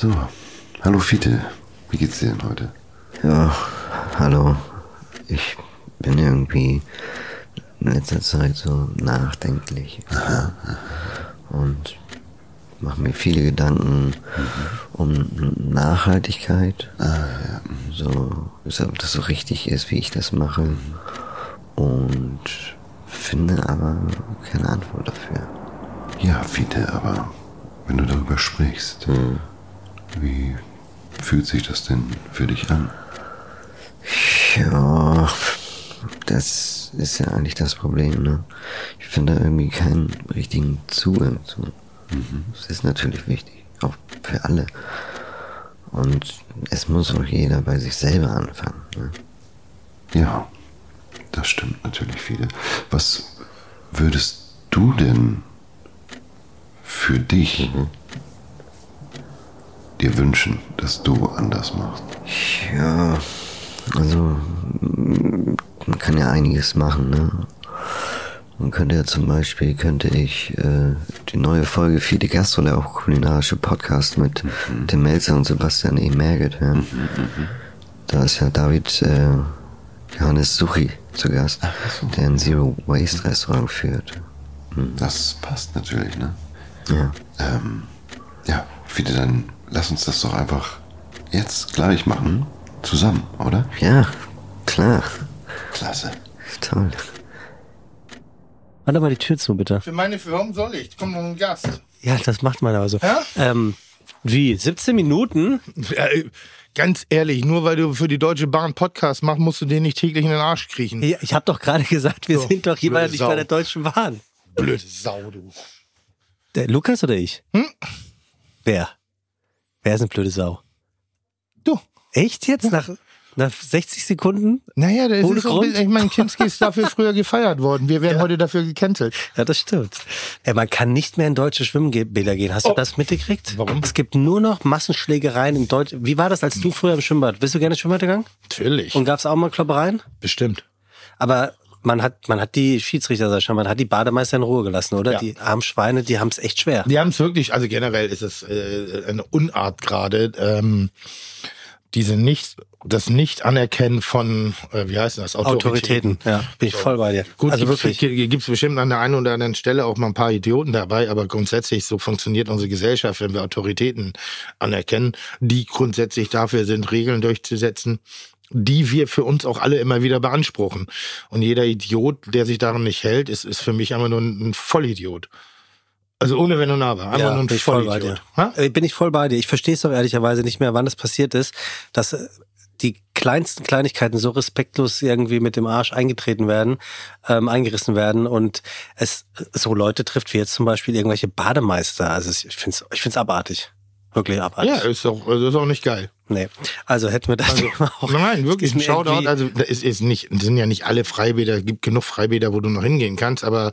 So, hallo Fiete, wie geht's dir denn heute? Ja, hallo. Ich bin irgendwie in letzter Zeit so nachdenklich. Ja. Und mache mir viele Gedanken um Nachhaltigkeit. Ah, ja. So, ob das so richtig ist, wie ich das mache. Und finde aber keine Antwort dafür. Ja, Fiete, aber wenn du darüber sprichst, Hm. Wie fühlt sich das denn für dich an? Ja, das ist ja eigentlich das Problem, ne? Ich finde da irgendwie keinen richtigen Zugang zu. Das ist natürlich wichtig, auch für alle. Und es muss auch jeder bei sich selber anfangen. Ne? Ja, das stimmt natürlich, Fiete. Was würdest du denn für dich dir wünschen, dass du anders machst? Ja, also man kann ja einiges machen, ne? Man könnte ja zum Beispiel, könnte ich äh, die neue Folge Viele Gastro, der auch kulinarische Podcast mit Tim Melzer und Sebastian E. Merget hören. Da ist ja David äh, Johannes Suchi zu Gast, der ein Zero Waste Restaurant führt. Das passt natürlich, ne? Ja. Ähm, ja, Fiete, dann lass uns das doch einfach jetzt gleich machen. Zusammen, oder? Ja, klar. Klasse. Toll. Mach doch mal die Tür zu, bitte. Für meine, für warum soll ich? Komm noch ein Gast. Ja, das macht man aber so. Ja? Ähm, wie? 17 Minuten? Äh, ganz ehrlich, nur weil du für die Deutsche Bahn Podcast machst, musst du den nicht täglich in den Arsch kriechen. Ja, Ich habe doch gerade gesagt, wir So, sind doch jemand blöde nicht Sau. bei der Deutschen Bahn. Blöde Sau, du. Der Lukas oder ich? Hm? Wer? Wer ist eine blöde Sau? Du. Echt jetzt? Nach, nach 60 Sekunden? Naja, das Ohne ist so, Grund? ich meine, Kinski ist dafür früher gefeiert worden. Wir werden heute dafür gecancelt. Ja, das stimmt. Ja, man kann nicht mehr in deutsche Schwimmbäder gehen. Hast du Oh. das mitgekriegt? Warum? Es gibt nur noch Massenschlägereien im Deutsch. Wie war das, als du früher im Schwimmbad? Bist du gerne ins Schwimmbad gegangen? Natürlich. Und gab es auch mal Kloppereien? Bestimmt. Aber man hat, man hat die Schiedsrichter, sag ich schon, man hat die Bademeister in Ruhe gelassen, oder? Ja. Die armen Schweine, die haben es echt schwer. Die haben es wirklich, also generell ist es äh, eine Unart gerade, ähm, diese nicht, das Nicht-Anerkennen von, äh, wie heißt das, Autoritäten, ja, bin ich voll bei dir. Gut, also also wirklich. gibt es bestimmt an der einen oder anderen Stelle auch mal ein paar Idioten dabei, aber grundsätzlich so funktioniert unsere Gesellschaft, wenn wir Autoritäten anerkennen, die grundsätzlich dafür sind, Regeln durchzusetzen, die wir für uns auch alle immer wieder beanspruchen. Und jeder Idiot, der sich daran nicht hält, ist, ist für mich einfach nur ein, Vollidiot. Also ohne Wenn und Aber. Einfach Ja, nur ein bin ich voll bei dir. Ha? Äh, Bin ich voll bei dir. Ich verstehe es doch ehrlicherweise nicht mehr, wann es passiert ist, dass äh, die kleinsten Kleinigkeiten so respektlos irgendwie mit dem Arsch eingetreten werden, ähm, eingerissen werden und es so Leute trifft wie jetzt zum Beispiel irgendwelche Bademeister. Also ich finde es ich find's abartig. Wirklich abartig. Ja, ist auch, also ist auch nicht geil. Nee. Also hätten wir das Also, Thema auch. nein, wirklich ein Shoutout. Also es ist nicht, sind ja nicht alle Freibäder, es gibt genug Freibäder, wo du noch hingehen kannst, aber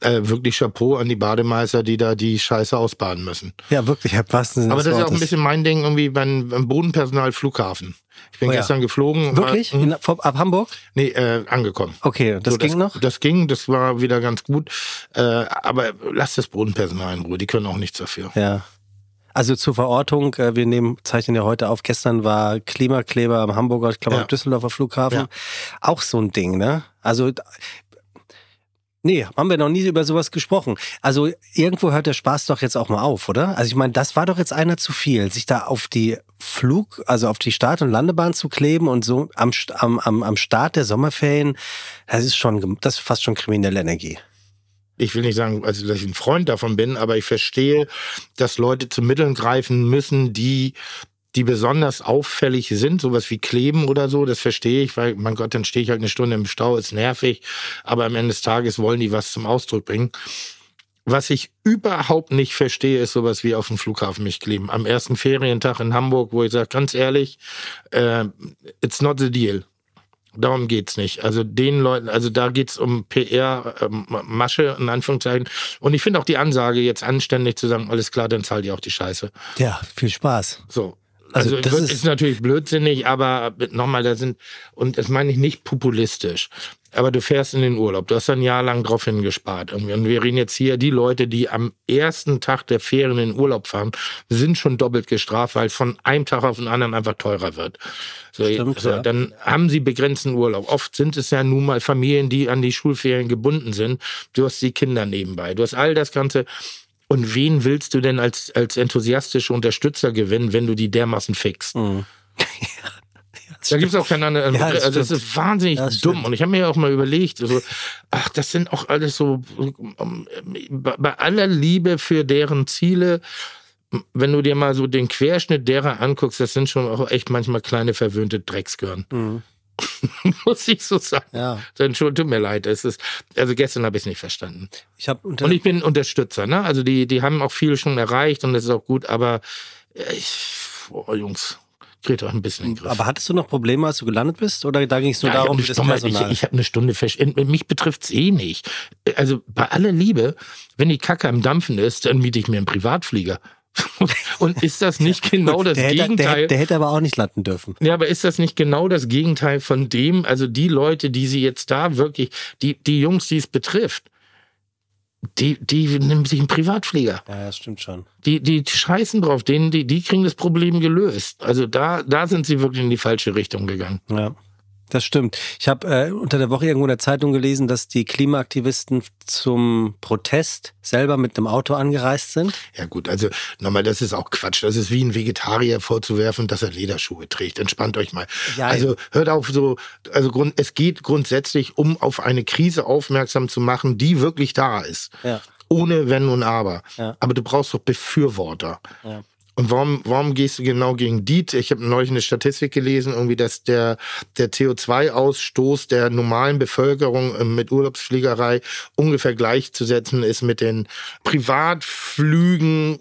äh, wirklich Chapeau an die Bademeister, die da die Scheiße ausbaden müssen. Ja, wirklich, Sinne Aber das ist auch Wortes. ein bisschen mein Ding irgendwie beim, beim Bodenpersonal Flughafen. Ich bin Oh ja. gestern geflogen. Wirklich? War, In, vor- ab Hamburg? nee, äh, angekommen. Okay, das So, ging noch? Das ging, das war wieder ganz gut. Äh, aber lass das Bodenpersonal in Ruhe, die können auch nichts dafür. Ja. Also zur Verortung, äh, wir nehmen, zeichnen ja heute auf, gestern war Klimakleber am Hamburger, ich glaube Ja. am Düsseldorfer Flughafen. Ja. Auch so ein Ding, ne? Also, nee, haben wir noch nie über sowas gesprochen. Also irgendwo hört der Spaß doch jetzt auch mal auf, oder? Also ich meine, das war doch jetzt einer zu viel, sich da auf die Flug, also auf die Start- und Landebahn zu kleben und so am, am, am, am Start der Sommerferien, das ist schon, das ist fast schon kriminelle Energie. Ich will nicht sagen, also dass ich ein Freund davon bin, aber ich verstehe, dass Leute zu Mitteln greifen müssen, die die besonders auffällig sind, sowas wie Kleben oder so, das verstehe ich, weil, mein Gott, dann stehe ich halt eine Stunde im Stau, ist nervig, aber am Ende des Tages wollen die was zum Ausdruck bringen. Was ich überhaupt nicht verstehe, ist sowas wie auf dem Flughafen mich kleben. Am ersten Ferientag in Hamburg, wo ich sage, ganz ehrlich, äh, it's not the deal. Darum geht's nicht. Also den Leuten, also da geht's um PR-Masche in Anführungszeichen. Und ich finde auch die Ansage, jetzt anständig zu sagen, alles klar, dann zahlt ihr auch die Scheiße. Ja, viel Spaß. So. Also, das das ist- ist, natürlich blödsinnig, aber nochmal, da sind, und das meine ich nicht populistisch, aber du fährst in den Urlaub, du hast ein Jahr lang drauf hingespart. Und wir reden jetzt hier, die Leute, die am ersten Tag der Ferien in den Urlaub fahren, sind schon doppelt gestraft, weil es von einem Tag auf den anderen einfach teurer wird. So, Stimmt, so. Dann haben sie begrenzten Urlaub. Oft sind es ja nun mal Familien, die an die Schulferien gebunden sind. Du hast die Kinder nebenbei. Du hast all das Ganze. Und wen willst du denn als, als enthusiastische Unterstützer gewinnen, wenn du die dermaßen fixst? Da gibt es auch keine andere. Mhm. Ja, das also das ist wahnsinnig Das dumm. Und ich habe mir ja auch mal überlegt, so, ach, das sind auch alles so ähm, bei bei aller Liebe für deren Ziele. Wenn du dir mal so den Querschnitt derer anguckst, das sind schon auch echt manchmal kleine verwöhnte Drecksgörn. Mhm. Muss ich so sagen. Ja. Entschuldigung, tut mir leid. Es ist, also gestern habe ich es nicht verstanden. Ich habe unter Und ich bin Unterstützer, ne? Also die, die haben auch viel schon erreicht und das ist auch gut, aber äh, ich, oh, Jungs, kriegt euch ein bisschen in den Griff. aber hattest du noch Probleme, als du gelandet bist? Oder da ging es nur Ja, darum, ich habe das eine, Stunde, Personal? ich, ich hab eine Stunde fest. Mich betrifft's eh nicht. Also bei aller Liebe, wenn die Kacke am Dampfen ist, dann miete ich mir einen Privatflieger. Und ist das nicht genau das der, hätte, der, Gegenteil? hätte- der hätte aber auch nicht landen dürfen. Ja, aber ist das nicht genau das Gegenteil von dem, also die Leute, die sie jetzt da wirklich, die, die Jungs, die es betrifft, die, die nehmen sich einen Privatflieger. Ja, das stimmt schon. Die, die scheißen drauf, denen, die, die kriegen das Problem gelöst. Also da, da sind sie wirklich in die falsche Richtung gegangen. Ja, das stimmt. Ich habe äh, unter der Woche irgendwo in der Zeitung gelesen, dass die Klimaaktivisten zum Protest selber mit einem Auto angereist sind. Ja gut, also nochmal, das ist auch Quatsch. Das ist wie ein Vegetarier vorzuwerfen, dass er Lederschuhe trägt. Entspannt euch mal. Ja, also hört auf so, also Grund, es geht grundsätzlich um auf eine Krise aufmerksam zu machen, die wirklich da ist. Ja. Ohne Wenn und Aber. Ja. Aber du brauchst doch Befürworter. Ja. Und warum, warum gehst du genau gegen die? Ich habe neulich eine Statistik gelesen, irgendwie, dass der, der CO2-Ausstoß der normalen Bevölkerung äh, mit Urlaubsfliegerei ungefähr gleichzusetzen ist mit den Privatflügen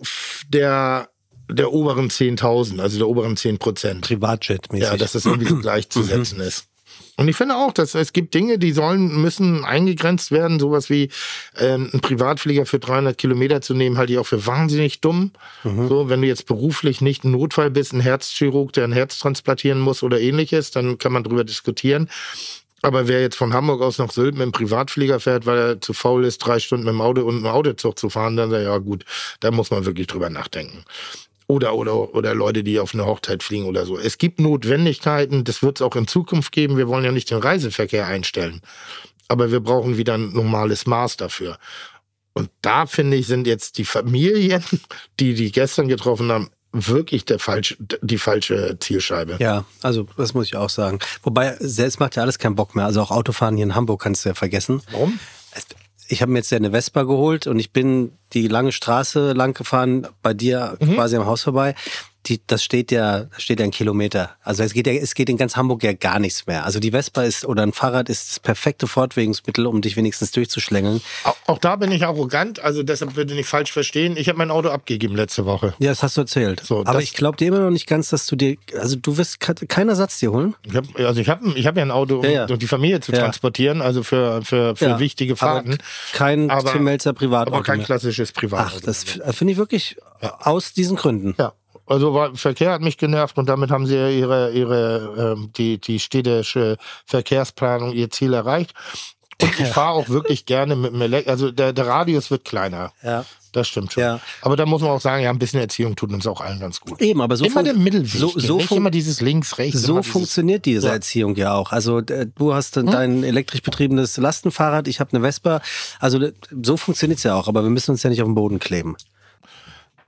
der, der oberen 10.000, also der oberen 10 Prozent. Privatjet-mäßig. Ja, dass das irgendwie so gleichzusetzen ist. Und ich finde auch, dass es gibt Dinge, die sollen, müssen eingegrenzt werden. Sowas wie ähm, einen Privatflieger für 300 Kilometer zu nehmen, halte ich auch für wahnsinnig dumm. So, wenn du jetzt beruflich nicht ein Notfall bist, ein Herzchirurg, der ein Herz transplantieren muss oder ähnliches, dann kann man drüber diskutieren. Aber wer jetzt von Hamburg aus nach Sylt mit dem Privatflieger fährt, weil er zu faul ist, drei Stunden mit dem Auto und einem Autozug zu fahren, dann sagt er, ja gut, da muss man wirklich drüber nachdenken. Oder, oder, oder Leute, die auf eine Hochzeit fliegen oder so. Es gibt Notwendigkeiten, das wird es auch in Zukunft geben. Wir wollen ja nicht den Reiseverkehr einstellen. Aber wir brauchen wieder ein normales Maß dafür. Und da finde ich, sind jetzt die Familien, die die gestern getroffen haben, wirklich der falsche, die falsche Zielscheibe. Ja, also das muss ich auch sagen. Wobei, selbst macht ja alles keinen Bock mehr. Also auch Autofahren hier in Hamburg kannst du ja vergessen. Warum? Ich habe mir jetzt ja eine Vespa geholt und ich bin die lange Straße lang gefahren, bei dir Mhm. quasi am Haus vorbei. Die, das steht ja, das steht ja ein Kilometer. Also es geht ja, es geht in ganz Hamburg ja gar nichts mehr. Also die Vespa ist oder ein Fahrrad ist das perfekte Fortbewegungsmittel, um dich wenigstens durchzuschlängeln. Auch, auch da bin ich arrogant, also deshalb bitte nicht falsch verstehen. Ich habe mein Auto abgegeben letzte Woche. Ja, das hast du erzählt. So, Aber ich glaube dir immer noch nicht ganz, dass du dir, also du wirst ke- keinen Ersatz dir holen. Ich hab, also ich habe ich hab ja ein Auto, um Ja, ja. um die Familie zu Ja. transportieren, also für, für, für wichtige Fahrten. Aber kein Aber- Tim Melzer Privatauto. Aber kein mehr. klassisches Privatauto. Ach, das f- finde ich wirklich aus diesen Gründen. Ja. Also war, Verkehr hat mich genervt und damit haben sie ja ihre, ihre ähm, die, die städtische Verkehrsplanung ihr Ziel erreicht. Und ich fahre auch wirklich gerne mit dem Elektro. Also der, der Radius wird kleiner. Ja. Das stimmt schon. Ja. Aber da muss man auch sagen, ja, ein bisschen Erziehung tut uns auch allen ganz gut. Eben, aber so immer der Mittelweg. So, so, nicht immer dieses links, rechts. so dieses- funktioniert diese Ja. Erziehung ja auch. Also du hast dann dein elektrisch betriebenes Lastenfahrrad, ich habe eine Vespa. Also so funktioniert's ja auch, aber wir müssen uns ja nicht auf den Boden kleben.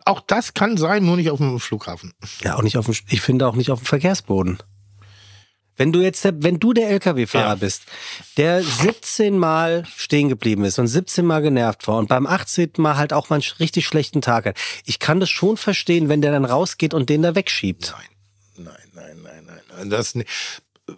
Auch das kann sein, nur nicht auf dem Flughafen. Ja, auch nicht auf dem, ich finde auch nicht auf dem Verkehrsboden. Wenn du jetzt, der, wenn du der LKW-Fahrer Ja. bist, der 17 Mal stehen geblieben ist und 17 Mal genervt war und beim 18. Mal halt auch mal einen richtig schlechten Tag hat. Ich kann das schon verstehen, wenn der dann rausgeht und den da wegschiebt. Nein, nein, nein, nein, nein. Das, ni-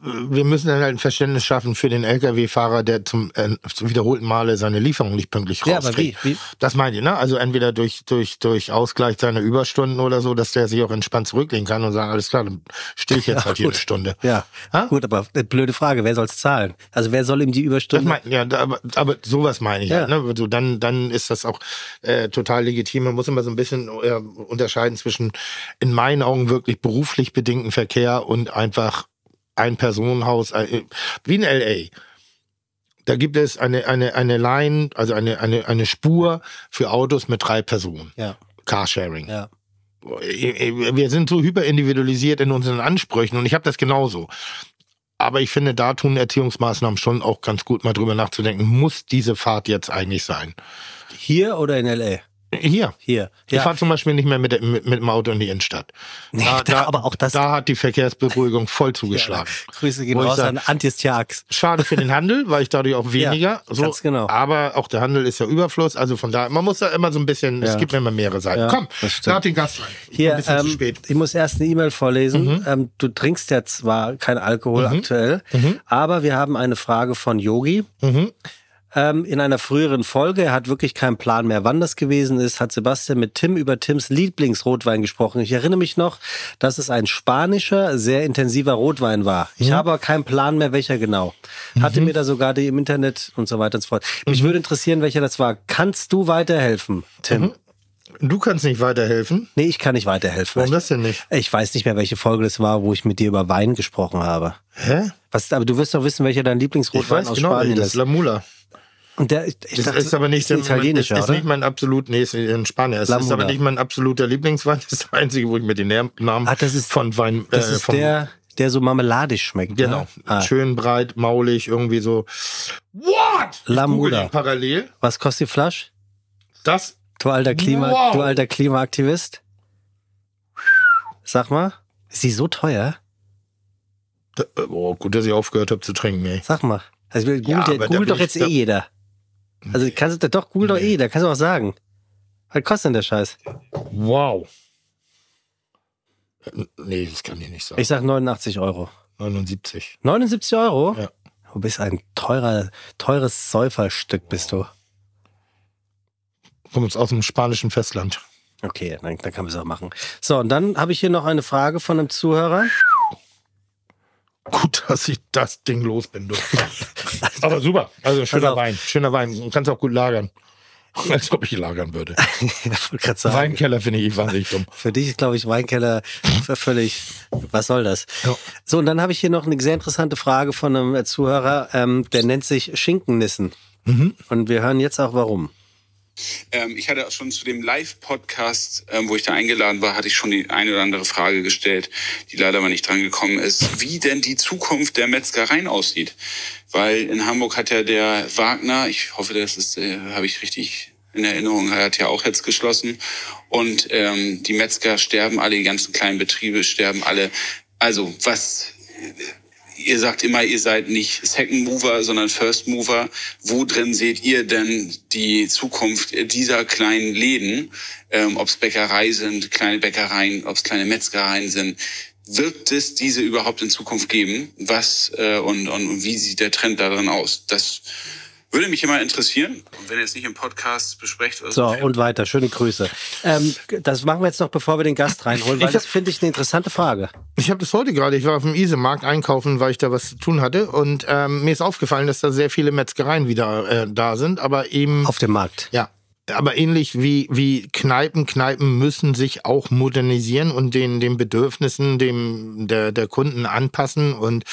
wir müssen dann halt ein Verständnis schaffen für den Lkw-Fahrer, der zum, äh, zum wiederholten Male seine Lieferung nicht pünktlich Ja, aber rauskriegt. wie? wie? Das meint ihr, ne? Also entweder durch, durch, durch Ausgleich seiner Überstunden oder so, dass der sich auch entspannt zurücklegen kann und sagen, alles klar, dann stehe ich jetzt halt hier eine Stunde. Ja, Ha? gut, aber blöde Frage, wer soll's zahlen? Also wer soll ihm die Das Überstunde? mein, ja, aber, aber sowas meine ich. Ja. Halt, ne? also dann, dann ist das auch äh, total legitim. Man muss immer so ein bisschen äh, unterscheiden zwischen in meinen Augen wirklich beruflich bedingten Verkehr und einfach ein Personenhaus, wie in L.A. Da gibt es eine, eine, eine Line, also eine, eine, eine Spur für Autos mit drei Personen. ja, Carsharing. ja. Wir sind so hyperindividualisiert in unseren Ansprüchen und ich habe das genauso. Aber ich finde, da tun Erziehungsmaßnahmen schon auch ganz gut, mal drüber nachzudenken, muss diese Fahrt jetzt eigentlich sein? Hier oder in L.A.? Hier. Hier. Ich Ja. fahre zum Beispiel nicht mehr mit, mit, mit dem Auto in die Innenstadt. Nee, da- aber auch das- Da hat die Verkehrsberuhigung voll zugeschlagen. Grüße gehen raus an Antis Tjax. Schade für den Handel, weil ich dadurch auch weniger. Ja, so, ganz genau. Aber auch der Handel ist ja Überfluss. Also von daher, man muss da immer so ein bisschen, es Ja. gibt immer mehrere Seiten. Ja, Komm, lad den Gast rein. Hier, ein bisschen zu ähm, spät. ich muss erst eine E-Mail vorlesen. Mhm. Ähm, du trinkst ja zwar kein Alkohol aktuell, aber wir haben eine Frage von Yogi. Mhm. Ähm, in einer früheren Folge, er hat wirklich keinen Plan mehr, wann das gewesen ist, hat Sebastian mit Tim über Tims Lieblingsrotwein gesprochen. Ich erinnere mich noch, dass es ein spanischer, sehr intensiver Rotwein war. Ich habe aber keinen Plan mehr, welcher genau. Hatte Mhm. mir da sogar die im Internet und so weiter und so fort. Mich würde interessieren, welcher das war. Kannst du weiterhelfen, Tim? Mhm. Du kannst nicht weiterhelfen. Nee, ich kann nicht weiterhelfen. Warum das denn nicht? Ich weiß nicht mehr, welche Folge das war, wo ich mit dir über Wein gesprochen habe. Hä? Was, aber du wirst doch wissen, welcher dein Ich Lieblingsrotwein weiß aus genau, Spanien das ist. ist La Mula. Und der, ich Das dachte, ist aber nicht, ist ein italienischer, ist, ist nicht mein absolut, nee, ist in Spanien. Es ist aber nicht mein absoluter Lieblingswein. Das ist der einzige, wo ich mir den Namen Ah, das ist- von Wein, das äh, ist der, der so marmeladisch schmeckt. genau, Ne? Ah, schön breit, maulig, irgendwie so. What? Ich La google Mula. den Parallel. was kostet die Flasche? Das, Du alter Klima, Wow. du alter Klimaaktivist. Sag mal, ist die so teuer? da, oh, gut, dass ich aufgehört habe zu trinken, ey. Sag mal. Also googelt, Ja, googelt doch jetzt eh jeder. Also kannst du doch google doch Nee. eh, da kannst du auch sagen. Was kostet denn der Scheiß? Wow. Nee, das kann ich nicht sagen. Ich sag 89 Euro. 79. 79 Euro? Ja. Du bist ein teurer, teures Säuferstück, bist du. Kommt uns aus dem spanischen Festland. Okay, dann, dann kann man es auch machen. So, und dann habe ich hier noch eine Frage von einem Zuhörer. Gut, dass ich das Ding los bin, du. Aber super. Also schöner auf. Wein. Schöner Wein. Du kannst auch gut lagern. Als ob ich lagern würde. gerade sagen, Weinkeller finde ich wahnsinnig dumm. für dich ist, glaube ich, Weinkeller völlig, was soll das? Ja. So, und dann habe ich hier noch eine sehr interessante Frage von einem Zuhörer, ähm, der nennt sich Schinkennissen. Mhm. Und wir hören jetzt auch warum. Ähm, ich hatte auch schon zu dem Live-Podcast, ähm, wo ich da eingeladen war, hatte ich schon die eine oder andere Frage gestellt, die leider aber nicht dran gekommen ist, wie denn die Zukunft der Metzgereien aussieht. Weil in Hamburg hat ja der Wagner, ich hoffe, das ist, äh, habe ich richtig in Erinnerung, er hat ja auch jetzt geschlossen. Und ähm, die Metzger sterben alle, die ganzen kleinen Betriebe sterben alle. Also was ihr sagt immer, ihr seid nicht Second Mover, sondern First Mover. Wo drin seht ihr denn die Zukunft dieser kleinen Läden? Ähm, ob es Bäckerei sind, kleine Bäckereien, ob es kleine Metzgereien sind. Wird es diese überhaupt in Zukunft geben? Was äh, und, und wie sieht der Trend darin aus? Das würde mich immer interessieren. Und wenn ihr es nicht im Podcast besprecht, oder So, und weiter. Schöne Grüße. Ähm, das machen wir jetzt noch, bevor wir den Gast reinholen, weil Ich hab- das finde ich eine interessante Frage. Ich habe das heute gerade, ich war auf dem Isemarkt einkaufen, weil ich da was zu tun hatte. Und ähm, mir ist aufgefallen, dass da sehr viele Metzgereien wieder äh, da sind, aber eben. Auf dem Markt. Ja, aber ähnlich wie, wie Kneipen, Kneipen müssen sich auch modernisieren und den, den Bedürfnissen dem, der, der Kunden anpassen. Und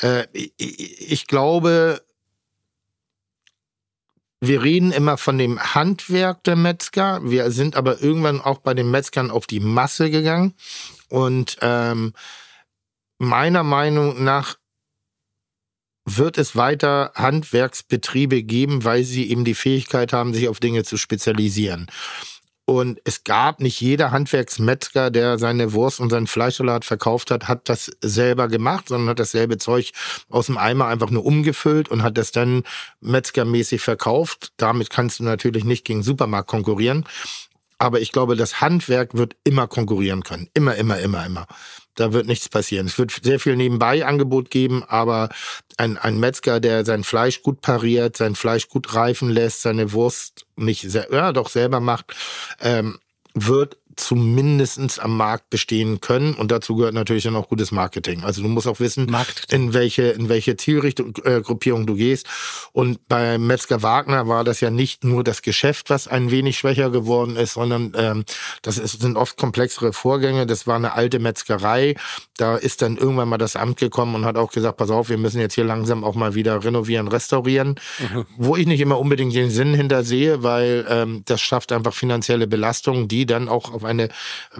äh, ich, ich glaube, wir reden immer von dem Handwerk der Metzger. Wir sind aber irgendwann auch bei den Metzgern auf die Masse gegangen. Und ähm, meiner Meinung nach wird es weiter Handwerksbetriebe geben, weil sie eben die Fähigkeit haben, sich auf Dinge zu spezialisieren. Und es gab nicht jeder Handwerksmetzger, der seine Wurst und seinen Fleischsalat verkauft hat, hat das selber gemacht, sondern hat dasselbe Zeug aus dem Eimer einfach nur umgefüllt und hat das dann metzgermäßig verkauft. Damit kannst du natürlich nicht gegen Supermarkt konkurrieren. Aber ich glaube, das Handwerk wird immer konkurrieren können. Immer, immer, immer, immer. Da wird nichts passieren. Es wird sehr viel Nebenbei-Angebot geben, aber ein, ein Metzger, der sein Fleisch gut pariert, sein Fleisch gut reifen lässt, seine Wurst nicht, ja, doch selber macht, ähm, wird zumindestens am Markt bestehen können. Und dazu gehört natürlich dann auch gutes Marketing. Also du musst auch wissen, Marketing. in welche, in welche Zielrichtung, äh, Gruppierung du gehst. Und bei Metzger Wagner war das ja nicht nur das Geschäft, was ein wenig schwächer geworden ist, sondern ähm, das ist, sind oft komplexere Vorgänge. Das war eine alte Metzgerei. Da ist dann irgendwann mal das Amt gekommen und hat auch gesagt, pass auf, wir müssen jetzt hier langsam auch mal wieder renovieren, restaurieren. Wo ich nicht immer unbedingt den Sinn hinter sehe, weil ähm, das schafft einfach finanzielle Belastungen, die dann auch auf eine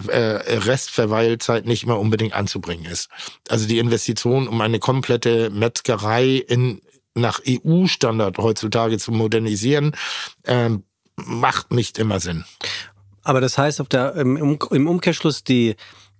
äh, Restverweilzeit nicht immer unbedingt anzubringen ist. Also die Investition, um eine komplette Metzgerei in nach EU-Standard heutzutage zu modernisieren, ähm, macht nicht immer Sinn. Aber das heißt, auf der, im, im Umkehrschluss, die,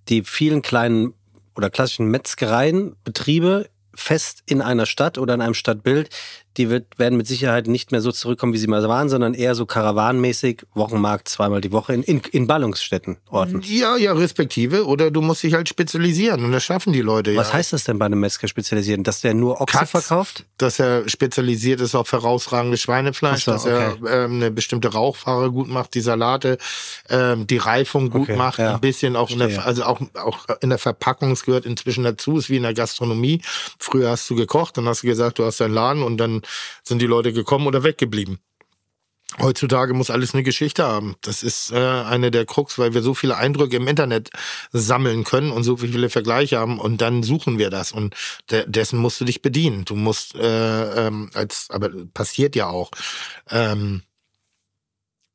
die vielen kleinen oder klassischen Metzgereien, Betriebe fest in einer Stadt oder in einem Stadtbild, die wird, werden mit Sicherheit nicht mehr so zurückkommen, wie sie mal waren, sondern eher so karawanenmäßig, Wochenmarkt zweimal die Woche in, in, in Ballungsstätten, Orten. Ja, ja, respektive. Oder du musst dich halt spezialisieren und das schaffen die Leute. Was ja. heißt das denn bei einem Metzger spezialisieren? Dass der nur Ochse Katz. verkauft? dass er spezialisiert ist auf herausragendes Schweinefleisch, so, dass okay. er ähm, eine bestimmte Rauchfahre gut macht, die Salate, ähm, die Reifung gut Okay, macht, ja. ein bisschen auch in der, also auch, auch in der Verpackung, es gehört inzwischen dazu, ist wie in der Gastronomie. Früher hast du gekocht, dann hast du gesagt, du hast deinen Laden und dann sind die Leute gekommen oder weggeblieben. Heutzutage muss alles eine Geschichte haben. Das ist äh, eine der Krux, weil wir so viele Eindrücke im Internet sammeln können und so viele Vergleiche haben und dann suchen wir das und de dessen musst du dich bedienen. Du musst äh, ähm, als, aber passiert ja auch. Ähm,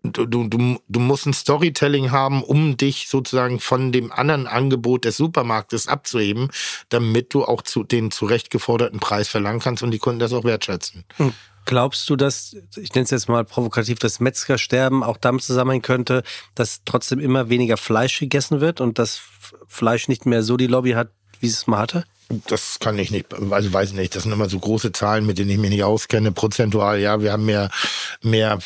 Du, du, du, musst ein Storytelling haben, um dich sozusagen von dem anderen Angebot des Supermarktes abzuheben, damit du auch zu den zurecht geforderten Preis verlangen kannst und die Kunden das auch wertschätzen. Glaubst du, dass, ich nenne es jetzt mal provokativ, das Metzgersterben auch damit zusammenhängen könnte, dass trotzdem immer weniger Fleisch gegessen wird und das Fleisch nicht mehr so die Lobby hat, wie es mal hatte? Das kann ich nicht, also weiß nicht. Das sind immer so große Zahlen, mit denen ich mich nicht auskenne. Prozentual, ja, wir haben mehr, mehr,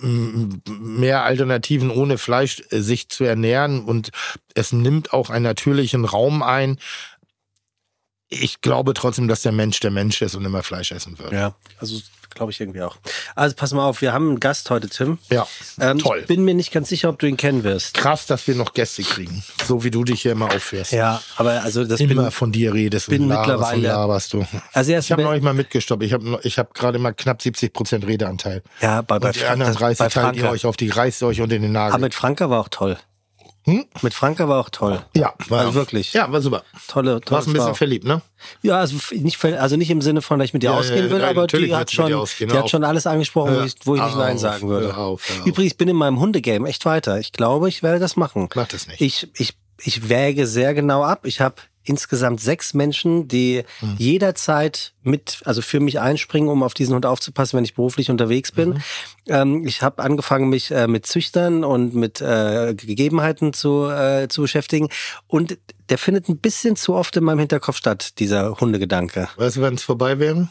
mehr Alternativen ohne Fleisch äh, sich zu ernähren und es nimmt auch einen natürlichen Raum ein. Ich glaube trotzdem, dass der Mensch der Mensch ist und immer Fleisch essen wird. Ja, also glaube ich irgendwie auch. Also pass mal auf, wir haben einen Gast heute, Tim. Ja, Ähm, toll. Ich bin mir nicht ganz sicher, ob du ihn kennen wirst. Krass, dass wir noch Gäste kriegen. So wie du dich hier immer aufführst. Ja, aber also das Immer bin, von dir redest bin und laberst und mittlerweile- laberst du. also Ich habe neulich mal mitgestoppt. Ich habe ich hab gerade mal knapp 70 Prozent Redeanteil. ja, bei, bei, Und die anderen das- 30 bei teilt ihr euch auf die, reißt euch unter den Nagel. Aber mit Franka war auch toll. Hm? Mit Franka war auch toll. ja, war Also wirklich. Ja, war super. Tolle, tolle Warst ein bisschen Frau. verliebt, ne? Ja, also nicht, also nicht im Sinne von, dass ich mit dir Ja, ausgehen ja, will, ja, aber die hat du schon, ausgehen, die hat auf. schon alles angesprochen, wo ich, wo ich nicht Nein auf, sagen würde. hör auf, hör auf. Übrigens, ich bin in meinem Hundegame echt weiter. Ich glaube, ich werde das machen. Mach das nicht. Ich, ich, ich wäge sehr genau ab. Ich habe insgesamt sechs Menschen, die Hm. jederzeit mit, also für mich einspringen, um auf diesen Hund aufzupassen, wenn ich beruflich unterwegs bin. Mhm. Ähm, ich habe angefangen, mich äh, mit Züchtern und mit äh, Gegebenheiten zu, äh, zu beschäftigen. Und der findet ein bisschen zu oft in meinem Hinterkopf statt, dieser Hundegedanke. Weißt du, wann es vorbei wäre?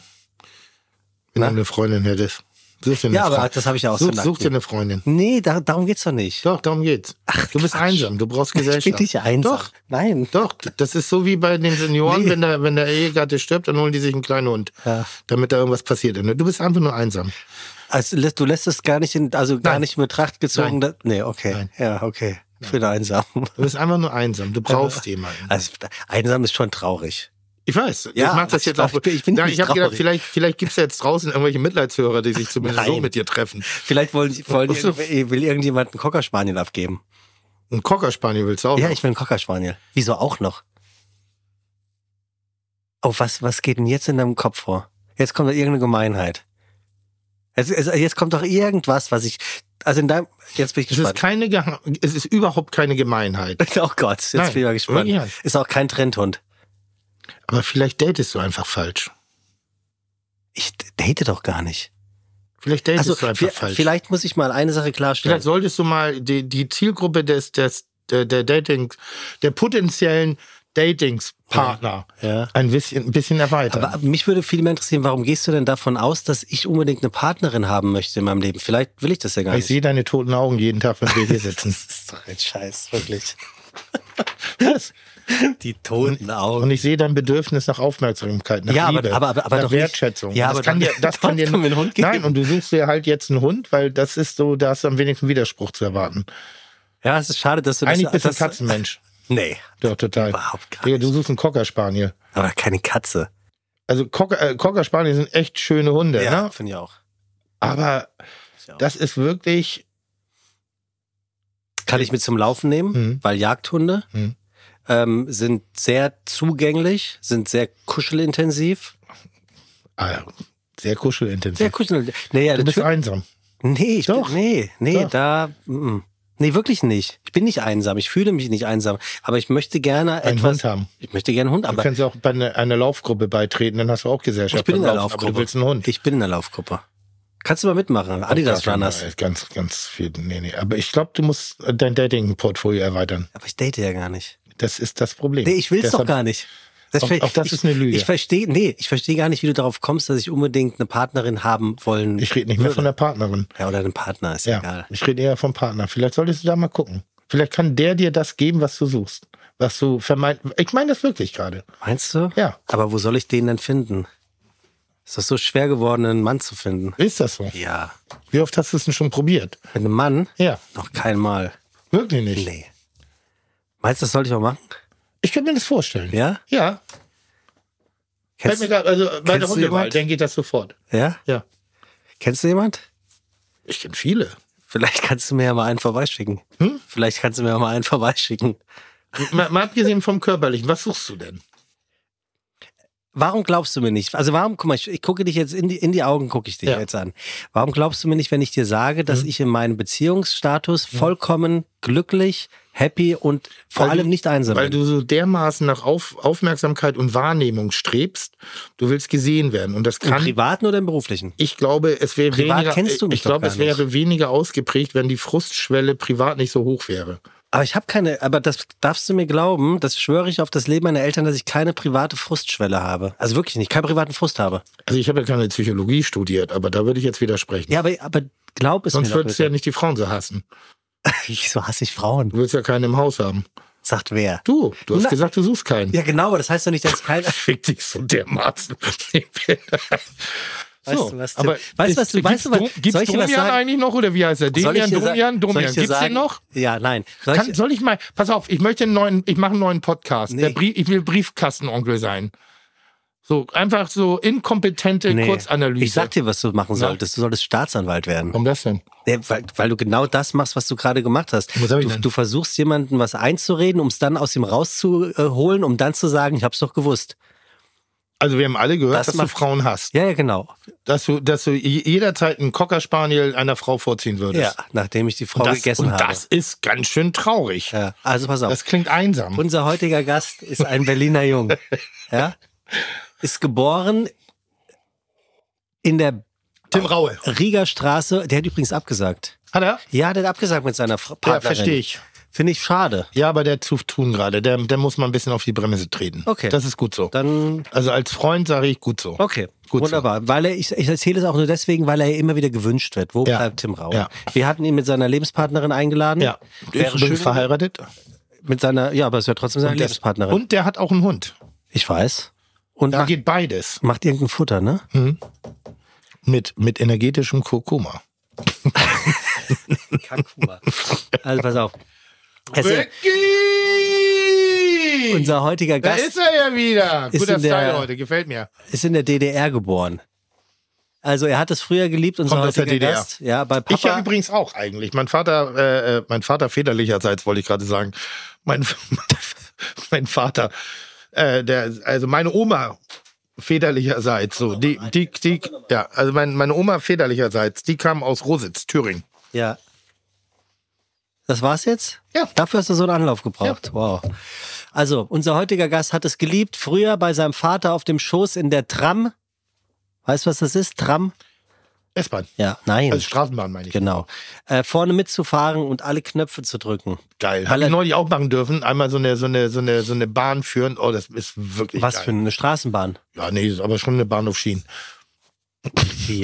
Wenn Na? du eine Freundin hättest. Such dir eine Ja, aber Frau- das habe ich ja auch such, such dir eine Freundin. Nee, da, darum geht's doch nicht. Doch, darum geht's. du bist Quatsch. einsam, du brauchst Ich Gesellschaft. bin nicht einsam. Doch, Nein. doch. Das ist so wie bei den Senioren, Nee. wenn, der, wenn der Ehegatte stirbt, dann holen die sich einen kleinen Hund. Ja. Damit da irgendwas passiert. Du bist einfach nur einsam. Also du lässt es gar nicht in, also gar Nein. nicht in Betracht gezogen. Nein. Da, nee, okay. Nein. Ja, okay. Ich bin einsam. Du bist einfach nur einsam. Du brauchst jemanden. Also einsam ist schon traurig. Ich weiß. Ja, ich mach das ich jetzt glaub, auch. ich bin- ich bin ja, nicht ich habe gedacht, vielleicht, vielleicht gibt's ja jetzt draußen irgendwelche Mitleidshörer, die sich zumindest so Nein. mit dir treffen. Vielleicht wollen, wollen so. will irgendjemand einen Cocker Spaniel abgeben. Ein Cocker Spaniel willst du auch? Ja, noch? ich will einen Cocker Spaniel. Wieso auch noch? Oh, was, was geht denn jetzt in deinem Kopf vor? Jetzt kommt doch irgendeine Gemeinheit. Jetzt, jetzt jetzt kommt doch irgendwas, was ich, also in deinem, jetzt bin ich es ist gespannt. keine, es ist überhaupt keine Gemeinheit. Oh Gott, jetzt Nein, bin ich mal gespannt. Ist auch kein Trendhund. Aber vielleicht datest du einfach falsch. Ich date doch gar nicht. Vielleicht datest Also du einfach falsch. vielleicht muss ich mal eine Sache klarstellen. Vielleicht solltest du mal die, die Zielgruppe des, des der, der Dating, der potenziellen Datingspartner Ja. ein bisschen, ein bisschen erweitern. Aber mich würde viel mehr interessieren, warum gehst du denn davon aus, dass ich unbedingt eine Partnerin haben möchte in meinem Leben? Vielleicht will ich das ja gar ich nicht. sehe deine toten Augen jeden Tag, wenn wir hier sitzen. Das ist doch ein Scheiß, wirklich. Was? Die toten Augen. Und ich sehe dein Bedürfnis nach Aufmerksamkeit, nach Ja, aber- Liebe, aber- aber- aber nach doch nicht- Wertschätzung. Ja, das aber kann dir, das kann dir einen Hund geben. Nein, und du suchst dir halt jetzt einen Hund, weil das ist so, da hast du am wenigsten Widerspruch zu erwarten. Ja, es ist schade, dass du das... Eigentlich bist du ein das, Katzenmensch. Nee, Doch, total. Überhaupt gar Digga, du suchst einen Cocker Spaniel. aber keine Katze. Also Cocker, äh, sind echt schöne Hunde, Ja, ne? finde ich auch. Aber Ich auch. das ist wirklich, Kann ich mit zum Laufen nehmen, Mhm. weil Jagdhunde Mhm. Ähm, sind sehr zugänglich, sind sehr kuschelintensiv. ah, sehr kuschelintensiv. Sehr kuschel. Nee, ja, du bist einsam. nee, ich Doch. Bin, nee, nee, Doch. da, mm, nee, wirklich nicht. Ich bin nicht einsam. Ich fühle mich nicht einsam. Aber ich möchte gerne Einen etwas. Hund haben. Ich möchte gerne einen Hund, Du aber kannst auch bei einer, einer Laufgruppe beitreten, dann hast du auch Gesellschaft ich bin in der Laufen, Laufgruppe. Du willst einen Hund. Ich bin in der Laufgruppe. Kannst du mal mitmachen? Adidas Runners. Ganz, ganz viel. Nee, nee. Aber ich glaube, du musst dein Dating-Portfolio erweitern. Aber ich date ja gar nicht. Das ist das Problem. Nee, ich will's doch Deshalb- gar nicht. Das Auch- auch das ich, ist eine Lüge. Ich verstehe, nee, ich verstehe gar nicht, wie du darauf kommst, dass ich unbedingt eine Partnerin haben wollen. Ich rede nicht mehr würde. von der Partnerin. Ja, oder einen Partner, ist Ja, egal. ich rede eher vom Partner. Vielleicht solltest du da mal gucken. Vielleicht kann der dir das geben, was du suchst. Was du vermeint. Ich meine das wirklich gerade. Meinst du? Ja. Aber wo soll ich den denn finden? Ist das so schwer geworden, einen Mann zu finden? Ist das so? Ja. Wie oft hast du es denn schon probiert? Mit einem Mann? Ja, Noch kein Mal. wirklich nicht. Nee. Meinst du, das sollte ich auch machen? Ich könnte mir das vorstellen. Ja? Ja. Kennst, mir grad, also bei der jemand? dann geht das sofort. ja? Ja. Kennst du jemand? Ich kenne viele. Vielleicht kannst du mir ja mal einen vorbeischicken. Hm? Vielleicht kannst du mir ja mal einen vorbeischicken. mal, mal abgesehen vom Körperlichen, was suchst du denn? Warum glaubst du mir nicht? Also warum, guck mal, ich, ich gucke dich jetzt in die, in die Augen, gucke ich dich Ja. jetzt an. Warum glaubst du mir nicht, wenn ich dir sage, dass Mhm. ich in meinem Beziehungsstatus vollkommen glücklich, happy und vor Weil allem du- nicht einsam Weil bin? du so dermaßen nach Auf, Aufmerksamkeit und Wahrnehmung strebst. Du willst gesehen werden. Und das Im kann. privaten oder im beruflichen? Ich glaube, es wäre Privat weniger. kennst du mich ich glaube, es wäre weniger ausgeprägt, wenn die Frustschwelle privat nicht so hoch wäre. Aber ich habe keine, aber das darfst du mir glauben, das schwöre ich auf das Leben meiner Eltern, dass ich keine private Frustschwelle habe. Also wirklich nicht, keinen privaten Frust habe. Also ich habe ja keine Psychologie studiert, aber da würde ich jetzt widersprechen. Ja, aber, aber glaub es Sonst mir doch würdest du ja nicht die Frauen so hassen. Wieso hasse ich Frauen? Du willst ja keinen im Haus haben. Sagt wer? Du, du hast Na- gesagt, du suchst keinen. Ja, genau, aber das heißt doch nicht, dass keiner. Fick dich so dermaßen. Weißt so, du, was, aber weißt, du, was du, weißt du, was, Gibt soll ich was Domian sagen? eigentlich noch oder wie heißt er? Demian, Domian, Domian. dir Gibt's den noch? Ja, nein. Soll Kann, ich, soll ich mal, pass auf, ich möchte einen neuen, ich mache einen neuen Podcast. Nee. Brief, ich will Briefkastenonkel sein. So, einfach so inkompetente nee. Kurzanalyse. Ich sag dir, was du machen solltest. Du solltest Staatsanwalt werden. Warum das denn? Ja, weil, weil du genau das machst, was du gerade gemacht hast. Was hab ich Du, denn? du versuchst jemandem was einzureden, um es dann aus ihm rauszuholen, um dann zu sagen, ich hab's doch gewusst. Also wir haben alle gehört, Das dass du macht- Frauen hast. Ja, ja, genau. Dass du, dass du je- jederzeit einen Cocker Spaniel einer Frau vorziehen würdest. Ja, nachdem ich die Frau Und das, gegessen und habe. das ist ganz schön traurig. ja, also pass auf. Das klingt einsam. Unser heutiger Gast ist ein Berliner Jung. Ja? Ist geboren in der Tim Raue. Rieger Straße. Der hat übrigens abgesagt. Hat er? Ja, der hat abgesagt mit seiner Fra- Ja, verstehe ich. Finde ich schade. Ja, aber der zu tun gerade. Der, der muss mal ein bisschen auf die Bremse treten. Okay. Das ist gut so. Dann, Also als Freund sage ich gut so. okay. Gut so. Wunderbar. Weil er, ich, ich erzähle es auch nur deswegen, weil er immer wieder gewünscht wird. Wo Ja. bleibt Tim Rau? Ja. Wir hatten ihn mit seiner Lebenspartnerin eingeladen. Ja. Wäre Ist schön, verheiratet. Mit seiner, ja, aber es wäre trotzdem seine Und der- Lebenspartnerin. Und der hat auch einen Hund. ich weiß. Und Da macht, geht beides. macht irgendein Futter, ne? Mit, mit energetischem Kurkuma. Kakuma. also pass auf. Ist, unser heutiger Da Gast ist er ja wieder. Guter Style heute, gefällt mir. ist in der DDR geboren. Also er hat es früher geliebt, unser Kommt aus der DDR. Gast. Ja, bei Ich ja Papa. übrigens auch eigentlich. Mein Vater, äh, äh, mein Vater väterlicherseits wollte ich gerade sagen. Mein, mein Vater, äh, der, also meine Oma väterlicherseits, so die, die, die, ja, also mein, meine Oma väterlicherseits, die kam aus Rositz, Thüringen. ja. Das war's jetzt? Ja. Dafür hast du so einen Anlauf gebraucht. Wow. Also, unser heutiger Gast hat es geliebt, früher bei seinem Vater auf dem Schoß in der Tram. Weißt du, was das ist? Tram? S-Bahn. Ja, nein. Also Straßenbahn meine ich. genau. Äh, vorne mitzufahren und alle Knöpfe zu drücken. Geil. Habe ich neulich auch machen dürfen. Einmal so eine, so eine, so eine, so eine Bahn führen. Oh, das ist wirklich Was geil. für eine Straßenbahn? Ja, nee, ist aber schon eine Bahn auf Schienen.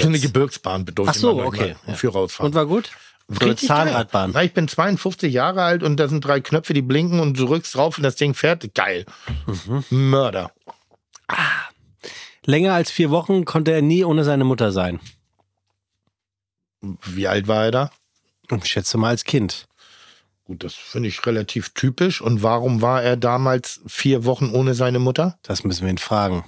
So eine? Gebirgsbahn bedeutet Ach so, okay, ja. Für rausfahren. Und war gut? So eine Zahnradbahn. Geil. Ich bin 52 Jahre alt und da sind drei Knöpfe, die blinken und du rückst drauf und das Ding fährt. Geil. Mhm. Mörder. Länger als vier Wochen konnte er nie ohne seine Mutter sein. Wie alt war er da? Ich schätze mal als Kind. Gut, das finde ich relativ typisch. Und warum war er damals vier Wochen ohne seine Mutter? Das müssen wir ihn fragen.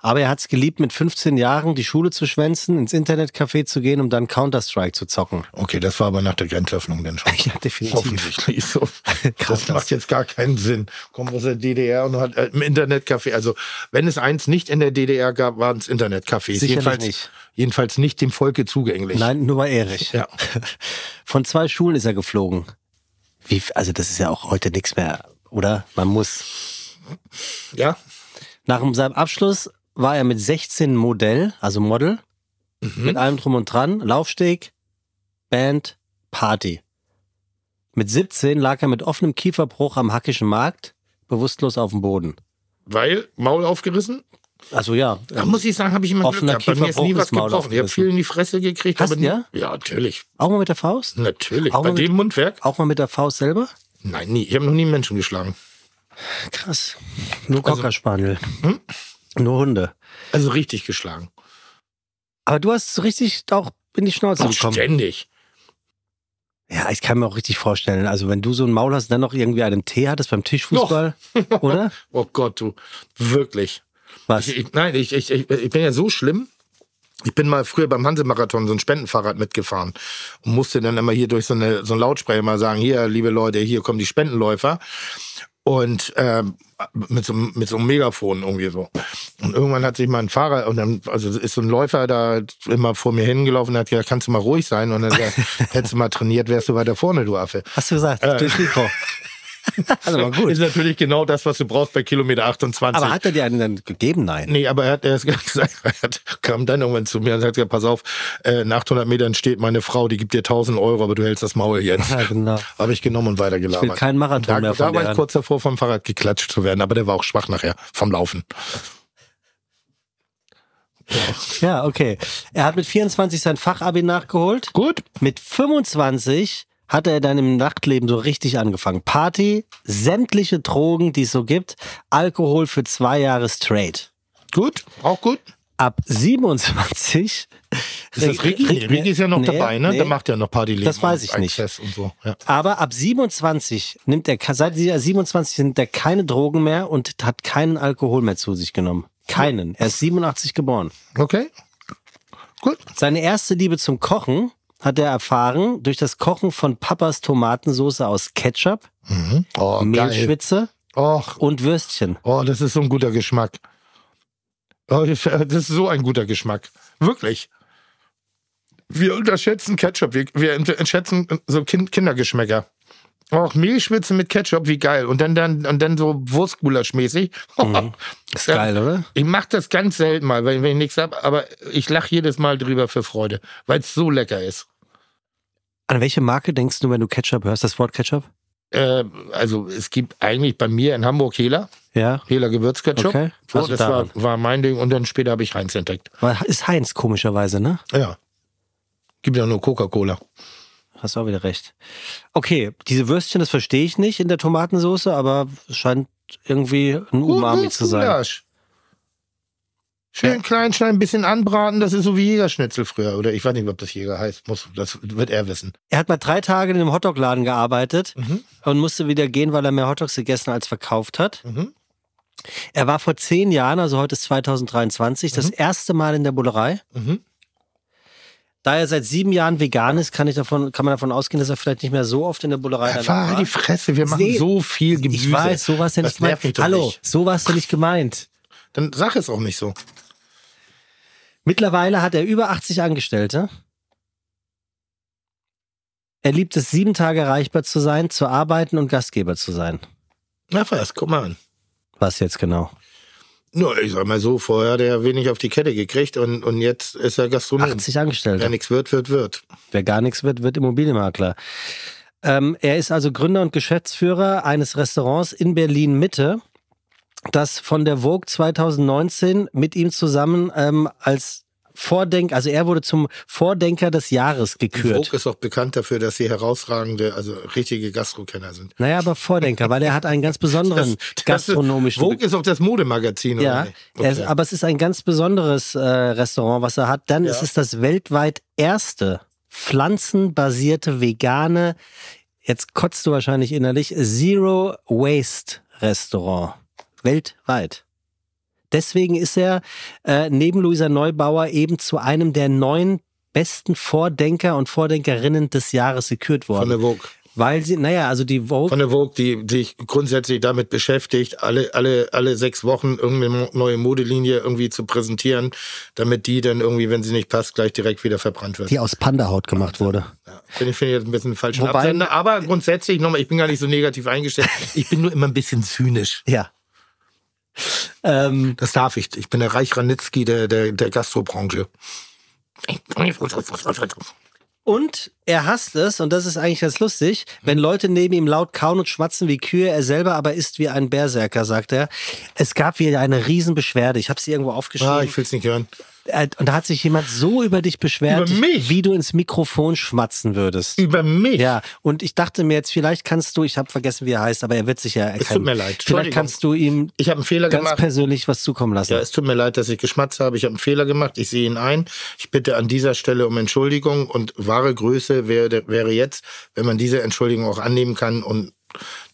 Aber er hat es geliebt, mit 15 Jahren die Schule zu schwänzen, ins Internetcafé zu gehen, um dann Counter-Strike zu zocken. Okay, das war aber nach der Grenzöffnung dann schon. Ja, definitiv. Offensichtlich so. Das macht jetzt gar keinen Sinn. Kommt aus der DDR und hat äh, im Internetcafé. Also, wenn es eins nicht in der DDR gab, waren es Internetcafés. Jedenfalls nicht. jedenfalls nicht dem Volke zugänglich. Nein, nur bei Erich. Ja. Von zwei Schulen ist er geflogen. Wie, also das ist ja auch heute nichts mehr, oder? Man muss. Ja? Nach seinem Abschluss war er mit 16 Modell, also Model, mit allem drum und dran, Laufsteg, Band, Party. Mit 17 lag er mit offenem Kieferbruch am Hackischen Markt, bewusstlos auf dem Boden. Weil Maul aufgerissen? Also ja, Da muss ich sagen, habe ich immer Glück gehabt. Bei mir ist nie was gebrochen. Ich habe viel in die Fresse gekriegt. Hast aber ja? Ja, natürlich. auch mal mit der Faust? Natürlich. Auch Bei mit- dem Mundwerk? Auch mal mit der Faust selber? Nein, nie. Ich habe noch nie einen Menschen geschlagen. Krass. Nur Cocker Spaniel. Nur Hunde. Also richtig geschlagen. Aber du hast so richtig auch in die Schnauze Auch bekommen. ständig. Ja, ich kann mir auch richtig vorstellen. Also wenn du so ein Maul hast, dann noch irgendwie einen Tee hattest beim Tischfußball, oder? Oh Gott, du. Wirklich. Was? Ich, ich, nein, ich, ich, ich, bin ja so schlimm. Ich bin mal früher beim Hansemarathon so ein Spendenfahrrad mitgefahren und musste dann immer hier durch so, eine, so einen Lautsprecher mal sagen, hier, liebe Leute, hier kommen die Spendenläufer. Und ähm, mit, so, einem- mit so einem Megafon irgendwie so. Und irgendwann hat sich mal ein Fahrer, und dann, also ist so ein Läufer da immer vor mir hingelaufen und hat gesagt, kannst du mal ruhig sein? Und dann hättest du mal trainiert, wärst du weiter vorne, du Affe. Hast du gesagt? Durchs Mikro. Also war gut. Ist natürlich genau das, was du brauchst bei Kilometer 28. Aber hat er dir einen dann gegeben? Nein. Nee, aber er hat erst gesagt, er hat, kam dann irgendwann zu mir und hat gesagt, pass auf, äh, nach 800 Metern steht meine Frau, die gibt dir 1000 Euro, aber du hältst das Maul jetzt. Ja, genau. Habe ich genommen und weitergelabert. Ich will keinen Marathon da, mehr von Da war ich kurz davor, vom Fahrrad geklatscht zu werden, aber der war auch schwach nachher, vom Laufen. Ja, okay. Er hat mit 24 sein Fachabi nachgeholt. Gut. Mit 25 hat er dann im Nachtleben so richtig angefangen. Party, sämtliche Drogen, die es so gibt, Alkohol für zwei Jahre straight. Gut, auch gut. Ab 27 Ist das Ricky? Nee, Ricky ist ja noch Nee, dabei, ne? nee. Der macht ja noch Partyleben. Das weiß ich nicht. So. ja. Aber ab 27 nimmt er, seit dieser 27 nimmt er keine Drogen mehr und hat keinen Alkohol mehr zu sich genommen. Keinen. Er ist 87 geboren. Okay. Gut. Seine erste Liebe zum Kochen hat er erfahren durch das Kochen von Papas Tomatensauce aus Ketchup, Oh, geil. Mehlschwitze Och, und Würstchen. oh, das ist so ein guter Geschmack. Oh, das ist so ein guter Geschmack. Wirklich. Wir unterschätzen Ketchup. Wir, wir unterschätzen so kind, Kindergeschmäcker. Och, Mehlschwitze mit Ketchup, wie geil. Und dann, dann, und dann so Wurstgulasch-mäßig. Ist geil, oder? Ich mache das ganz selten mal, wenn, wenn ich nichts hab, aber ich lache jedes Mal drüber für Freude, weil es so lecker ist. An welche Marke denkst du, wenn du Ketchup hörst, das Wort Ketchup? Äh, also es gibt eigentlich bei mir in Hamburg Hela, Ja. Hela Gewürzketchup. Okay. So, Also das war, war mein Ding und dann später habe ich Heinz entdeckt. Weil Ist Heinz komischerweise, ne? Ja. Gibt ja nur Coca-Cola. Hast du auch wieder recht. Okay, diese Würstchen, das verstehe ich nicht in der Tomatensauce, aber es scheint irgendwie ein Umami zu sein. Gulasch. Schön klein schneiden, ein bisschen anbraten, das ist so wie Jägerschnitzel früher. Oder ich weiß nicht, ob das Jäger heißt. Muss, das wird er wissen. Er hat mal drei Tage in einem Hotdog-Laden gearbeitet Mhm. und musste wieder gehen, weil er mehr Hotdogs gegessen als verkauft hat. Mhm. Er war vor zehn Jahren, also heute ist 2023, das erste Mal in der Bullerei. Mhm. Da er seit sieben Jahren vegan ist, kann, ich davon, kann man davon ausgehen, dass er vielleicht nicht mehr so oft in der Bullerei Ja, fahr war. die Fresse, wir machen Nee, so viel Gemüse. Ich weiß, so war es ja nicht gemeint. Hallo, nicht. so war es ja nicht gemeint. Dann sag es auch nicht so. Mittlerweile hat er über 80 Angestellte. Er liebt es, sieben Tage erreichbar zu sein, zu arbeiten und Gastgeber zu sein. Na was, guck mal an. Was jetzt genau? Nur, ich sag mal so, vorher hat er wenig auf die Kette gekriegt und, und jetzt ist er Gastronom. 80 Angestellte. Wer nichts wird, wird, wird. Wer gar nichts wird, wird Immobilienmakler. Ähm, er ist also Gründer und Geschäftsführer eines Restaurants in Berlin Mitte, das von der Vogue 2019 mit ihm zusammen ähm, als Vordenk, also er wurde zum Vordenker des Jahres gekürt. Vogue ist auch bekannt dafür, dass sie herausragende, also richtige Gastrokenner sind. Naja, aber Vordenker, weil er hat einen ganz besonderen gastronomischen. Vogue ist auch das Modemagazin, ja, oder er ist, Okay. aber es ist ein ganz besonderes äh, Restaurant, was er hat. Dann Ja. ist es das weltweit erste pflanzenbasierte vegane, jetzt kotzt du wahrscheinlich innerlich, Zero Waste Restaurant. Weltweit. Deswegen ist er äh, neben Luisa Neubauer eben zu einem der neun besten Vordenker und Vordenkerinnen des Jahres gekürt Von worden. der Vogue. Weil sie, naja, also die Vogue Von der Vogue, die sich grundsätzlich damit beschäftigt, alle, alle, alle sechs Wochen irgendeine neue Modelinie irgendwie zu präsentieren, damit die dann irgendwie, wenn sie nicht passt, gleich direkt wieder verbrannt wird. die aus Pandahaut gemacht wurde. Ja, Finde ich, finde ich jetzt ein bisschen falsch. Wobei- Absender, aber grundsätzlich nochmal, ich bin gar nicht so negativ eingestellt. Ich bin nur immer ein bisschen zynisch. Ja. Ähm, Das darf ich. Ich bin der Reich Ranitzky der, der, der Gastrobranche. Und er hasst es, und das ist eigentlich ganz lustig, wenn Leute neben ihm laut kauen und schmatzen wie Kühe, er selber aber ist wie ein Berserker, sagt er. Es gab wieder eine Riesenbeschwerde. Ich habe sie irgendwo aufgeschrieben. Ah, ich will's nicht hören. Äh, und da hat sich jemand so über dich beschwert, Über wie du ins Mikrofon schmatzen würdest. Über mich? Ja, und ich dachte mir jetzt, vielleicht kannst du, ich habe vergessen, wie er heißt, aber er wird sich ja erkennen. tut mir leid. Vielleicht kannst du ihm Ich habe einen Fehler ganz gemacht. persönlich was zukommen lassen. Ja, es tut mir leid, dass ich geschmatzt habe. Ich habe einen Fehler gemacht. Ich sehe ihn ein. Ich bitte an dieser Stelle um Entschuldigung und wahre Größe wäre, wäre jetzt, wenn man diese Entschuldigung auch annehmen kann und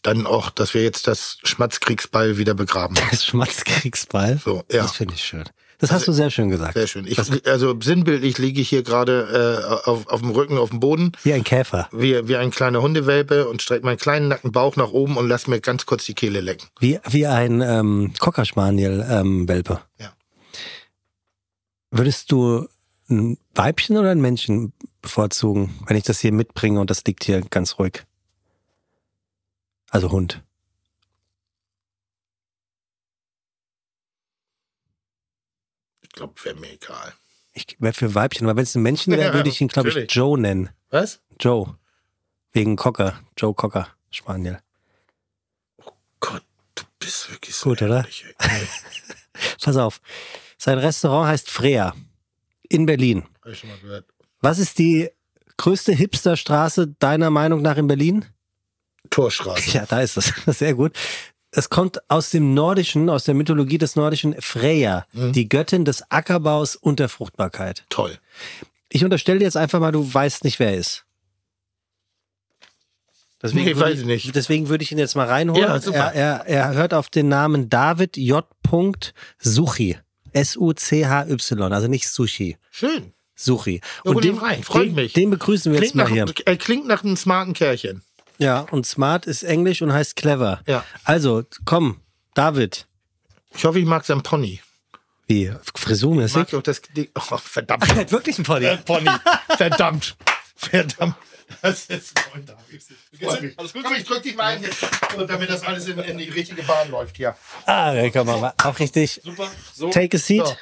dann auch, dass wir jetzt das Schmatzkriegsball wieder begraben. Das Schmatzkriegsball. So, ja. Das finde ich schön. Das hast du sehr schön gesagt. Sehr schön. Ich, also sinnbildlich liege ich hier gerade äh, auf, auf dem Rücken, auf dem Boden, Wie ein Käfer. wie, wie ein kleiner Hundewelpe und strecke meinen kleinen nackten Bauch nach oben und lass mir ganz kurz die Kehle lecken. Wie, wie ein ähm, Cocker Spaniel ähm. Ja. Würdest du ein Weibchen oder ein Männchen bevorzugen, wenn ich das hier mitbringe und das liegt hier ganz ruhig? Also Hund. Glaube, wäre mir egal. Ich wäre für Weibchen, aber wenn es ein Männchen wäre, Ja, würde ich ihn, glaube ich. Joe nennen. Was? Joe. Wegen Cocker. Joe Cocker Spaniel. Gott, du bist wirklich so Gut, oder? ehrlich, ey. Pass auf. Sein Restaurant heißt Freya. In Berlin. Hab ich schon mal gehört. Was ist die größte Hipsterstraße deiner Meinung nach in Berlin? Torstraße. Ja, da ist es. Sehr gut. Es kommt aus dem Nordischen, aus der Mythologie des Nordischen Freya, Mhm. die Göttin des Ackerbaus und der Fruchtbarkeit. Toll. Ich unterstelle dir jetzt einfach mal, du weißt nicht, wer er ist. Deswegen Nee, würde weiß ich nicht. Deswegen würde ich ihn jetzt mal reinholen. Ja, super. Er, er, er hört auf den Namen David J. Suchi. S-U-C-H-Y, also nicht Sushi. Schön. Suchi. Ja, hol ihn rein, freut den, mich. den begrüßen wir jetzt Klingt mal nach, hier. er klingt nach einem smarten Kerlchen. Ja, und smart ist Englisch und heißt clever. Ja. Also, komm, David. Ich hoffe, ich mag sein Pony. Wie? Ich mag Frisurmäßig? doch das. die- Oh, verdammt. Er hat wirklich ein Pony. Äh, Pony. Verdammt. Verdammt. Das ist Freund Alles gut? Komm, ich drück dich mal ein, hier, damit das alles in, in die richtige Bahn läuft hier. Ah, da kann man mal auch richtig. Super. So. Take a seat. So.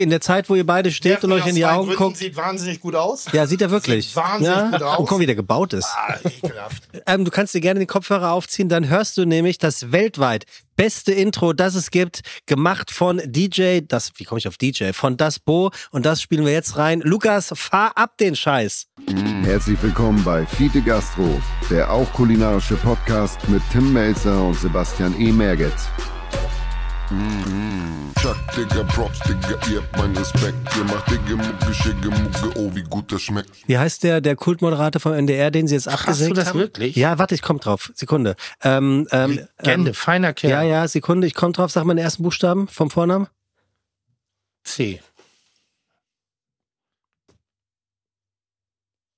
In der Zeit, wo ihr beide steht und euch in die Augen Gründen guckt. Sieht wahnsinnig gut aus. Ja, sieht er wirklich. Sieht wahnsinnig ja? gut aus. Und guck, wie der gebaut ist. Ah, ekelhaft. Ähm, du kannst dir gerne den Kopfhörer aufziehen, dann hörst du nämlich das weltweit beste Intro, das es gibt, gemacht von DJ, das, wie komme ich auf DJ? Von Das Bo und das spielen wir jetzt rein. Lukas, fahr ab den Scheiß. Herzlich willkommen bei Fiete Gastro, der auch kulinarische Podcast mit Tim Melzer und Sebastian E. Merget. Chuck, Digga, Props, Digga, ihr habt meinen Respekt. Ihr macht Digga, Mucke, Schicke, Mucke, oh, wie gut das schmeckt. Wie heißt der, der Kultmoderator vom NDR, den sie jetzt abgesägt du das haben? wirklich? Ja, warte, ich komm drauf. Sekunde. Ähm, ähm, Legende, ähm, feiner Kerl. ja, ja, Sekunde, ich komm drauf. Sag mal den ersten Buchstaben vom Vornamen. C.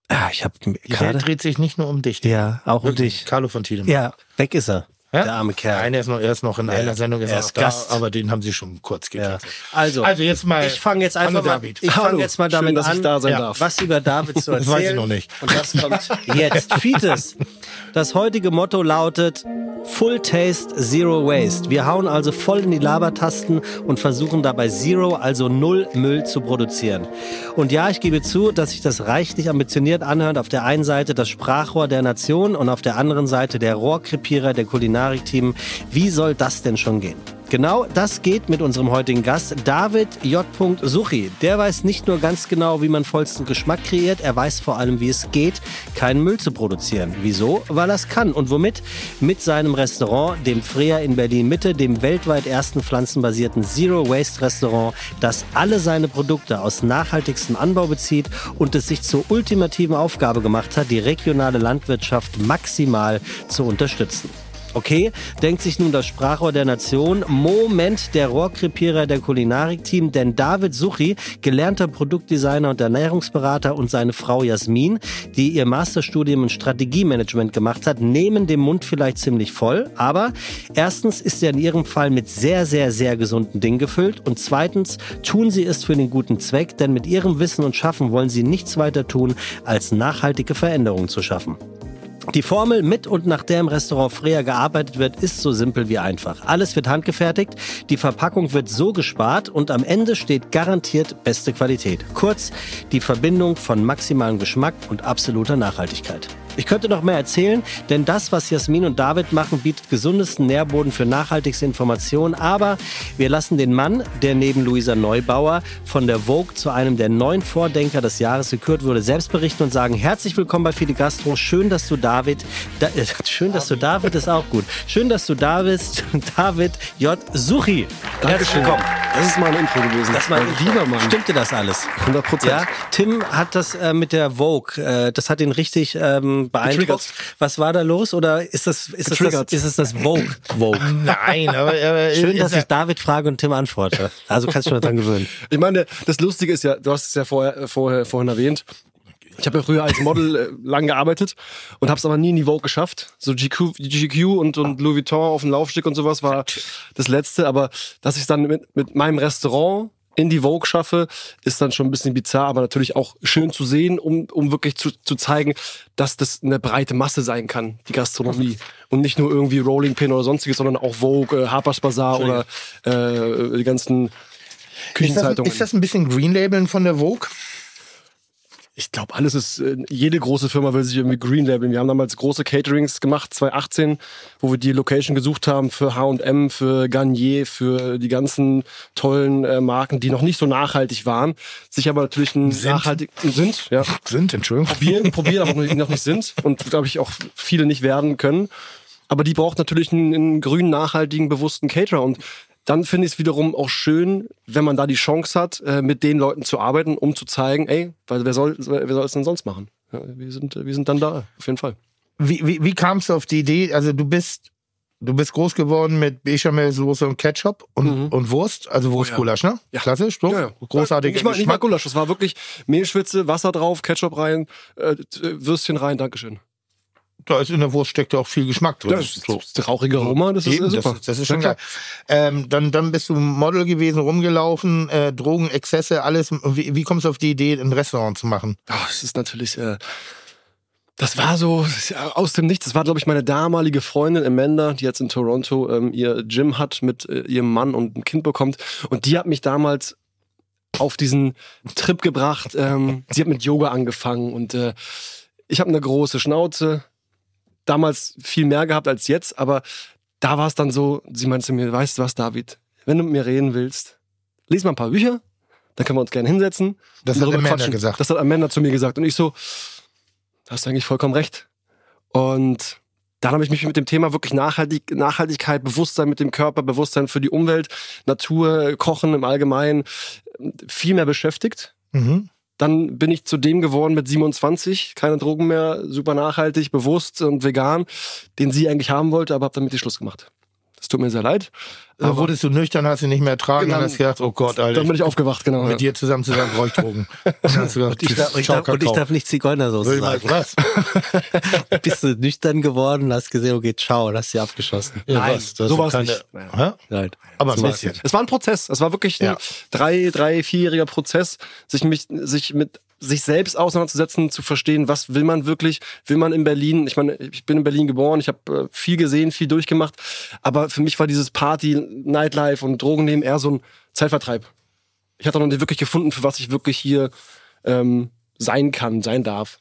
Ah, ich Die Welt gerade. dreht sich nicht nur um dich. Ja, auch um dich. Carlo von Tiedemann. Ja, weg ist er. Ja? Der arme Kerl. Nein, er ist noch, er ist noch in Ja, einer Sendung, er ist, er ist ist da, Gast. aber den haben sie schon kurz Ja. gecancelt. Also, Also jetzt mal. ich fange jetzt einfach mal, David. ich fange jetzt mal damit Schön, dass an, ich da sein ja, darf. was über David zu Das erzählen. weiß ich noch nicht. Und das kommt jetzt. Fites. Das heutige Motto lautet: Full Taste, Zero Waste. Wir hauen also voll in die Labertasten und versuchen dabei Zero, also null Müll zu produzieren. Und ja, ich gebe zu, dass sich das reichlich ambitioniert anhört. Auf der einen Seite das Sprachrohr der Nation und auf der anderen Seite der Rohrkrepierer der Kulinarikteam. Wie soll das denn schon gehen? Genau das geht mit unserem heutigen Gast, David J. Suchi. Der weiß nicht nur ganz genau, wie man vollsten Geschmack kreiert, er weiß vor allem, wie es geht, keinen Müll zu produzieren. Wieso? Weil er es kann. Und womit? Mit seinem Restaurant, dem Freya in Berlin Mitte, dem weltweit ersten pflanzenbasierten Zero Waste Restaurant, das alle seine Produkte aus nachhaltigstem Anbau bezieht und es sich zur ultimativen Aufgabe gemacht hat, die regionale Landwirtschaft maximal zu unterstützen. Okay, denkt sich nun das Sprachrohr der Nation. Moment, der Rohrkrepierer der Kulinarikteam, denn David Suchi, gelernter Produktdesigner und Ernährungsberater und seine Frau Jasmin, die ihr Masterstudium in Strategiemanagement gemacht hat, nehmen den Mund vielleicht ziemlich voll. Aber erstens ist er in ihrem Fall mit sehr, sehr, sehr gesunden Dingen gefüllt und zweitens tun sie es für den guten Zweck, denn mit ihrem Wissen und Schaffen wollen sie nichts weiter tun, als nachhaltige Veränderungen zu schaffen. Die Formel, mit und nach der im Restaurant Freya gearbeitet wird, ist so simpel wie einfach. Alles wird handgefertigt, die Verpackung wird so gespart und am Ende steht garantiert beste Qualität. Kurz, die Verbindung von maximalem Geschmack und absoluter Nachhaltigkeit. Ich könnte noch mehr erzählen, denn das, was Jasmin und David machen, bietet gesundesten Nährboden für nachhaltigste Informationen. Aber wir lassen den Mann, der neben Luisa Neubauer von der Vogue zu einem der neun Vordenker des Jahres gekürt wurde, selbst berichten und sagen: Herzlich willkommen bei Fide Gastro. Schön, dass du David, da, äh, schön, dass du David ist auch gut. Schön, dass du da bist, David J. Suchi. Herzlich willkommen. Das ist mal ein Intro gewesen. Das war mein lieber Mann. Stimmte das alles? 100 Prozent. Ja, Tim hat das äh, mit der Vogue, äh, das hat ihn richtig ähm, beeindruckt. Getriggert. Was war da los? Oder ist das, ist das, das, ist es das Vogue? Vogue. Nein, aber, aber Schön, dass ich David frage und Tim antworte. Also kannst du schon dran gewöhnen. Ich meine, das Lustige ist ja, du hast es ja vorher, vorher, vorhin erwähnt. Ich habe ja früher als Model äh, lang gearbeitet und habe es aber nie in die Vogue geschafft. So GQ, GQ und, und Louis Vuitton auf dem Laufstück und sowas war das Letzte. Aber dass ich es dann mit, mit meinem Restaurant in die Vogue schaffe, ist dann schon ein bisschen bizarr, aber natürlich auch schön zu sehen, um, um wirklich zu, zu zeigen, dass das eine breite Masse sein kann, die Gastronomie. Und nicht nur irgendwie Rolling Pin oder sonstiges, sondern auch Vogue, äh, Harper's Bazaar oder äh, die ganzen Ist das, Küchenzeitungen. ist das ein bisschen Green Labeln von der Vogue? Ich glaube, alles ist, äh, jede große Firma will sich irgendwie Green Labeln. Wir haben damals große Caterings gemacht, 2018, wo wir die Location gesucht haben für H&M, für Garnier, für die ganzen tollen äh, Marken, die noch nicht so nachhaltig waren, sich aber natürlich ein Sind. nachhaltig sind, ja. Sind, Entschuldigung. Probieren, probieren, aber noch nicht sind und glaube ich auch viele nicht werden können. Aber die braucht natürlich einen, einen grünen, nachhaltigen, bewussten Caterer und dann finde ich es wiederum auch schön, wenn man da die Chance hat, äh, mit den Leuten zu arbeiten, um zu zeigen, ey, weil wer soll wer soll es denn sonst machen? Ja, wir, sind, wir sind dann da, auf jeden Fall. Wie, wie, wie kamst du auf die Idee? Also du bist, du bist groß geworden mit Bechamelsoße und Ketchup und, Mhm. und Wurst, also Wurstgulasch, ne? Ja. Klassisch, so? Großartiger Nicht mal, nicht mal Geschmack. Gulasch, das war wirklich Mehlschwitze, Wasser drauf, Ketchup rein, äh, Würstchen rein, Dankeschön. Da ist in der Wurst steckt ja auch viel Geschmack drin. Das ist das rauchige Aroma, das ist Eben, super. Das, ist- das ist schon Ja, geil. Ähm, dann, dann bist du Model gewesen, rumgelaufen, äh, Drogen, Exzesse, alles. Wie, wie kommst du auf die Idee, ein Restaurant zu machen? Ach, es ist natürlich, äh, das war so das aus dem Nichts. Das war, glaube ich, meine damalige Freundin Amanda, die jetzt in Toronto ähm, ihr Gym hat mit äh, ihrem Mann und ein Kind bekommt. Und die hat mich damals auf diesen Trip gebracht. Ähm, sie hat mit Yoga angefangen und äh, ich habe eine große Schnauze. Damals viel mehr gehabt als jetzt, aber da war es dann so, sie meinte zu mir, weißt du was, David, wenn du mit mir reden willst, lies mal ein paar Bücher, dann können wir uns gerne hinsetzen. Das hat Amanda quatschen. gesagt. Das hat Amanda zu mir gesagt. Und ich so, hast du eigentlich vollkommen recht. Und dann habe ich mich mit dem Thema wirklich Nachhaltig Nachhaltigkeit, Bewusstsein mit dem Körper, Bewusstsein für die Umwelt, Natur, Kochen im Allgemeinen viel mehr beschäftigt. Mhm. Dann bin ich zu dem geworden mit 27, keine Drogen mehr, super nachhaltig, bewusst und vegan, den sie eigentlich haben wollte, aber habe damit die Schluss gemacht. Das tut mir sehr leid. Da Aber wurdest du nüchtern, hast du nicht mehr ertragen Genau. und hast gedacht, oh Gott, Alter. dann bin ich aufgewacht, genau. mit dir zusammen zu sagen, brauche ich Drogen. Und dann hast du gesagt, Ich darf, ich darf, und ich darf nicht Zigeunersoße Will mal sagen. was? Bist du nüchtern geworden, hast gesehen, okay, ciao, und hast sie abgeschossen. Ja, Nein, was? Das so ist war's keine- nicht. Nein. Aber ein So war's bisschen. Es war ein Prozess. Es war wirklich ein Ja. drei, drei, vierjähriger Prozess, sich, mich, sich mit sich selbst auseinanderzusetzen, zu verstehen, was will man wirklich, will man in Berlin, ich meine, ich bin in Berlin geboren, ich habe äh, viel gesehen, viel durchgemacht, aber für mich war dieses Party, Nightlife und Drogennehmen eher so ein Zeitvertreib. Ich hatte noch nicht wirklich gefunden, für was ich wirklich hier ähm, sein kann, sein darf.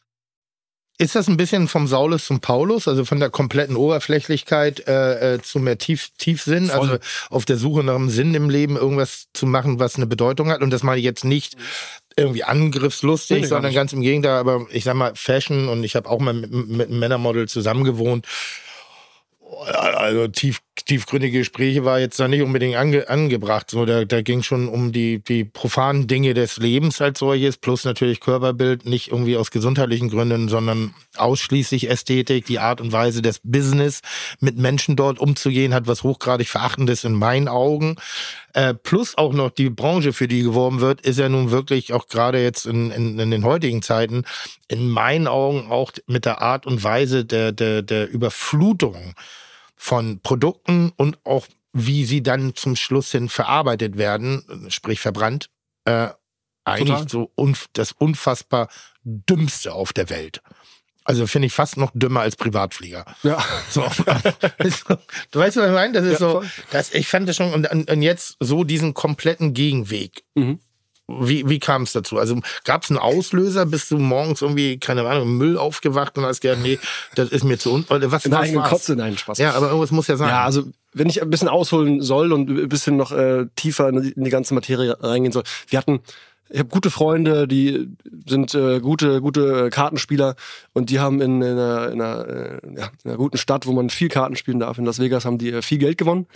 Ist das ein bisschen vom Saulus zum Paulus, also von der kompletten Oberflächlichkeit äh, äh, zu mehr Tief, Tiefsinn, Voll. also auf der Suche nach einem Sinn im Leben, irgendwas zu machen, was eine Bedeutung hat? Und das meine ich jetzt nicht irgendwie angriffslustig, sondern ganz im Gegenteil, aber ich sag mal Fashion und ich habe auch mal mit, mit einem Männermodel zusammengewohnt. Also tief, tiefgründige Gespräche war jetzt da nicht unbedingt ange, angebracht. So, da, da ging schon um die, die profanen Dinge des Lebens als solches, plus natürlich Körperbild, nicht irgendwie aus gesundheitlichen Gründen, sondern ausschließlich Ästhetik, die Art und Weise des Business mit Menschen dort umzugehen, hat was hochgradig Verachtendes in meinen Augen. Äh, plus auch noch die Branche, für die geworben wird, ist ja nun wirklich auch gerade jetzt in, in, in den heutigen Zeiten in meinen Augen auch mit der Art und Weise der, der, der Überflutung von Produkten und auch wie sie dann zum Schluss hin verarbeitet werden, sprich verbrannt, äh, eigentlich Total. so unf das unfassbar dümmste auf der Welt. Also finde ich fast noch dümmer als Privatflieger. Ja. So. du weißt, was ich meine? Das ist Ja, so, das, ich fand das schon, und, und und jetzt so diesen kompletten Gegenweg. Mhm. Wie, wie kam es dazu? Also gab es einen Auslöser? Bist du morgens irgendwie, keine Ahnung, im Müll aufgewacht und hast gedacht, nee, das ist mir zu un... oder Was, In der was? Kotze, nein, Spaß. Ja, aber irgendwas muss ja sein. Ja, also wenn ich ein bisschen ausholen soll und ein bisschen noch äh, tiefer in die, ganze Materie reingehen soll. Wir hatten, ich habe gute Freunde, die sind äh, gute, gute Kartenspieler und die haben in, in, einer, in, einer, äh, ja, in einer guten Stadt, wo man viel Karten spielen darf, in Las Vegas, haben die äh, viel Geld gewonnen.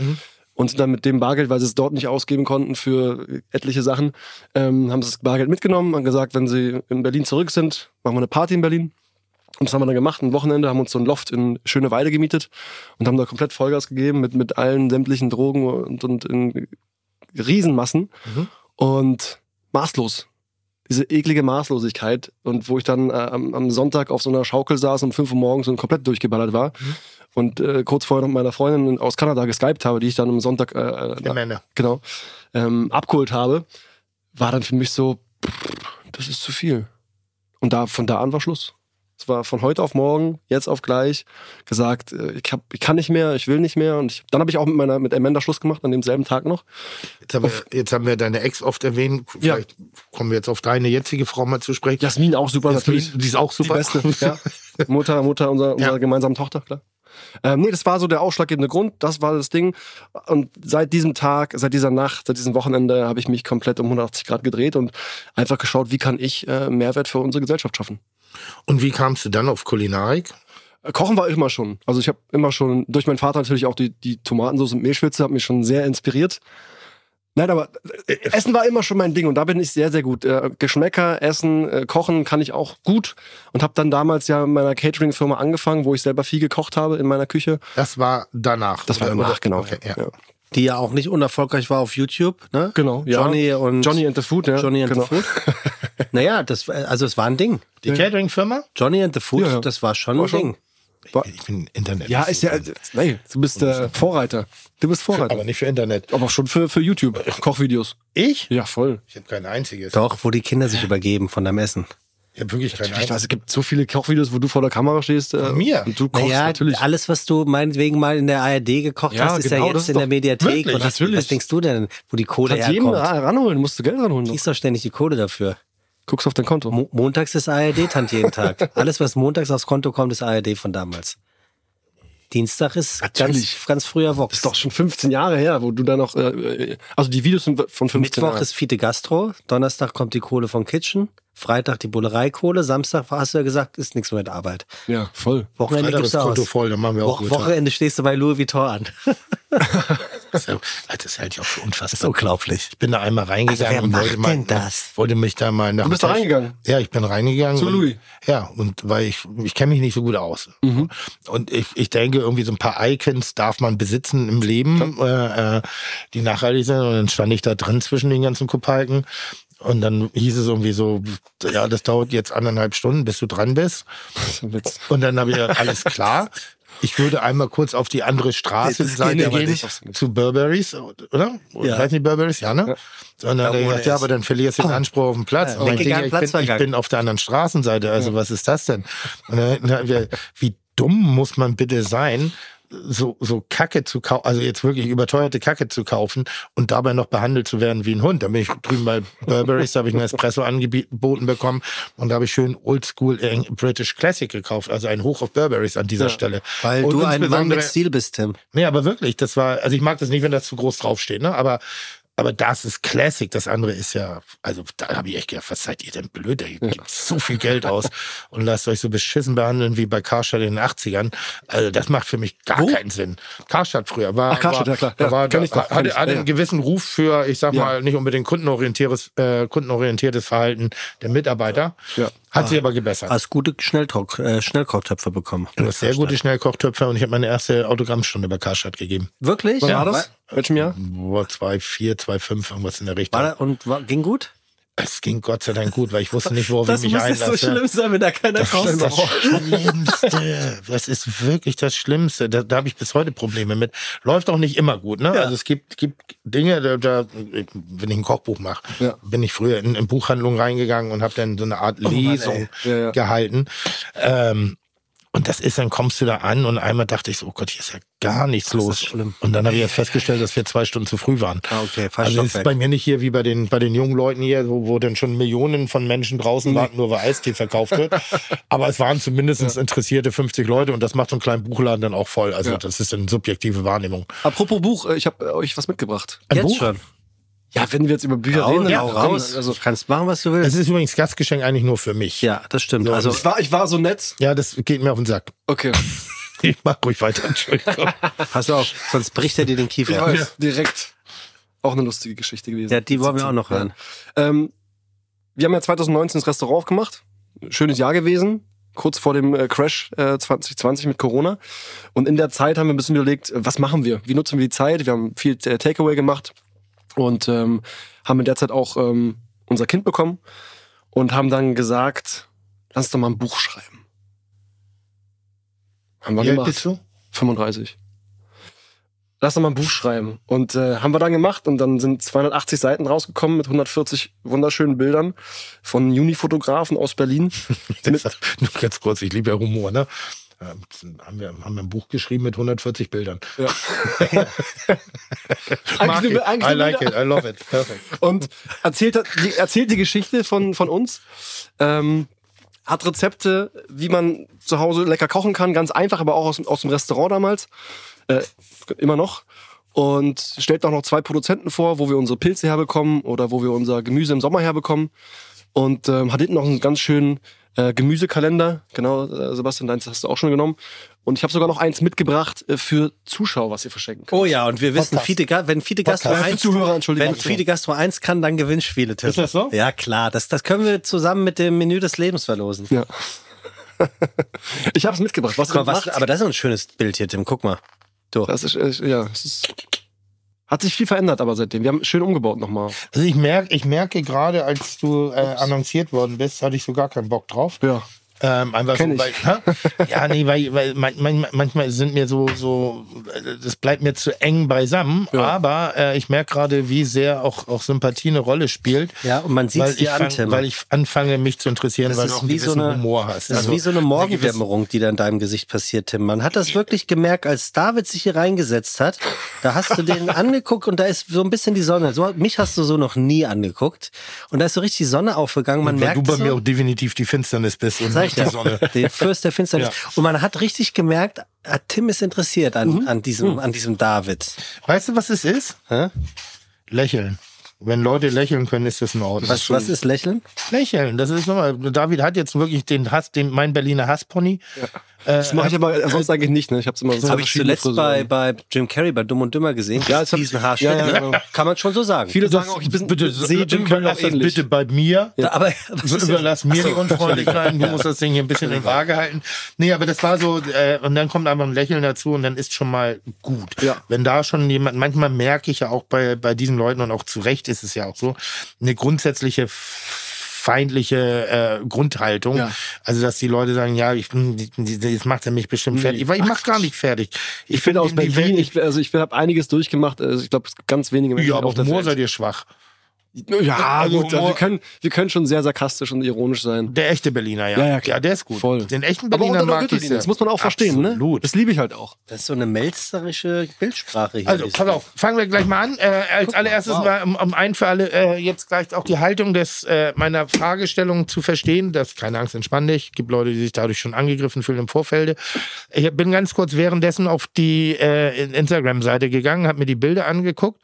Und dann mit dem Bargeld, weil sie es dort nicht ausgeben konnten für etliche Sachen, ähm, haben sie das Bargeld mitgenommen und gesagt, wenn sie in Berlin zurück sind, machen wir eine Party in Berlin. Und das haben wir dann gemacht, ein Wochenende, haben uns so ein Loft in Schöneweide gemietet und haben da komplett Vollgas gegeben mit, mit allen sämtlichen Drogen und, und in Riesenmassen. Und maßlos. Diese eklige Maßlosigkeit. Und wo ich dann äh, am, am Sonntag auf so einer Schaukel saß um 5 Uhr morgens und komplett durchgeballert war und äh, kurz vorher noch mit meiner Freundin aus Kanada geskypt habe, die ich dann am Sonntag äh, Der Männer. genau, ähm, abgeholt habe, war dann für mich so, das ist zu viel. Und da, von da an war Schluss. Es war von heute auf morgen, jetzt auf gleich, gesagt, äh, ich, hab, ich kann nicht mehr, ich will nicht mehr. Und ich, dann habe ich auch mit meiner mit Amanda Schluss gemacht, an demselben Tag noch. Jetzt haben, wir, jetzt haben wir deine Ex oft erwähnt. Ja. Vielleicht kommen wir jetzt auf deine jetzige Frau mal zu sprechen. Jasmin auch super, Jasmin, natürlich. die ist auch super. Die beste. ja. Mutter, Mutter unserer, unserer Ja. gemeinsamen Tochter, klar. Ähm, nee, das war so der ausschlaggebende Grund, das war das Ding. Und seit diesem Tag, seit dieser Nacht, seit diesem Wochenende habe ich mich komplett um 180 Grad gedreht und einfach geschaut, wie kann ich äh, Mehrwert für unsere Gesellschaft schaffen. Und wie kamst du dann auf Kulinarik? Äh, Kochen war immer schon. Also ich habe immer schon, durch meinen Vater natürlich auch die, die Tomatensauce und Mehlschwitze, hat mich schon sehr inspiriert. Nein, aber äh, Essen war immer schon mein Ding und da bin ich sehr, sehr gut. Äh, Geschmäcker, Essen, äh, Kochen kann ich auch gut und habe dann damals ja in meiner Catering-Firma angefangen, wo ich selber viel gekocht habe in meiner Küche. Das war danach. Das war danach, oder- genau. Okay, ja. Ja. Die ja auch nicht unerfolgreich war auf YouTube, ne? Genau, ja. Johnny und Johnny and the Food, ja. Johnny and genau. the Food. naja, das, also es war ein Ding. Die Catering-Firma? Johnny and the Food, Ja, ja. das war schon War ein schon- Ding. Ich bin Internet. Ja, ist ja, nee, du bist äh, Vorreiter. Du bist Vorreiter. Aber nicht für Internet. Aber schon für, für YouTube, Kochvideos. Ich? Ja, voll. Ich habe kein einziges. Doch, wo die Kinder sich übergeben von deinem Essen. Ich habe wirklich kein Ich weiß, einziges. es gibt so viele Kochvideos, wo du vor der Kamera stehst. Äh, Von mir? Und du kochst Naja, natürlich. alles, was du meinetwegen mal in der ARD gekocht Ja, hast, ist genau, ja jetzt ist in der Mediathek. Wirklich, und was, natürlich. was denkst du denn, wo die Kohle Kannst herkommt? ra- ranholen, musst du Geld ranholen. Kriegst doch ständig die Kohle dafür. Guckst auf dein Konto. Mo montags ist ARD-Tant jeden Tag. Alles, was montags aufs Konto kommt, ist ARD von damals. Dienstag ist ganz, Natürlich. ganz früher Vox. Das ist doch schon 15 Jahre her, wo du da noch, äh, äh, also die Videos sind von 15 Mittwoch Jahren. ist Fiete Gastro, Donnerstag kommt die Kohle von Kitchen, Freitag die Bullereikohle, Samstag hast du ja gesagt, ist nichts mehr mit Arbeit. ja, voll. Wochenende Freitag ist Konto aus. voll, dann machen wir auch Wo. Wochenende stehst du bei Louis Vuitton an. Das, das hält ich auch für Das unfassbar. ist unglaublich. Ich bin da einmal reingegangen Also wer und macht wollte, mal, denn das? wollte mich da mal nach Du bist da reingegangen? Ja, ich bin reingegangen. Zu und, Louis? Ja, und weil ich, ich kenne mich nicht so gut aus. Mhm. Und ich, ich denke, irgendwie so ein paar Icons darf man besitzen im Leben, äh, äh, die nachhaltig sind. Und dann stand ich da drin zwischen den ganzen Kupalken. Und dann hieß es irgendwie so, ja, das dauert jetzt anderthalb Stunden, bis du dran bist. Und dann habe ich gesagt, alles klar. Ich würde einmal kurz auf die andere Straßenseite gehen, Gemüse. zu Burberrys, oder? Ja. Heißt nicht Burberrys? Ja, ne? So, Und dann hat er gesagt, ja, aber dann verlierst du den Anspruch auf den Platz. Ja, Und ich, denke, ich, bin, ich bin auf der anderen Straßenseite, also was ist das denn? Und dann, dann wir, wie dumm muss man bitte sein, so, so Kacke zu kaufen, also jetzt wirklich überteuerte Kacke zu kaufen und dabei noch behandelt zu werden wie ein Hund. Da bin ich drüben bei Burberry's, da habe ich einen Espresso angeboten bekommen und da habe ich schön Oldschool British Classic gekauft, also ein Hoch auf Burberry's an dieser Stelle. Weil und du ein Mann mit Stil bist, Tim. Nee, aber wirklich, das war, also ich mag das nicht, wenn das zu groß draufsteht, ne? Aber, aber das ist Classic, das andere ist ja, also da habe ich echt gedacht, was seid ihr denn blöd? Ihr gebt so viel Geld aus und lasst euch so beschissen behandeln wie bei Karstadt in den 80ern. Also das macht für mich gar keinen Sinn. Karstadt früher war, Ach, Karstadt, war, ja, klar. da Ja, war, da, ich doch, kenn hatte, ich. hatte Ja, einen ja. gewissen Ruf für, ich sag Ja. mal, nicht unbedingt kundenorientiertes, äh, kundenorientiertes Verhalten der Mitarbeiter. Ja. Hat sich aber gebessert. Hast gute Schnellkoch, äh, Schnellkochtöpfe bekommen. Du hast sehr gute Schnellkochtöpfe und ich habe meine erste Autogrammstunde bei Karstadt gegeben. Wirklich? Wann Ja, war das? Welchem Jahr? Boah, 2,4, 2,5, irgendwas in der Richtung. War, und war, ging gut? Es ging Gott sei Dank gut, weil ich wusste nicht, worauf ich mich muss einlasse. sein, wenn da keiner Das ist das Schlimmste. Das ist wirklich das Schlimmste. Da, da habe ich bis heute Probleme mit. Läuft auch nicht immer gut. Ne? Also es gibt, gibt Dinge, da, da, wenn ich ein Kochbuch mache, Ja. bin ich früher in, in Buchhandlungen reingegangen und habe dann so eine Art Lesung ey. Ja, ja. gehalten. Ähm, und das ist, dann kommst du da an und einmal dachte ich so, oh Gott, hier ist ja gar nichts los. schlimm. Und dann habe ich jetzt festgestellt, dass wir zwei Stunden zu früh waren. Ah, okay, falsch Also es ist bei mir nicht hier wie bei den, bei den jungen Leuten hier, wo, wo dann schon Millionen von Menschen draußen warten, nur weil Eistee verkauft wird. Aber es waren zumindest interessierte 50 Leute und das macht so einen kleinen Buchladen dann auch voll. Also Ja. das ist eine subjektive Wahrnehmung. Apropos Buch, äh, ich habe euch was mitgebracht. Ein Jetzt Buch? schon. Ja, wenn wir jetzt über Bücher reden, ja, dann raus. Also, du kannst machen, was du Es willst. ist übrigens Gastgeschenk eigentlich nur für mich. Ja, das stimmt. Also, ich, war, ich war so nett. Ja, das geht mir auf den Sack. Okay. Ich mach ruhig weiter, Entschuldigung. pass auf, sonst bricht er dir den Ich Kiefer. weiß, direkt. Auch eine lustige Geschichte gewesen. Ja, die wollen wir auch noch hören. Ähm, wir haben ja 2019 das Restaurant aufgemacht. Schönes Jahr gewesen. Kurz vor dem äh, Crash äh, 2020 mit Corona. Und in der Zeit haben wir ein bisschen überlegt, äh, was machen wir? Wie nutzen wir die Zeit? Wir haben viel äh, Takeaway gemacht und ähm, haben in der Zeit auch ähm, unser Kind bekommen und haben dann gesagt, lass uns doch mal ein Buch schreiben. Haben wir Wie alt gemacht. bist du? 35. Lass doch mal ein Buch schreiben. Und äh, haben wir dann gemacht und dann sind 280 Seiten rausgekommen mit 140 wunderschönen Bildern von Juni-Fotografen aus Berlin. Nur ganz kurz, ich liebe ja Humor, ne? Ähm, haben, wir, haben wir ein Buch geschrieben mit 140 Bildern. Ja. Eigentlich ich. eigentlich I like it, I love it. Perfect. Und erzählt, die, erzählt die Geschichte von, von uns. Ähm, hat Rezepte, wie man zu Hause lecker kochen kann. Ganz einfach, aber auch aus, dem- aus dem Restaurant damals. Äh, immer noch. Und stellt auch noch zwei Produzenten vor, wo wir unsere Pilze herbekommen oder wo wir unser Gemüse im Sommer herbekommen. Und ähm, hat hinten noch einen ganz schönen äh, Gemüsekalender. Genau, äh, Sebastian, deins hast du auch schon genommen. Und ich habe sogar noch eins mitgebracht äh, für Zuschauer, was ihr verschenken könnt. Oh ja, und wir wissen, Ga- wenn Fide Gastro Podcast. 1, Für Zuhörer, wenn Fide Gastro 1 kann, dann Gewinnspiele tippen. Ist das so? Ja, klar. Das, das können wir zusammen mit dem Menü des Lebens verlosen. Ja. ich habe es mitgebracht. Was, mal, was, aber das ist ein schönes Bild hier, Tim. Guck mal. Du. Das ist, äh, ja, es ist, hat sich viel verändert, aber seitdem. Wir haben schön umgebaut nochmal. Also ich merke, ich merke gerade, als du äh, annonciert worden bist, hatte ich so gar keinen Bock drauf. Ja. Ähm, einfach Kenn so, weil, hä? ja, nee, weil, weil man, man, manchmal sind mir so, so, das bleibt mir zu eng beisammen, Ja. aber äh, ich merke gerade, wie sehr auch, auch Sympathie eine Rolle spielt. Ja, und man sieht dir an, weil ich anfange, mich zu interessieren, Das weil ist du auch wie so eine- Humor hast. Das ist Also, wie so eine Morgendämmerung, die da in deinem Gesicht passiert, Tim. Man hat das wirklich gemerkt, als David sich hier reingesetzt hat. Da hast du den angeguckt und da ist so ein bisschen die Sonne. So, mich hast du so noch nie angeguckt. Und da ist so richtig die Sonne aufgegangen. Man weil merkt du bei so, mir auch definitiv die Finsternis bist und Dir, Sonne. den Fürst der Finsternis. Und man hat richtig gemerkt, ah, Tim ist interessiert an, Mhm. an, diesem, an diesem David. Weißt du, was es ist? Hä? Lächeln. Wenn Leute lächeln können, ist das in Ordnung. Was, was ist Lächeln? Lächeln? Das ist nochmal. David hat jetzt wirklich den Hass, den mein Berliner Hasspony. Das mache ich aber sonst eigentlich nicht. Ne? Ich habe immer so Das habe ich zuletzt bei, Frisuren. bei Jim Carrey bei Dumm und Dümmer gesehen. Ja, das diesen Haarschnitt. ja, ja, ne? genau. Kann man schon so sagen. Viele sagen auch, ich bin, bitte, sehe Jim Carrey auch das ähnlich. bitte bei mir. Da- aber was ist Überlass mir die Unfreundlichkeit, du musst das Ding hier ein bisschen in Waage halten. Nee, aber das war so, äh, und dann kommt einfach ein Lächeln dazu und dann ist schon mal gut. Ja. Wenn da schon jemand, manchmal merke ich ja auch bei, bei diesen Leuten und auch zu Recht ist es ja auch so, eine grundsätzliche feindliche äh, Grundhaltung. Ja. Also dass die Leute sagen, ja, ich, hm, jetzt macht er mich bestimmt fertig. Weil ich mach's gar nicht fertig. Ich bin aus Berlin, ich, also ich habe einiges durchgemacht. Also ich glaube, es gibt ganz wenige Menschen ja, aber auf Moor seid ihr schwach. Ja, Also gut, also wir, können, wir können schon sehr sarkastisch und ironisch sein. Der echte Berliner, ja. Ja, ja, klar. der ist gut. Voll. Den echten Berliner mag ich sehr. das muss man auch verstehen, ne? Absolut. Das liebe ich halt auch. Das ist so eine melzerische Bildsprache hier. Also, pass auf, fangen wir gleich mal an. Äh, als mal, allererstes wow. mal, um, um ein für alle äh, jetzt gleich auch die Haltung des äh, meiner Fragestellung zu verstehen. Das keine Angst, entspann dich. Gibt Leute, die sich dadurch schon angegriffen fühlen im Vorfeld. Ich bin ganz kurz währenddessen auf die äh, Instagram-Seite gegangen, habe mir die Bilder angeguckt,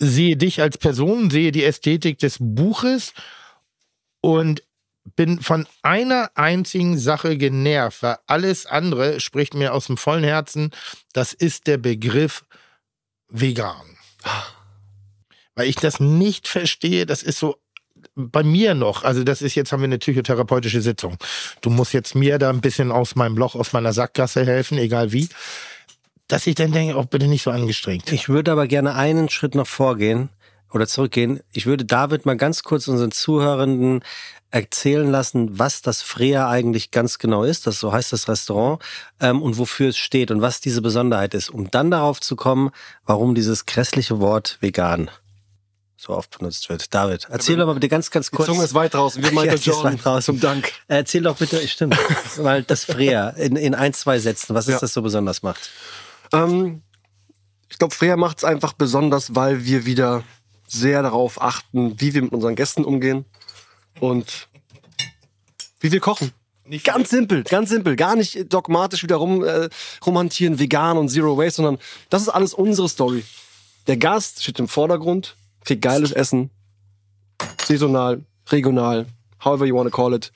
sehe dich als Person, sehe die Ästhetik des Buches und bin von einer einzigen Sache genervt, weil alles andere spricht mir aus dem vollen Herzen. Das ist der Begriff vegan. Weil ich das nicht verstehe, das ist so bei mir noch, also das ist jetzt haben wir eine psychotherapeutische Sitzung. Du musst jetzt mir da ein bisschen aus meinem Loch, aus meiner Sackgasse helfen, egal wie. Dass ich dann denke, auch bitte nicht so angestrengt. Ich würde aber gerne einen Schritt noch vorgehen oder zurückgehen. Ich würde David mal ganz kurz unseren Zuhörenden erzählen lassen, was das Freya eigentlich ganz genau ist. Das so heißt das Restaurant ähm, und wofür es steht und was diese Besonderheit ist, um dann darauf zu kommen, warum dieses grässliche Wort vegan so oft benutzt wird. David, erzähl doch mal bitte ganz, ganz Die kurz. Zunge ist weit draußen. Wir meinen Ja, die John. weit draußen. Zum Dank. Erzähl doch bitte, stimmt, weil das Freya in, in ein, zwei Sätzen, was ist Ja. das so besonders macht. Ähm, ich glaube, Freya macht es einfach besonders, weil wir wieder sehr darauf achten, wie wir mit unseren Gästen umgehen und wie wir kochen. ganz simpel, ganz simpel. Gar nicht dogmatisch wieder rum, äh, rumhantieren, vegan und Zero Waste, sondern das ist alles unsere Story. Der Gast steht im Vordergrund, kriegt geiles Essen, saisonal, regional, however you want to call it,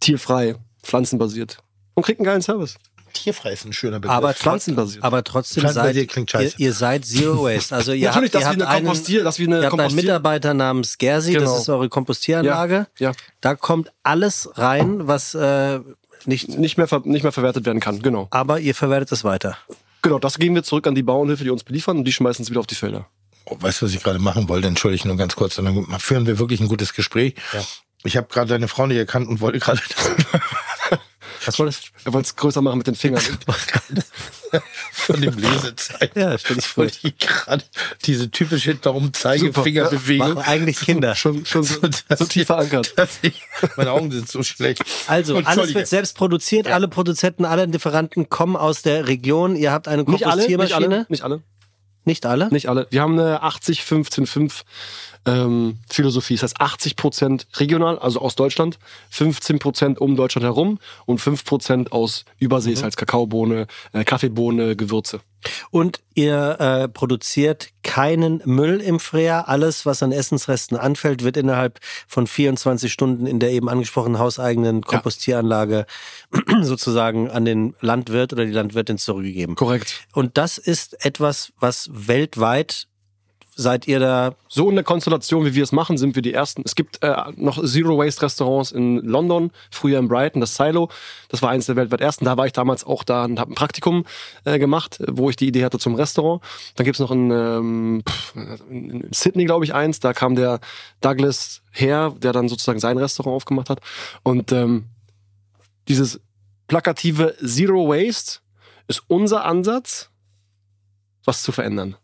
tierfrei, pflanzenbasiert und kriegt einen geilen Service. Tierfrei ist ein schöner Begriff. Aber, Pflanzenbasiert. aber trotzdem Pflanzenbasiert seid klingt ihr, scheiße. ihr seid Zero Waste. Also ihr Natürlich, habt, dass ihr wir habt eine einen, wir eine ihr habt einen Mitarbeiter namens Gersi, Genau. das ist eure Kompostieranlage. Ja, ja. Da kommt alles rein, was äh, nicht, nicht mehr, ver nicht mehr verwertet werden kann. Genau. aber ihr verwertet es weiter. Genau, das geben wir zurück an die Bauernhilfe, die uns beliefern und die schmeißen es wieder auf die Felder. Oh, weißt du, was ich gerade machen wollte? Entschuldige nur ganz kurz. Dann führen wir wirklich ein gutes Gespräch. Ich habe gerade deine Frau nicht erkannt und wollte gerade Was war das? Er wollte es größer machen mit den Fingern. von dem Lesezeichen. Ja, stell dich vor. Ich gerade diese typische darum Zeigefingerbewegung. Machen eigentlich Kinder. schon schon so, so tief ich- verankert. ich, meine Augen sind so schlecht. Also, alles wird selbst produziert. Alle Produzenten, alle Lieferanten kommen aus der Region. Ihr habt eine alle, nicht Kompostiermaschine. alle, nicht alle, Nicht alle? nicht alle. Wir haben eine 80-15-5 ähm, Philosophie. Das heißt 80 Prozent regional, also aus Deutschland, 15 Prozent um Deutschland herum und 5 Prozent aus Übersee, das heißt Kakaobohne, äh, Kaffeebohne, Gewürze. Und ihr äh, produziert keinen Müll im Freer. Alles, was an Essensresten anfällt, wird innerhalb von 24 Stunden in der eben angesprochenen hauseigenen Kompostieranlage sozusagen an den Landwirt oder die Landwirtin zurückgegeben. Korrekt. Und das ist etwas, was weltweit seid ihr da So in der Konstellation, wie wir es machen, sind wir die Ersten. Es gibt äh, noch Zero Waste Restaurants in London, früher in Brighton, das Silo. Das war eines der weltweit ersten. Da war ich damals auch da und habe ein Praktikum äh, gemacht, wo ich die Idee hatte zum Restaurant. Dann gibt's noch in, ähm, in Sydney, glaube ich, eins. Da kam der Douglas her, der dann sozusagen sein Restaurant aufgemacht hat. Und ähm, dieses plakative Zero Waste ist unser Ansatz, was zu verändern.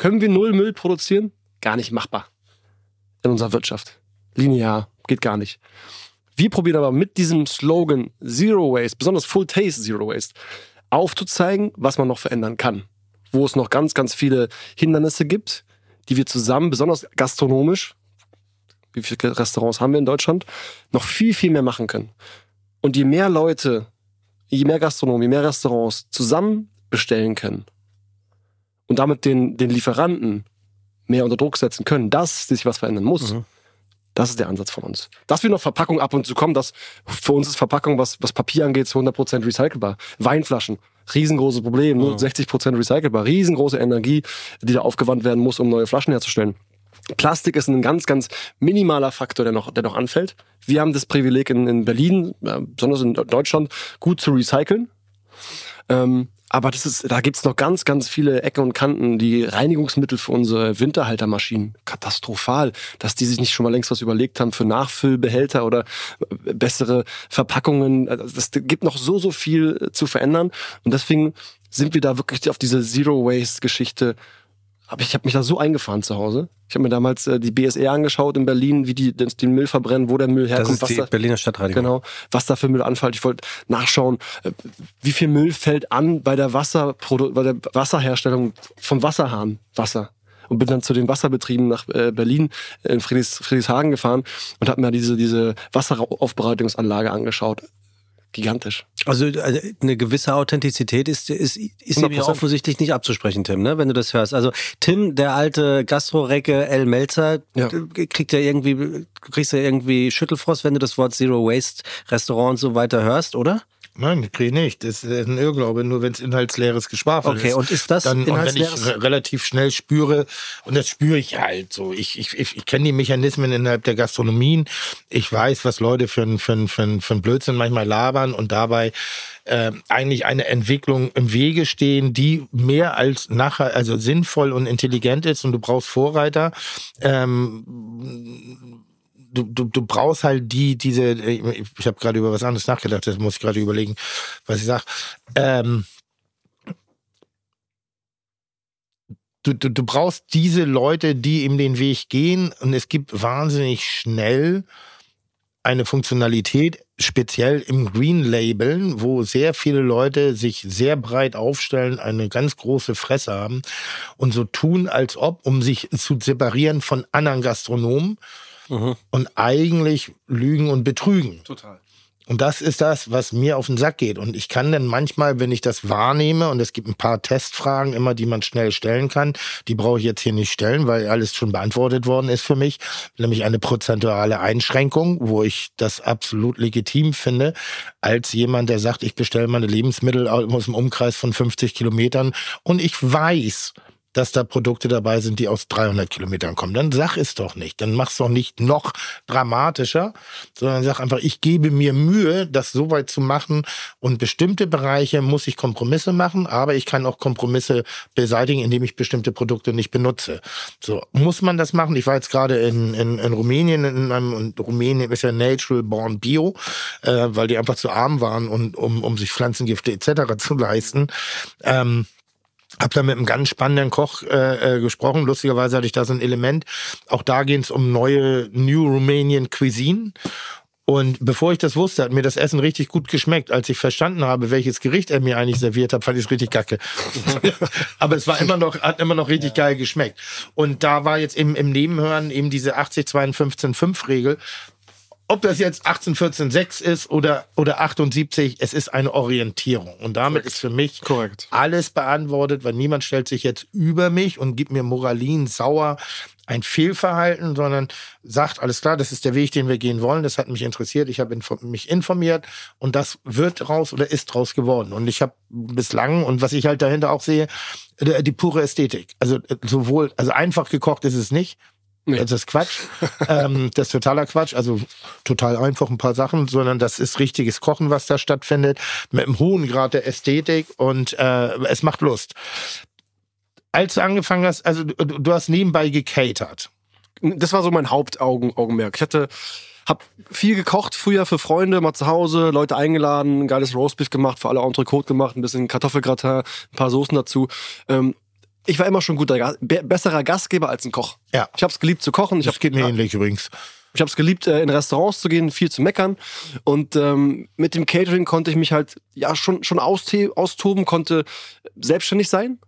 Können wir null Müll produzieren? Gar nicht machbar. In unserer Wirtschaft. Linear. Geht gar nicht. Wir probieren aber mit diesem Slogan Zero Waste, besonders Full Taste Zero Waste, aufzuzeigen, was man noch verändern kann. Wo es noch ganz, ganz viele Hindernisse gibt, die wir zusammen, besonders gastronomisch, wie viele Restaurants haben wir in Deutschland, noch viel, viel mehr machen können. Und je mehr Leute, je mehr Gastronomen, je mehr Restaurants zusammen bestellen können, und damit den, den Lieferanten mehr unter Druck setzen können, dass sich was verändern muss. Das ist der Ansatz von uns. Dass wir noch Verpackung ab und zu kommen, das für uns ist Verpackung, was, was Papier angeht, zu 100% recycelbar. Weinflaschen, riesengroßes Problem, nur 60% recycelbar, riesengroße Energie, die da aufgewandt werden muss, um neue Flaschen herzustellen. Plastik ist ein ganz, ganz minimaler Faktor, der noch, der noch anfällt. Wir haben das Privileg in, in Berlin, äh, besonders in Deutschland, gut zu recyceln. Ähm, aber das ist, da gibt's noch ganz, ganz viele Ecken und Kanten. Die Reinigungsmittel für unsere Winterhaltermaschinen, katastrophal, dass die sich nicht schon mal längst was überlegt haben für Nachfüllbehälter oder äh, bessere Verpackungen. Also Es gibt noch so, so viel äh, zu verändern. Und deswegen sind wir da wirklich auf diese Zero-Waste-Geschichte aber ich habe mich da so eingefahren zu Hause. Ich habe mir damals äh, die BSR angeschaut in Berlin, wie die den, Müll verbrennen, wo der Müll herkommt. Das ist was die da, Berliner Stadtreinigung. Genau, was da für Müll anfällt. Ich wollte nachschauen, äh, wie viel Müll fällt an bei der, Wasserprodu bei der Wasserherstellung vom Wasserhahn Wasser. Und bin dann zu den Wasserbetrieben nach äh, Berlin äh, in Friedrichs, Friedrichshagen gefahren und habe mir diese, diese Wasseraufbereitungsanlage angeschaut. Gigantisch. Also äh, eine gewisse Authentizität ist, ist, ist ihm ja 100%. offensichtlich nicht abzusprechen, Tim, ne? wenn du das hörst. Also Tim, der alte Gastrorecke L. Melzer, Ja. kriegt ja irgendwie, kriegst ja irgendwie Schüttelfrost, wenn du das Wort Zero Waste Restaurant und so weiter hörst, oder? Nein, ich kriege nicht. Das ist ein Irrglaube, nur wenn es inhaltsleeres Geschwafel ist. Okay, und ist das dann, und wenn ich relativ schnell spüre, und das spüre ich halt so, ich, ich, ich, kenne die Mechanismen innerhalb der Gastronomien, ich weiß, was Leute für ein, für ein, für ein, für Blödsinn manchmal labern und dabei äh, eigentlich eine Entwicklung im Wege stehen, die mehr als nachher, also sinnvoll und intelligent ist und du brauchst Vorreiter. Ähm, du, du, du brauchst halt die, diese, ich, habe gerade über was anderes nachgedacht, das muss ich gerade überlegen, was ich sag. Ähm, du, du, du brauchst diese Leute, die ihm den Weg gehen und es gibt wahnsinnig schnell eine Funktionalität, speziell im Green Labeln, wo sehr viele Leute sich sehr breit aufstellen, eine ganz große Fresse haben und so tun, als ob, um sich zu separieren von anderen Gastronomen und eigentlich lügen und betrügen. Total. Und das ist das, was mir auf den Sack geht. Und ich kann dann manchmal, wenn ich das wahrnehme, und es gibt ein paar Testfragen immer, die man schnell stellen kann, die brauche ich jetzt hier nicht stellen, weil alles schon beantwortet worden ist für mich, nämlich eine prozentuale Einschränkung, wo ich das absolut legitim finde, als jemand, der sagt, ich bestelle meine Lebensmittel aus dem Umkreis von 50 Kilometern und ich weiß, dass da Produkte dabei sind, die aus 300 Kilometern kommen. Dann sag es doch nicht. Dann mach's doch nicht noch dramatischer, sondern sag einfach, ich gebe mir Mühe, das so weit zu machen. Und bestimmte Bereiche muss ich Kompromisse machen, aber ich kann auch Kompromisse beseitigen, indem ich bestimmte Produkte nicht benutze. So, muss man das machen? Ich war jetzt gerade in, in, in Rumänien, in einem, und Rumänien ist ja Natural Born Bio, äh, weil die einfach zu arm waren, und, um, um sich Pflanzengifte etc. zu leisten. Ähm, hab da mit einem ganz spannenden Koch äh, äh, gesprochen. Lustigerweise hatte ich da so ein Element. Auch da ging es um neue New Romanian Cuisine. Und bevor ich das wusste, hat mir das Essen richtig gut geschmeckt. Als ich verstanden habe, welches Gericht er mir eigentlich serviert hat, fand ich es richtig kacke. Aber es war immer noch, hat immer noch richtig geil geschmeckt. Und da war jetzt im, im Nebenhören eben diese 80, 52, 5 Regel. Ob das jetzt 18, 14, 6 ist oder, oder 78, es ist eine Orientierung. Und damit ist für mich Korrekt. alles beantwortet, weil niemand stellt sich jetzt über mich und gibt mir Moralin sauer ein Fehlverhalten, sondern sagt, alles klar, das ist der Weg, den wir gehen wollen, das hat mich interessiert, ich habe info mich informiert und das wird raus oder ist raus geworden. Und ich habe bislang, und was ich halt dahinter auch sehe, die, die pure Ästhetik. Also äh, sowohl, also einfach gekocht ist es nicht, Nee. das ist Quatsch. ähm, das ist totaler Quatsch. Also total einfach ein paar Sachen, sondern das ist richtiges Kochen, was da stattfindet, mit einem hohen Grad der Ästhetik und äh, es macht Lust. Als du angefangen hast, also du, du hast nebenbei gecatert. das war so mein Hauptaugenmerk. Ich hatte hab viel gekocht früher für Freunde, mal zu Hause, Leute eingeladen, ein geiles Roastbeef gemacht, für alle Entrecote gemacht, ein bisschen Kartoffelgratin, ein paar Soßen dazu. Ähm, ich war immer schon guter, be besserer Gastgeber als ein Koch. Ja. Ich habe es geliebt zu kochen. Ich Das habe geht mir ähnlich übrigens. ich habe es geliebt, äh, in Restaurants zu gehen, viel zu meckern. Und ähm, mit dem Catering konnte ich mich halt ja schon, schon austoben, konnte selbstständig sein.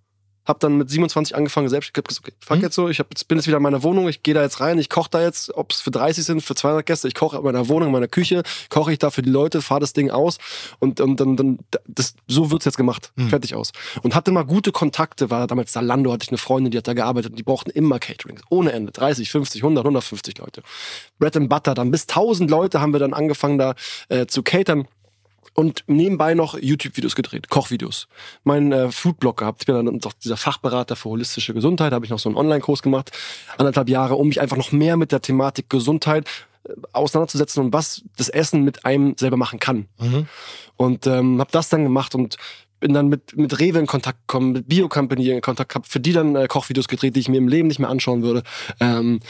Hab dann mit 27 angefangen, selbst. Ich hab gesagt, okay, fuck jetzt so, ich hab, jetzt bin jetzt wieder in meiner Wohnung, ich gehe da jetzt rein, ich koche da jetzt, ob es für 30 sind, für 200 Gäste, ich koche in meiner Wohnung, in meiner Küche, koche ich da für die Leute, fahre das Ding aus und, und dann, dann das, so wird's jetzt gemacht, fertig aus. Und hatte mal gute Kontakte, war damals Zalando, hatte ich eine Freundin, die hat da gearbeitet und die brauchten immer Catering, ohne Ende, 30, 50, 100, 150 Leute. Bread and Butter, dann bis 1000 Leute haben wir dann angefangen da äh, zu catern und nebenbei noch YouTube-Videos gedreht, Kochvideos. Mein äh, Foodblog gehabt. Ich bin dann doch dieser Fachberater für holistische Gesundheit, habe ich noch so einen Online-Kurs gemacht, anderthalb Jahre, um mich einfach noch mehr mit der Thematik Gesundheit äh, auseinanderzusetzen und was das Essen mit einem selber machen kann. Und ähm, habe das dann gemacht und bin dann mit, mit Rewe in Kontakt gekommen, mit Bio-Company in Kontakt gehabt, für die dann äh, Kochvideos gedreht, die ich mir im Leben nicht mehr anschauen würde. Ähm,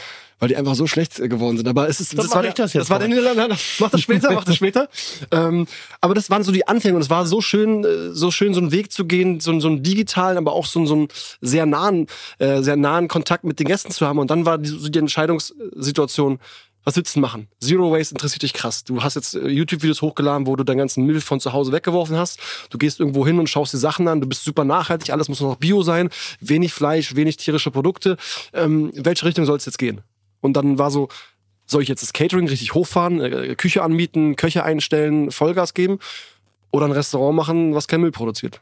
weil die einfach so schlecht äh, geworden sind. Aber es ist, das mach war ich das jetzt das war der, nein, nein, nein, mach das später, mach das später. Ähm, aber das waren so die Anfänge und es war so schön, äh, so schön, so einen Weg zu gehen, so, einen- so einen digitalen, aber auch so, einen- so einen sehr nahen, äh, sehr nahen Kontakt mit den Gästen zu haben. Und dann war die, so die Entscheidungssituation, was willst du denn machen? Zero Waste interessiert dich krass. Du hast jetzt äh, YouTube-Videos hochgeladen, wo du deinen ganzen Müll von zu Hause weggeworfen hast. Du gehst irgendwo hin und schaust dir Sachen an. Du bist super nachhaltig. Alles muss nur noch Bio sein. Wenig Fleisch, wenig tierische Produkte. Ähm, in welche Richtung soll es jetzt gehen? Und dann war so, soll ich jetzt das Catering richtig hochfahren, äh, Küche anmieten, Köche einstellen, Vollgas geben oder ein Restaurant machen, was kein Müll produziert?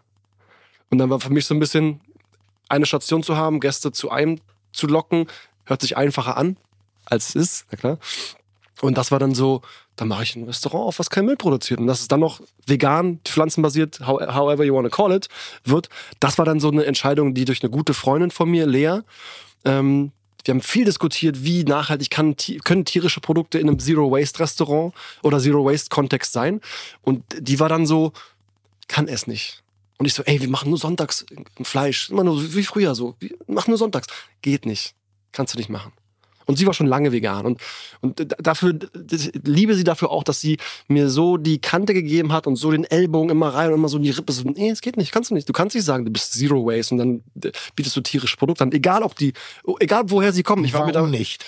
Und dann war für mich so ein bisschen eine Station zu haben, Gäste zu einem zu locken, hört sich einfacher an, als es ist, na klar. Und das war dann so, dann mache ich ein Restaurant auf, was kein Müll produziert. Und dass es dann noch vegan, pflanzenbasiert, how- however you want to call it, wird. Das war dann so eine Entscheidung, die durch eine gute Freundin von mir, Lea, ähm, wir haben viel diskutiert, wie nachhaltig kann, können tierische Produkte in einem Zero-Waste-Restaurant oder Zero-Waste-Kontext sein. Und die war dann so, kann es nicht. Und ich so, ey, wir machen nur sonntags Fleisch. Immer nur wie früher so. Wir machen nur sonntags. Geht nicht. Kannst du nicht machen. Und sie war schon lange vegan. Und, und dafür, liebe sie dafür auch, dass sie mir so die Kante gegeben hat und so den Ellbogen immer rein und immer so in die Rippe. So, nee, es geht nicht, kannst du nicht. Du kannst nicht sagen, du bist Zero Waste und dann äh, bietest du tierische Produkte an. Egal ob die, egal woher sie kommen. Ich war mir da Warum nicht?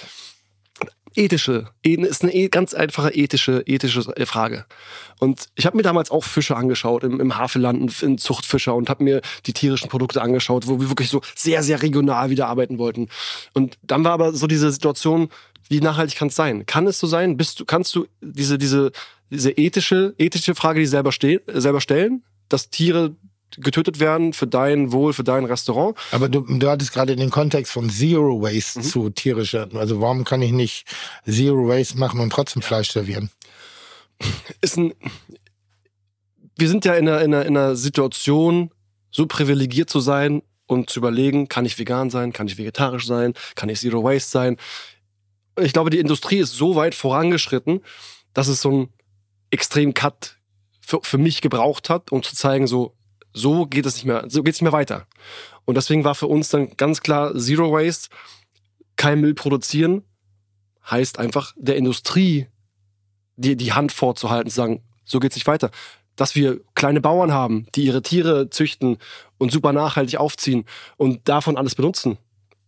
Ethische, ist eine e- ganz einfache ethische, ethische äh, Frage. Und ich habe mir damals auch Fische angeschaut im, im Havelland, in Zuchtfischer und habe mir die tierischen Produkte angeschaut, wo wir wirklich so sehr, sehr regional wieder arbeiten wollten. Und dann war aber so diese Situation, wie nachhaltig kann es sein? Kann es so sein? Bist du, kannst du diese, diese, diese ethische, ethische Frage, die selber, ste selber stellen, dass Tiere getötet werden für dein Wohl, für dein Restaurant? Aber du, du hattest gerade den Kontext von Zero Waste Mhm. zu tierischer. Also warum kann ich nicht Zero Waste machen und trotzdem Fleisch servieren? ist ein. Wir sind ja in einer, in, einer, in einer Situation, so privilegiert zu sein und zu überlegen, kann ich vegan sein, kann ich vegetarisch sein, kann ich Zero Waste sein. Ich glaube, die Industrie ist so weit vorangeschritten, dass es so einen extremen Cut für, für mich gebraucht hat, um zu zeigen, so, so geht es nicht mehr, so geht es nicht mehr weiter. Und deswegen war für uns dann ganz klar Zero Waste, kein Müll produzieren, heißt einfach der Industrie die, die Hand vorzuhalten, zu sagen, so geht's nicht weiter. Dass wir kleine Bauern haben, die ihre Tiere züchten und super nachhaltig aufziehen und davon alles benutzen,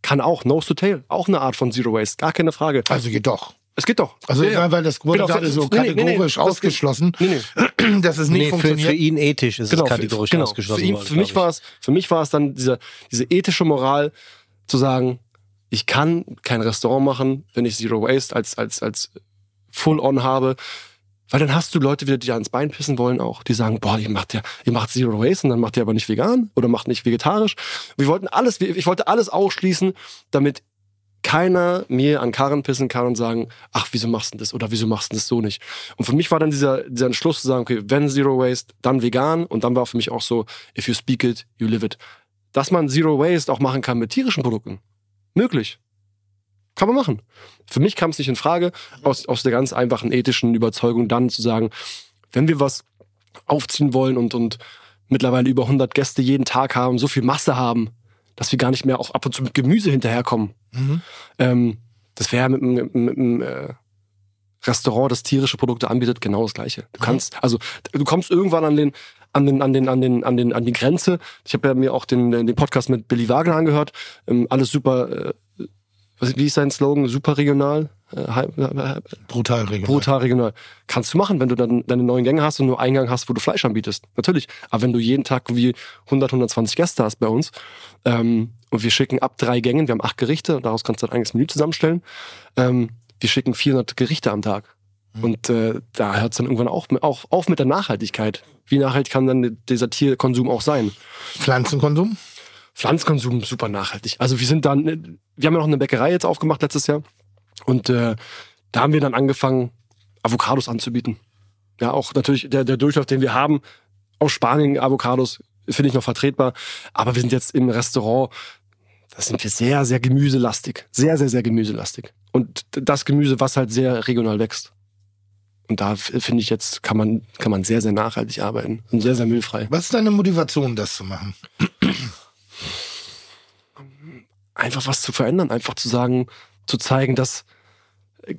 kann auch Nose to Tail, auch eine Art von Zero Waste, gar keine Frage. Also geht doch. Es geht doch. Also Ja, ja. weil das wurde Genau, gerade so nee, nee, nee, nee, kategorisch das ausgeschlossen, Nee, nee. dass es nicht Nee, für, funktioniert. für ihn ethisch ist Genau, es für, kategorisch genau. ausgeschlossen Für, ihn, worden, für, mich war es, für mich war es dann diese, diese ethische Moral zu sagen, ich kann kein Restaurant machen, wenn ich Zero Waste als, als, als Full-On habe. Weil dann hast du Leute wieder, die da ans Bein pissen wollen auch. Die sagen, boah, ihr macht ja, ihr macht Zero Waste und dann macht ihr aber nicht vegan oder macht nicht vegetarisch. Wir wollten alles, ich wollte alles ausschließen, damit keiner mir an Karren pissen kann und sagen, ach, wieso machst du das oder wieso machst du das so nicht? Und für mich war dann dieser, dieser Entschluss zu sagen, okay, wenn Zero Waste, dann vegan und dann war für mich auch so, if you speak it, you live it. Dass man Zero Waste auch machen kann mit tierischen Produkten. Möglich. Kann man machen. Für mich kam es nicht in Frage, aus, aus der ganz einfachen ethischen Überzeugung dann zu sagen, wenn wir was aufziehen wollen und, und mittlerweile über 100 Gäste jeden Tag haben, so viel Masse haben, dass wir gar nicht mehr auch ab und zu mit Gemüse hinterherkommen. Mhm. Ähm, das wäre mit, einem- äh, Restaurant, das tierische Produkte anbietet, genau das Gleiche. Du kannst, also du kommst irgendwann an den an den an den an den an den an die Grenze. Ich habe ja mir auch den den Podcast mit Billy Wagner angehört. Ähm, alles super. Äh, was, wie ist sein Slogan? Super regional. Äh, äh, Brutal regional. brutal regional. Kannst du machen, wenn du dann deine neuen Gänge hast und nur einen Gang hast, wo du Fleisch anbietest. Natürlich. Aber wenn du jeden Tag wie 100, 120 Gäste hast bei uns ähm, und wir schicken ab drei Gängen, wir haben acht Gerichte, daraus kannst du dein eigenes Menü zusammenstellen. Ähm, wir schicken 400 Gerichte am Tag. Und äh, da hört es dann irgendwann auch, auch auf mit der Nachhaltigkeit. Wie nachhaltig kann dann dieser Tierkonsum auch sein? Pflanzenkonsum? Pflanzenkonsum super nachhaltig. Also wir sind dann, wir haben ja noch eine Bäckerei jetzt aufgemacht letztes Jahr und äh, da haben wir dann angefangen, Avocados anzubieten. Ja, auch natürlich der, der Durchlauf, den wir haben, aus Spanien Avocados, finde ich noch vertretbar. Aber wir sind jetzt im Restaurant, da sind wir sehr, sehr gemüselastig. Sehr, sehr, sehr gemüselastig. Und das Gemüse, was halt sehr regional wächst. Und da finde ich jetzt, kann man, kann man sehr, sehr nachhaltig arbeiten und sehr, sehr müllfrei. Was ist deine Motivation, das zu machen? Einfach was zu verändern, einfach zu sagen, zu zeigen, dass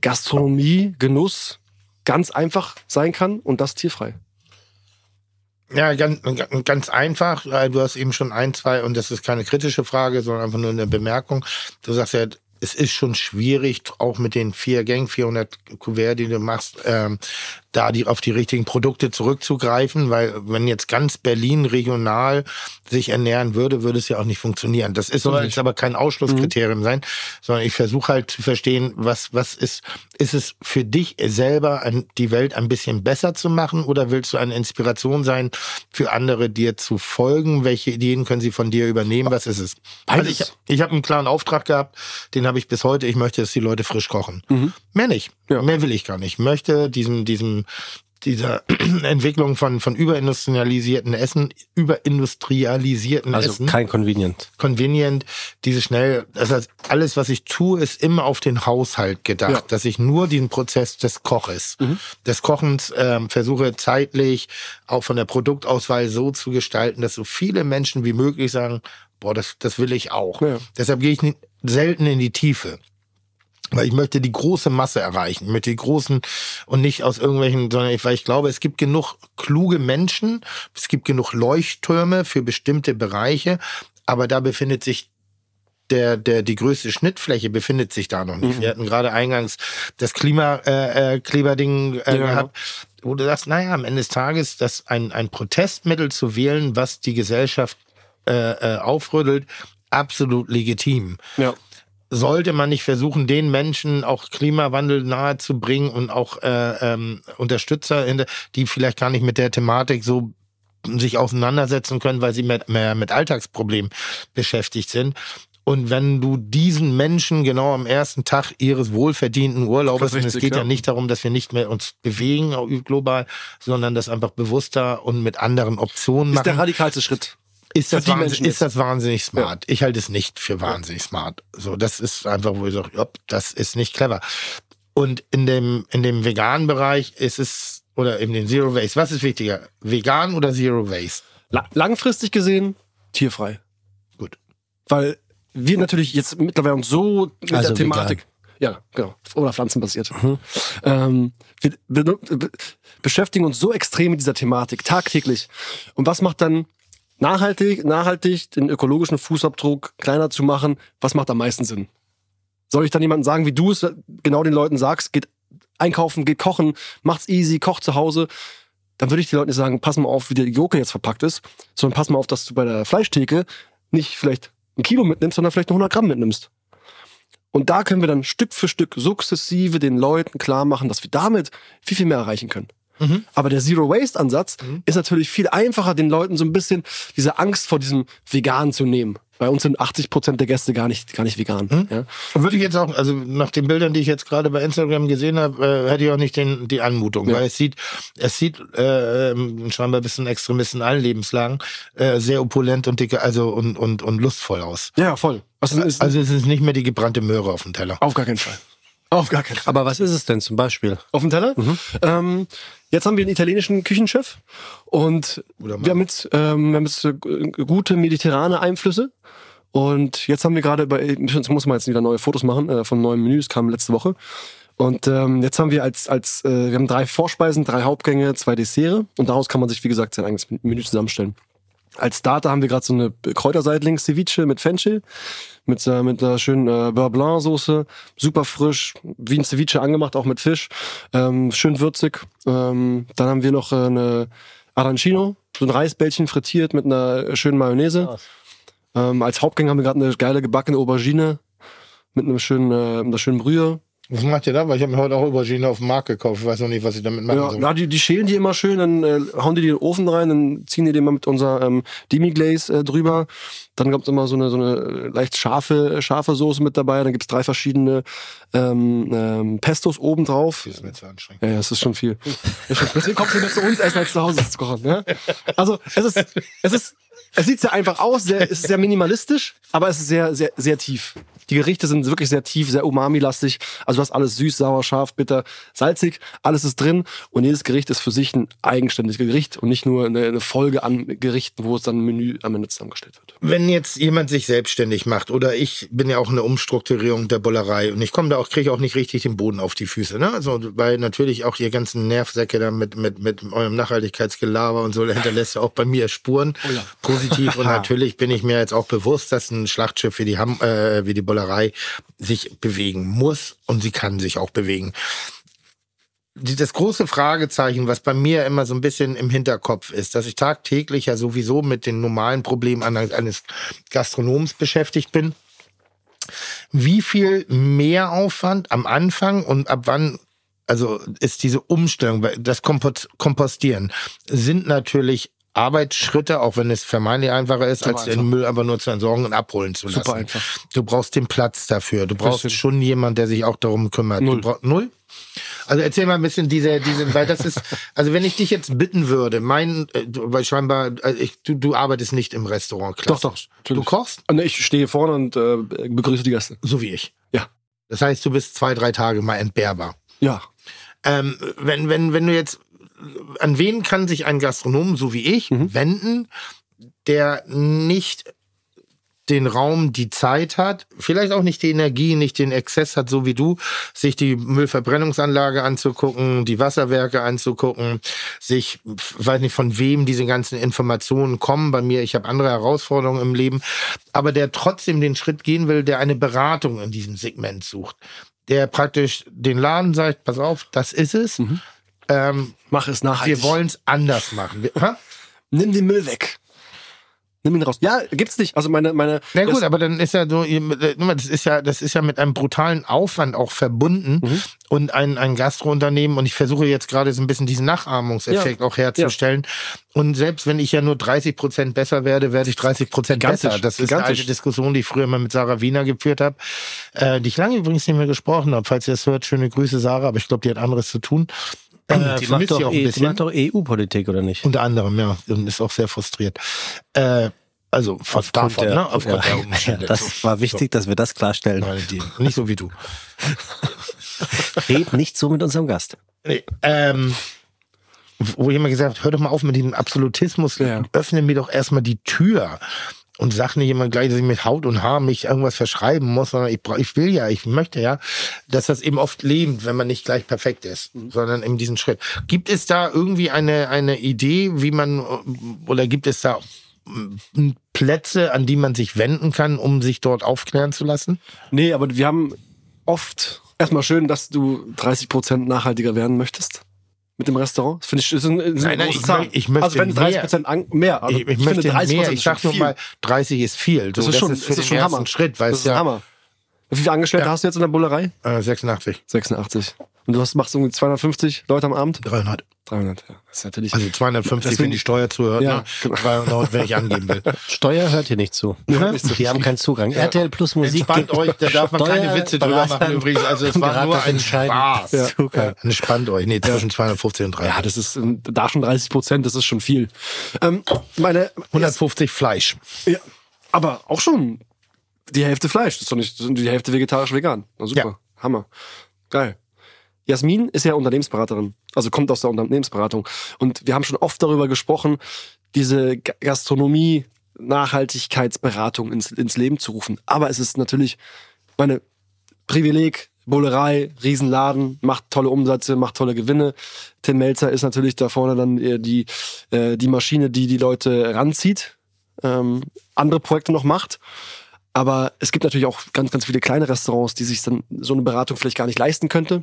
Gastronomie, Genuss ganz einfach sein kann und das tierfrei. Ja, ganz, ganz einfach. Du hast eben schon ein, zwei, und das ist keine kritische Frage, sondern einfach nur eine Bemerkung. Du sagst ja, es ist schon schwierig, auch mit den vier Gang, 400 Kuvert, die du machst, ähm, da die, auf die richtigen Produkte zurückzugreifen, weil wenn jetzt ganz Berlin regional sich ernähren würde, würde es ja auch nicht funktionieren. Das ist soll jetzt aber kein Ausschlusskriterium sein, sondern ich versuche halt zu verstehen, was, was ist, ist es für dich selber, an, die Welt ein bisschen besser zu machen oder willst du eine Inspiration sein für andere, dir zu folgen? Welche Ideen können sie von dir übernehmen? Was ist es? Also ich, ich habe einen klaren Auftrag gehabt, den habe ich bis heute. Ich möchte, dass die Leute frisch kochen. Mehr nicht. Ja. Mehr will ich gar nicht. Ich möchte diesem, diesem, dieser Entwicklung von, von überindustrialisierten Essen, überindustrialisierten Also Essen, kein Convenient. convenient, diese schnell, das heißt, alles, was ich tue, ist immer auf den Haushalt gedacht, Ja. dass ich nur diesen Prozess des Koches, des Kochens ähm, versuche zeitlich auch von der Produktauswahl so zu gestalten, dass so viele Menschen wie möglich sagen, boah, das, das will ich auch. Ja. Deshalb gehe ich selten in die Tiefe. Weil ich möchte die große Masse erreichen, mit die großen und nicht aus irgendwelchen, sondern ich, weil ich glaube, es gibt genug kluge Menschen, es gibt genug Leuchttürme für bestimmte Bereiche, aber da befindet sich der, der, die größte Schnittfläche befindet sich da noch nicht. Wir hatten gerade eingangs das Klima, äh, äh, Kleberding äh, Ja. gehabt, wo du sagst, naja, am Ende des Tages, das ein, ein Protestmittel zu wählen, was die Gesellschaft äh, äh, aufrüttelt, absolut legitim Ja. Sollte man nicht versuchen, den Menschen auch Klimawandel nahe zu bringen und auch äh, ähm, Unterstützer, der, die vielleicht gar nicht mit der Thematik so sich auseinandersetzen können, weil sie mit, mehr mit Alltagsproblemen beschäftigt sind. Und wenn du diesen Menschen genau am ersten Tag ihres wohlverdienten Urlaubes, und es geht ja ja. nicht darum, dass wir nicht mehr uns bewegen global, sondern das einfach bewusster und mit anderen Optionen Ist der machen, radikalste Schritt. Ist das, die wahnsinnig, Menschen ist das wahnsinnig smart. Ich halte es nicht für wahnsinnig smart. So, das ist einfach, wo ich sage, ja, das ist nicht clever. Und in dem, in dem veganen Bereich ist es, oder in den Zero Waste, was ist wichtiger? Vegan oder Zero Waste? La langfristig gesehen, tierfrei. Gut. Weil wir natürlich jetzt mittlerweile uns so mit Also der Thematik. Ja, genau. Oder pflanzenbasiert. Ähm, wir, wir, wir beschäftigen uns so extrem mit dieser Thematik, tagtäglich. Und was macht dann nachhaltig, nachhaltig den ökologischen Fußabdruck kleiner zu machen? Was macht am meisten Sinn? Soll ich dann jemandem sagen, wie du es genau den Leuten sagst, geht einkaufen, geht kochen, macht's easy, kocht zu Hause, dann würde ich den Leuten nicht sagen, pass mal auf, wie der Joghurt jetzt verpackt ist, sondern pass mal auf, dass du bei der Fleischtheke nicht vielleicht ein Kilo mitnimmst, sondern vielleicht nur 100 Gramm mitnimmst. Und da können wir dann Stück für Stück sukzessive den Leuten klar machen, dass wir damit viel, viel mehr erreichen können. Aber der Zero-Waste-Ansatz ist natürlich viel einfacher, den Leuten so ein bisschen diese Angst vor diesem Vegan zu nehmen. Bei uns sind 80 Prozent der Gäste gar nicht, gar nicht vegan. Ja? Und würde ich jetzt auch, also nach den Bildern, die ich jetzt gerade bei Instagram gesehen habe, äh, hätte ich auch nicht den, die Anmutung, Ja. weil es sieht, es sieht äh, scheinbar ein Extremist in allen Lebenslagen äh, sehr opulent und dicke, also und, und, und lustvoll aus. ja, voll. Also, Also es ist nicht mehr die gebrannte Möhre auf dem Teller. auf gar keinen Fall. Auf gar keinen Fall. Aber was ist es denn zum Beispiel? auf dem Teller. Ähm, jetzt haben wir einen italienischen Küchenchef und wir haben jetzt, ähm, wir haben jetzt äh, gute mediterrane Einflüsse. Und jetzt haben wir gerade bei, jetzt muss man jetzt wieder neue Fotos machen äh, von neuen Menüs, kam letzte Woche. Und ähm, jetzt haben wir als, als äh, wir haben drei Vorspeisen, drei Hauptgänge, zwei Desserts und daraus kann man sich, wie gesagt, sein eigenes Menü zusammenstellen. Als Starter haben wir gerade so eine Kräuterseitling Ceviche mit Fenchel, mit, äh, mit einer schönen äh, Beurre Blanc Soße, super frisch, wie ein Ceviche angemacht, auch mit Fisch, ähm, schön würzig. Ähm, dann haben wir noch äh, eine Arancino, so ein Reisbällchen frittiert mit einer schönen Mayonnaise. Ähm, als Hauptgang haben wir gerade eine geile gebackene Aubergine mit einem schönen, äh, mit einer schönen Brühe. Was macht ihr da? Weil ich habe mir heute auch Aubergine auf dem Markt gekauft. Ich weiß noch nicht, was ich damit machen Ja, soll. na, die, die schälen die immer schön, dann äh, hauen die die in den Ofen rein, dann ziehen die den mal mit unserer ähm, Demi-Glaze äh, drüber. Dann gibt's immer so eine, so eine äh, leicht scharfe, scharfe Soße mit dabei. Dann gibt's drei verschiedene ähm, ähm, Pestos oben drauf. Das ist mir zu anstrengend. Ja, ja, das ist schon viel. Deswegen kommst du mehr zu uns essen als zu Hause zu kochen. Ja? Also es ist, es ist Es sieht sehr einfach aus, sehr, es ist sehr minimalistisch, aber es ist sehr, sehr, sehr tief. Die Gerichte sind wirklich sehr tief, sehr umami-lastig. Also du hast alles süß, sauer, scharf, bitter, salzig, alles ist drin und jedes Gericht ist für sich ein eigenständiges Gericht und nicht nur eine, eine Folge an Gerichten, wo es dann ein Menü am Ende zusammengestellt wird. Wenn jetzt jemand sich selbstständig macht oder ich bin ja auch eine Umstrukturierung der Bollerei und ich komme da auch, kriege auch nicht richtig den Boden auf die Füße, ne? Also, weil natürlich auch ihr ganzen Nervsäcke da mit, mit, mit eurem Nachhaltigkeitsgelaber und so, hinterlässt ja auch bei mir Spuren. Positiv und natürlich bin ich mir jetzt auch bewusst, dass ein Schlachtschiff wie die, Ham äh, wie die Bollerei sich bewegen muss und sie kann sich auch bewegen. Das große Fragezeichen, was bei mir immer so ein bisschen im Hinterkopf ist, dass ich tagtäglich ja sowieso mit den normalen Problemen eines Gastronoms beschäftigt bin. Wie viel Mehraufwand am Anfang und ab wann also ist diese Umstellung, das Kompos- Kompostieren sind natürlich Arbeitsschritte, auch wenn es vermeintlich einfacher ist, als den Müll einfach nur zu entsorgen und abholen zu lassen. Super einfach. Du brauchst den Platz dafür. Du brauchst Bisschen. schon jemanden, der sich auch darum kümmert. Null. Null? Also erzähl mal ein bisschen diese, diese, weil das ist, also wenn ich dich jetzt bitten würde, mein, äh, weil scheinbar, äh, ich, du, du arbeitest nicht im Restaurant, Doch, doch. klassisch. natürlich. Du kochst, Und ich stehe vorne und äh, begrüße die Gäste. so wie ich. Ja. Das heißt, du bist zwei, drei Tage mal entbehrbar. Ja. Ähm, wenn, wenn, wenn du jetzt, an wen kann sich ein Gastronom, so wie ich, Mhm. wenden, der nicht den Raum, die Zeit hat, vielleicht auch nicht die Energie, nicht den Exzess hat, so wie du, sich die Müllverbrennungsanlage anzugucken, die Wasserwerke anzugucken, sich, weiß nicht von wem diese ganzen Informationen kommen. Bei mir, ich habe andere Herausforderungen im Leben, aber der trotzdem den Schritt gehen will, der eine Beratung in diesem Segment sucht, der praktisch den Laden sagt, pass auf, das ist es. Ähm, Mach es nachhaltig. wir wollen es anders machen. Wir, ha? Nimm den Müll weg. Nimm ihn raus. Ja, gibt's nicht. Also meine, meine. Na gut, aber dann ist ja so, mal, das ist ja, das ist ja mit einem brutalen Aufwand auch verbunden Mhm. und ein, ein Gastrounternehmen und ich versuche jetzt gerade so ein bisschen diesen Nachahmungseffekt auch herzustellen. Und selbst wenn ich ja nur 30 Prozent besser werde, werde ich 30 Prozent besser. Das ist eine alte Diskussion, die ich früher mal mit Sarah Wiener geführt habe, äh, die ich lange übrigens nicht mehr gesprochen habe. Falls ihr das hört, schöne Grüße, Sarah, aber ich glaube, die hat anderes zu tun. Äh, Die vermisst macht, doch, auch ein eh- die bisschen. macht doch EU-Politik, oder nicht? Unter anderem, ja. Und ist auch sehr frustriert. Äh, also von davon, der, ne? Aufgrund ja, der Umstände. ja, das war wichtig, dass wir das klarstellen. Meine die, nicht so wie du. Red nicht so mit unserem Gast. Nee, ähm, wo jemand gesagt hat, hör doch mal auf mit diesem Absolutismus, Ja. öffne mir doch erstmal die Tür. Und sag nicht immer gleich, dass ich mit Haut und Haar mich irgendwas verschreiben muss, sondern ich, ich will ja, ich möchte ja, dass das eben oft lebt, wenn man nicht gleich perfekt ist, sondern eben diesen Schritt. Gibt es da irgendwie eine, eine Idee, wie man, oder gibt es da mm, Plätze, an die man sich wenden kann, um sich dort aufklären zu lassen? Nee, aber wir haben oft erstmal schön, dass du 30% nachhaltiger werden möchtest. Mit dem Restaurant. Das finde ich, ist ein, ist Nein, ein nein, ich mö- ich möchte also wenn mehr. 30% an, mehr. Also ich, ich, finde möchte 30% mehr. ist Ich sag schon nur mal, 30 ist viel. Das So, ist schon, ist für das den ist schon ersten Hammer. Schritt, weil das ist ja Hammer. Wie viele Angestellte Ja. hast du jetzt in der Bullerei? äh, 86, 86. Und du hast, machst irgendwie 250 Leute am Abend? 300. 300, ja. Das ist natürlich. Also 250, Deswegen- wenn die Steuer zuhört. Ja, ne? genau. 300, wenn ich angeben will. Steuer hört hier nicht zu. Die haben keinen Zugang. RTL Plus Musik. Entspannt euch, da darf man keine Witze drüber machen übrigens. Also es war nur ein. Spaß. Ja. Zugang. Entspannt euch. Nee, zwischen 250 und 300. ja, das ist ähm, da schon 30 Prozent, das ist schon viel. Ähm, meine 150 Fleisch. Ja, aber auch schon die Hälfte Fleisch. Das ist doch nicht die Hälfte vegetarisch vegan. Na super. Ja. Hammer. Geil. Jasmin ist ja Unternehmensberaterin, also kommt aus der Unternehmensberatung. Und wir haben schon oft darüber gesprochen, diese Ga- Gastronomie, Nachhaltigkeitsberatung ins, ins Leben zu rufen. Aber es ist natürlich meine Privileg, Bullerei, Riesenladen, macht tolle Umsätze, macht tolle Gewinne. Tim Melzer ist natürlich da vorne dann äh, die, äh, die Maschine, die die Leute ranzieht, ähm, andere Projekte noch macht. Aber es gibt natürlich auch ganz, ganz viele kleine Restaurants, die sich dann so eine Beratung vielleicht gar nicht leisten könnte.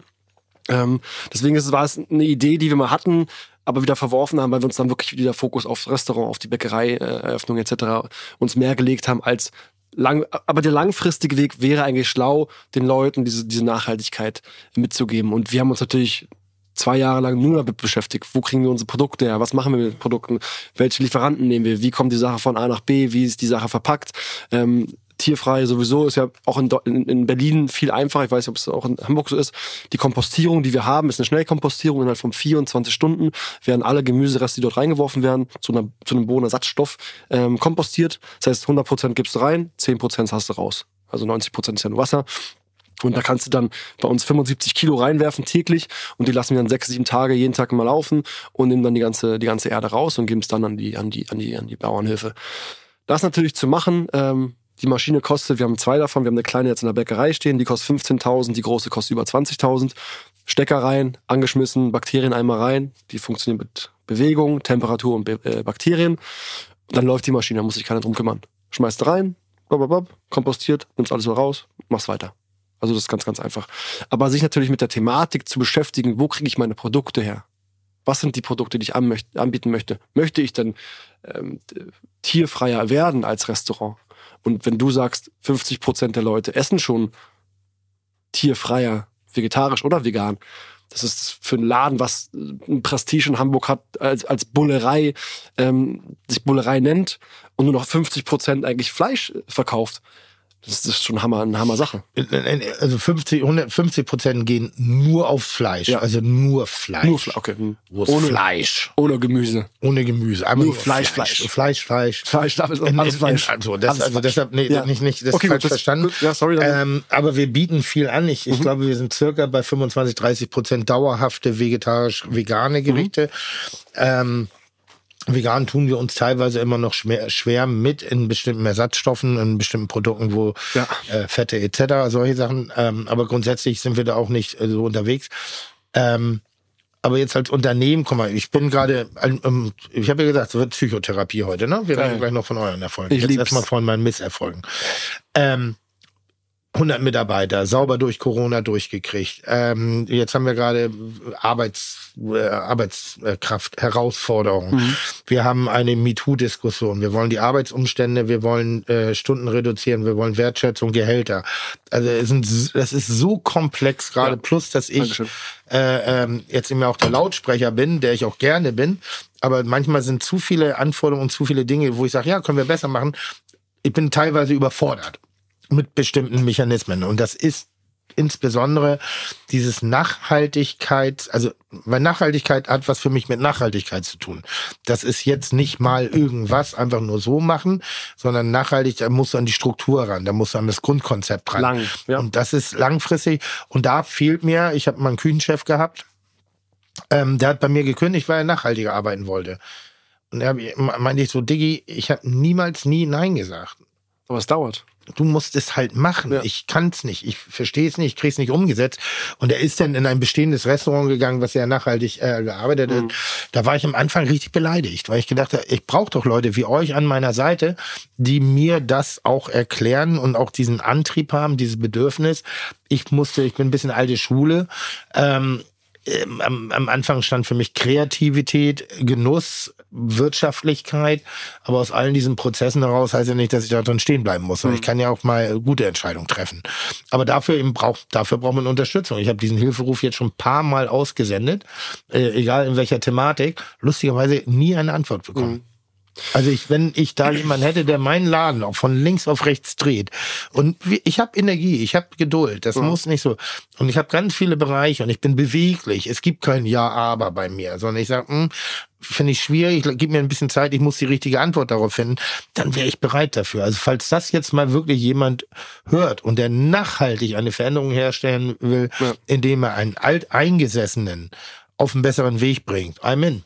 Ähm, deswegen ist, war es eine Idee, die wir mal hatten, aber wieder verworfen haben, weil wir uns dann wirklich wieder Fokus aufs Restaurant, auf die Bäckerei-Eröffnung etc. uns mehr gelegt haben als lang, aber der langfristige Weg wäre eigentlich schlau, den Leuten diese, diese Nachhaltigkeit mitzugeben. Und wir haben uns natürlich zwei Jahre lang nur damit beschäftigt. Wo kriegen wir unsere Produkte her? Was machen wir mit Produkten? Welche Lieferanten nehmen wir? Wie kommt die Sache von A nach B? Wie ist die Sache verpackt? Ähm, tierfrei sowieso ist ja auch in, in, in Berlin viel einfacher. Ich weiß nicht, ob es auch in Hamburg so ist. Die Kompostierung, die wir haben, ist eine Schnellkompostierung. Innerhalb von 24 Stunden werden alle Gemüsereste, die dort reingeworfen werden, zu, einer, zu einem Bodenersatzstoff ähm, kompostiert. Das heißt, 100% gibst du rein, 10% hast du raus. Also 90% ist ja nur Wasser. Und da kannst du dann bei uns 75 Kilo reinwerfen täglich und die lassen wir dann sechs, sieben Tage jeden Tag mal laufen und nehmen dann die ganze, die ganze Erde raus und geben es dann an die, an die, an die, an die Bauernhilfe. Das natürlich zu machen, ähm, die Maschine kostet, wir haben zwei davon, wir haben eine kleine jetzt in der Bäckerei stehen, die kostet 15.000, die große kostet über 20.000. Stecker rein, angeschmissen, Bakterien einmal rein, die funktionieren mit Bewegung, Temperatur und äh, Bakterien. Dann läuft die Maschine, da muss sich keiner drum kümmern. Schmeißt rein, blablabla, kompostiert, nimmst alles so raus, machst weiter. Also das ist ganz, ganz einfach. Aber sich natürlich mit der Thematik zu beschäftigen, wo kriege ich meine Produkte her? Was sind die Produkte, die ich anbieten möchte? Möchte ich denn ähm, tierfreier werden als Restaurant? Und wenn du sagst, 50 Prozent der Leute essen schon tierfreier, vegetarisch oder vegan, das ist für einen Laden, was äh, ein Prestige in Hamburg hat, als, als Bullerei, ähm, sich Bullerei nennt und nur noch 50 Prozent eigentlich Fleisch äh, verkauft. Das ist schon Hammer, eine Hammer-Sache. Also 50, 150 Prozent gehen nur aufs Fleisch. Ja. Also nur Fleisch. Nur Fleisch, okay. hm. Ohne, Fleisch. ohne Gemüse. Ohne Gemüse. Aber Nur Fleisch, Fleisch. Fleisch, Fleisch. Fleisch, es In, alles Fleisch. In, also, das, Alles also Fleisch. deshalb, nee, Ja. nicht, nicht, das Okay, falsch gut, verstanden. gut, ja, sorry, Ähm, aber wir bieten viel an. Ich, Mhm. ich glaube, wir sind circa bei 25, 30 Prozent dauerhafte vegetarisch-vegane Mhm. Gerichte. Ähm, Vegan tun wir uns teilweise immer noch schwer, schwer mit in bestimmten Ersatzstoffen, in bestimmten Produkten, wo Ja. äh, Fette etc., solche Sachen. Ähm, aber grundsätzlich sind wir da auch nicht äh, so unterwegs. Ähm, aber jetzt als Unternehmen, guck mal, ich bin gerade, ähm, ich habe ja gesagt, es wird Psychotherapie heute, ne? Wir reden gleich noch von euren Erfolgen. Ich jetzt erstmal von meinen Misserfolgen. Ähm, 100 Mitarbeiter, sauber durch Corona durchgekriegt. Ähm, jetzt haben wir gerade Arbeits, äh, Arbeitskraft, Herausforderungen. Mhm. Wir haben eine MeToo-Diskussion. Wir wollen die Arbeitsumstände, wir wollen äh, Stunden reduzieren, wir wollen Wertschätzung, Gehälter. Also es sind, das ist so komplex gerade. Ja. Plus, dass ich Dankeschön. äh, ähm, jetzt immer auch der Lautsprecher bin, der ich auch gerne bin. Aber manchmal sind zu viele Anforderungen und zu viele Dinge, wo ich sage, ja, können wir besser machen. Ich bin teilweise überfordert mit bestimmten Mechanismen. Und das ist insbesondere dieses Nachhaltigkeit, also weil Nachhaltigkeit hat was für mich mit Nachhaltigkeit zu tun. Das ist jetzt nicht mal irgendwas einfach nur so machen, sondern nachhaltig, da muss an die Struktur ran, da muss an das Grundkonzept ran. Lang, ja. Und das ist langfristig. Und da fehlt mir, ich habe mal einen Küchenchef gehabt, ähm, der hat bei mir gekündigt, weil er nachhaltiger arbeiten wollte. Und er meinte ich so, Diggi, ich habe niemals nie Nein gesagt Aber es dauert. Du musst es halt machen. Ja. Ich kann's nicht, ich verstehe es nicht, ich krieg's nicht umgesetzt. Und er ist dann in ein bestehendes Restaurant gegangen, was ja nachhaltig äh, gearbeitet Mhm. hat. Da war ich am Anfang richtig beleidigt, weil ich gedacht habe, ich brauche doch Leute wie euch an meiner Seite, die mir das auch erklären und auch diesen Antrieb haben, dieses Bedürfnis. Ich musste, ich bin ein bisschen alte Schule. Ähm, am, am Anfang stand für mich Kreativität, Genuss, Wirtschaftlichkeit, aber aus allen diesen Prozessen heraus heißt ja nicht, dass ich da drin stehen bleiben muss. sondern Ich kann ja auch mal gute Entscheidungen treffen. Aber dafür eben braucht, dafür braucht man Unterstützung. Ich habe diesen Hilferuf jetzt schon ein paar Mal ausgesendet, äh, egal in welcher Thematik, lustigerweise nie eine Antwort bekommen. Also ich, wenn ich da jemanden hätte, der meinen Laden auch von links auf rechts dreht und ich habe Energie, ich habe Geduld, das muss nicht so und ich habe ganz viele Bereiche und ich bin beweglich. Es gibt kein Ja, aber bei mir, sondern ich sage, finde ich schwierig, gib mir ein bisschen Zeit, ich muss die richtige Antwort darauf finden, dann wäre ich bereit dafür. Also falls das jetzt mal wirklich jemand hört und der nachhaltig eine Veränderung herstellen will, Ja. indem er einen alteingesessenen auf einen besseren Weg bringt, I'm in.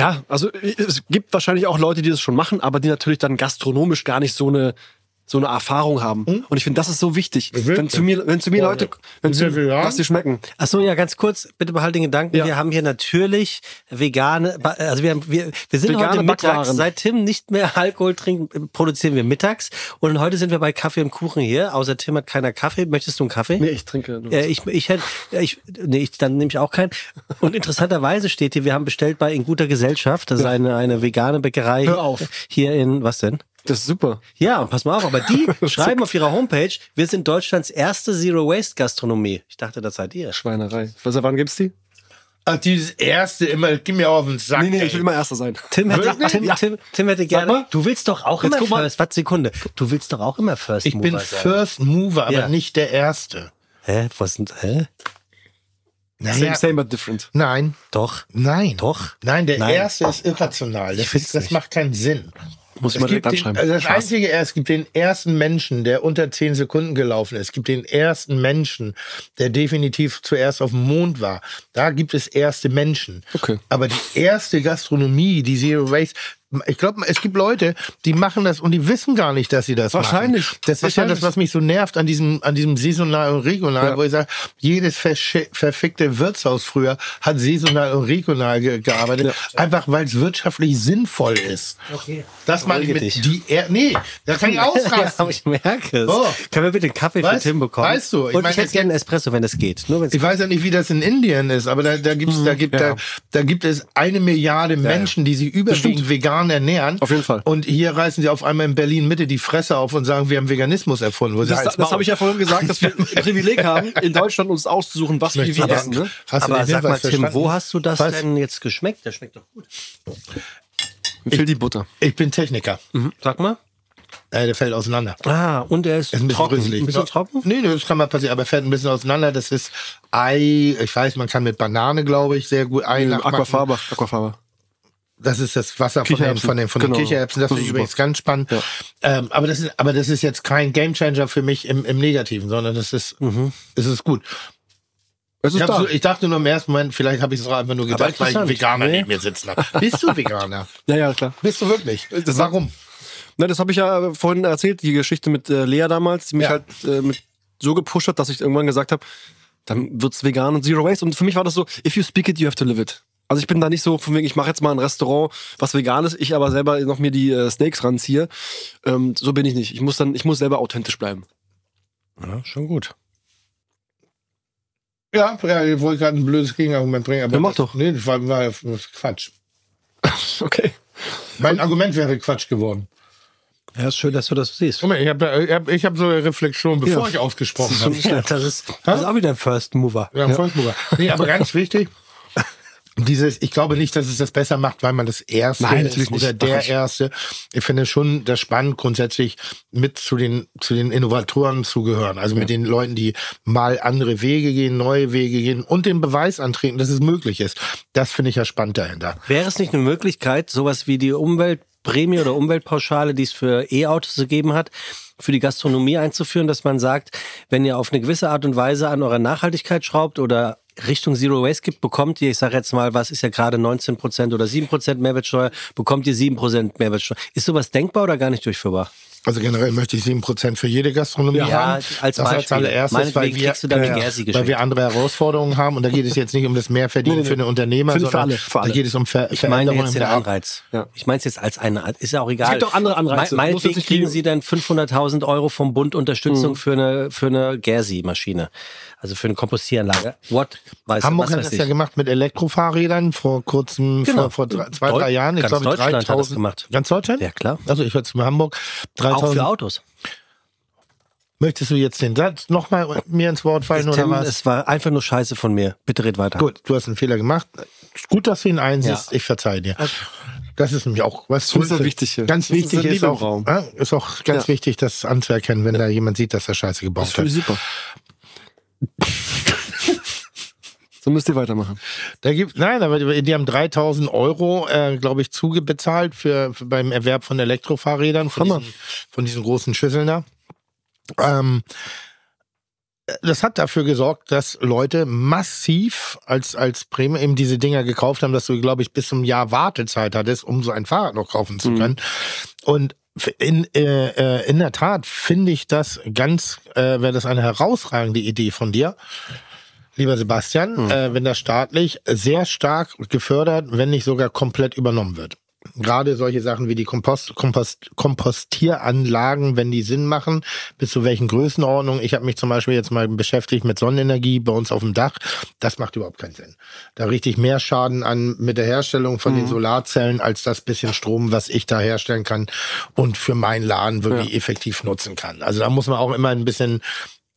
Ja, also es gibt wahrscheinlich auch Leute, die das schon machen, aber die natürlich dann gastronomisch gar nicht so eine so eine Erfahrung haben. Und ich finde, das ist so wichtig. Wirklich? Wenn zu mir, wenn zu mir Leute, wenn zu, was die schmecken. Ach so, ja, ganz kurz, bitte behalt den Gedanken. Ja. Wir haben hier natürlich vegane, also wir, haben, wir, wir sind Vegane heute mittags, Backwaren. seit Tim nicht mehr Alkohol trinkt, äh, produzieren wir mittags. Und heute sind wir bei Kaffee und Kuchen hier. Außer Tim hat keiner Kaffee. Möchtest du einen Kaffee? Nee, ich trinke nur. Äh, ich, ich hätte, äh, ich, nee, ich, dann nehme ich auch keinen. Und interessanterweise steht hier, wir haben bestellt bei In guter Gesellschaft, das ist eine, eine vegane Bäckerei. Hör auf. Hier in, was denn? Das ist super. Ja, und pass mal auf, aber die schreiben auf ihrer Homepage, wir sind Deutschlands erste Zero Waste Gastronomie. Ich dachte, das seid ihr. Schweinerei. Was, wann gibt's die? Ach, dieses erste immer, gib mir auf den Sack. Nee, nee, ey. ich will immer Erster sein. Tim hätte? Tim, Tim, Tim hätte gerne. mal. Du willst doch auch Jetzt immer guck mal. First. Was Sekunde? Du willst doch auch immer First ich bin Mover sein. First Mover, aber Ja. nicht der Erste. Hä? Was sind? Hä? Same, same, but different. Nein, Doch. nein. Doch. Nein, der Nein. Erste ist irrational. Das, das nicht. macht keinen Sinn. Muss ich mal direkt den, anschreiben. also das Spaß. einzige, es gibt den ersten Menschen, der unter 10 Sekunden gelaufen ist. Es gibt den ersten Menschen, der definitiv zuerst auf dem Mond war. Da gibt es erste Menschen. Okay. Aber die erste Gastronomie, die Zero Waste, ich glaube, es gibt Leute, die machen das und die wissen gar nicht, dass sie das Wahrscheinlich. machen. Das ist ja das, Wahrscheinlich. was mich so nervt an diesem, an diesem saisonal und regional, Ja. wo ich sage, jedes verfickte Wirtshaus früher hat saisonal und regional ge gearbeitet, einfach weil es wirtschaftlich sinnvoll ist. Okay. Das meine ich mit dich. die er nee, da kann ich Ja, ausrasten. aber ich merke es. Oh. Können wir bitte einen Kaffee Weißt- für Tim bekommen? weißt du, ich Und meine, ich hätte gerne einen Espresso, wenn es geht. Nur wenn es Ich weiß ja nicht, wie das in Indien ist, aber da, da gibt's, da gibt, ja. da, da gibt es eine Milliarde Menschen, die sich überwiegend vegan ernähren. Auf jeden Fall. Und hier reißen sie auf einmal in Berlin Mitte die Fresse auf und sagen, wir haben Veganismus erfunden. Wo sie Das, das habe ich ja vorhin gesagt, dass wir ein Privileg haben, in Deutschland uns auszusuchen, was wir essen. Ne? Hast du aber sag mal, Tim, verstanden? wo hast du das Was? denn jetzt geschmeckt? Der schmeckt doch gut. Mir fehlt die Butter. Ich bin Techniker. Sag mal. Äh, der fällt auseinander. Ah, und er ist, Ist ein bisschen trocken. brüsselig. Ein bisschen trocken? Nee, nee, das kann mal passieren, aber er fällt ein bisschen auseinander. Das ist Ei, ich weiß, man kann mit Banane, glaube ich, sehr gut Ei nachmachen. Aquafaba. Aquafaba. Das ist das Wasser von den, von den, von den Genau. Kichererbsen. Das Das finde ich ist übrigens ganz spannend. Ja. Ähm, aber, das ist, aber das ist jetzt kein Gamechanger für mich im, im Negativen, sondern das ist, es ist gut. Es Ich, ist da. so, ich dachte nur im ersten Moment, vielleicht habe ich es auch einfach nur gedacht, weil ich einen. Veganer Nee. neben mir sitzen habe. Bist du Veganer? ja, ja, klar. Bist du wirklich? Das- Warum? Na, das habe ich ja vorhin erzählt, die Geschichte mit äh, Lea damals, die mich Ja. halt äh, mit so gepusht hat, dass ich irgendwann gesagt habe, dann wird's vegan und Zero Waste. Und für mich war das so, if you speak it, you have to live it. Also ich bin da nicht so von wegen, ich mache jetzt mal ein Restaurant, was vegan ist, ich aber selber noch mir die äh, Steaks ranziehe. Ähm, so bin ich nicht. Ich muss dann, ich muss selber authentisch bleiben. Ja, schon gut. Ja, ja ich wollte gerade ein blödes Gegenargument bringen, aber Ja, mach das, doch. Nee, das war, war Quatsch. Okay. Mein Argument wäre Quatsch geworden. Ja, ist schön, dass du das siehst. Guck mal, ich habe ich hab, ich hab so eine Reflexion, bevor Ja. ich ausgesprochen habe. Ja, das, ist, das ist auch wieder ein First Mover. Ja, Volksmover. Nee, aber ganz wichtig, dieses, ich glaube nicht, dass es das besser macht, weil man das Erste Nein, ist natürlich nicht. oder der Erste. Ich finde schon das spannend, grundsätzlich mit zu den, zu den Innovatoren zu gehören. Also mit den Leuten, die mal andere Wege gehen, neue Wege gehen und den Beweis antreten, dass es möglich ist. Das finde ich ja spannend dahinter. Wäre es nicht eine Möglichkeit, sowas wie die Umweltprämie oder Umweltpauschale, die es für E-Autos gegeben hat, für die Gastronomie einzuführen, dass man sagt, wenn ihr auf eine gewisse Art und Weise an eurer Nachhaltigkeit schraubt oder Richtung Zero Waste gibt, bekommt ihr, ich sage jetzt mal, was ist ja gerade 19% oder 7% Mehrwertsteuer, bekommt ihr 7% Mehrwertsteuer. Ist sowas denkbar oder gar nicht durchführbar? Also generell möchte ich 7% für jede Gastronomie Ja, haben. als das als Beispiel. allererstes, weil wir, Gersi weil wir andere Herausforderungen haben. Und da geht es jetzt nicht um das Mehrverdienen für den Unternehmer, ich für sondern alle, für da geht es um Ver Ich meine Veränderungen jetzt in den der Ar- Anreiz. Ja. Ich meine es jetzt als eine, ist ja auch egal. gibt auch andere Anreize. Me- jetzt Meinetwegen kriegen Sie dann 500.000 Euro vom Bund Unterstützung Mhm. für eine, für eine Gersi-Maschine. Also für eine Kompostieranlage. What? Weiß, Hamburg was hat weiß das ich. ja gemacht mit Elektrofahrrädern vor kurzem, Genau. vor, vor drei, zwei, Deu- drei Jahren. Ich ganz glaube, Deutschland hat das 3000 gemacht. Ganz Deutschland? Ja, klar. Also ich war zu Hamburg. Auch für 3000. Autos. Möchtest du jetzt den Satz nochmal mir ins Wort fallen oder Tim, was? es war einfach nur Scheiße von mir. Bitte red weiter. Gut, du hast einen Fehler gemacht. Gut, dass du ihn einsiehst. Ja. Ich verzeihe dir. Das ist nämlich auch was Das ist ja wichtig. Ganz Das ist wichtig ist, im auch, Raum. ja, ist auch ganz Ja. wichtig, das anzuerkennen, wenn da jemand sieht, dass er Scheiße Das gebaut finde hat. ich super. So müsst ihr weitermachen. Da gibt, nein, aber die haben 3000 Euro, äh, glaube ich, zugebezahlt für, für beim Erwerb von Elektrofahrrädern, von diesen, von diesen großen Schüsseln da. Ähm, das hat dafür gesorgt, dass Leute massiv als, als Prämie eben diese Dinger gekauft haben, dass du, glaube ich, bis zum Jahr Wartezeit hattest, um so ein Fahrrad noch kaufen zu können. Und in, äh, äh, in der Tat finde ich das ganz, äh, wäre das eine herausragende Idee von dir, lieber Sebastian, äh, wenn das staatlich sehr stark gefördert, wenn nicht sogar komplett übernommen wird. Gerade solche Sachen wie die Kompost, Kompost, Kompostieranlagen, wenn die Sinn machen, bis zu welchen Größenordnungen. Ich habe mich zum Beispiel jetzt mal beschäftigt mit Sonnenenergie bei uns auf dem Dach. Das macht überhaupt keinen Sinn. Da richte ich mehr Schaden an mit der Herstellung von den Solarzellen als das bisschen Strom, was ich da herstellen kann und für meinen Laden wirklich effektiv nutzen kann. Also da muss man auch immer ein bisschen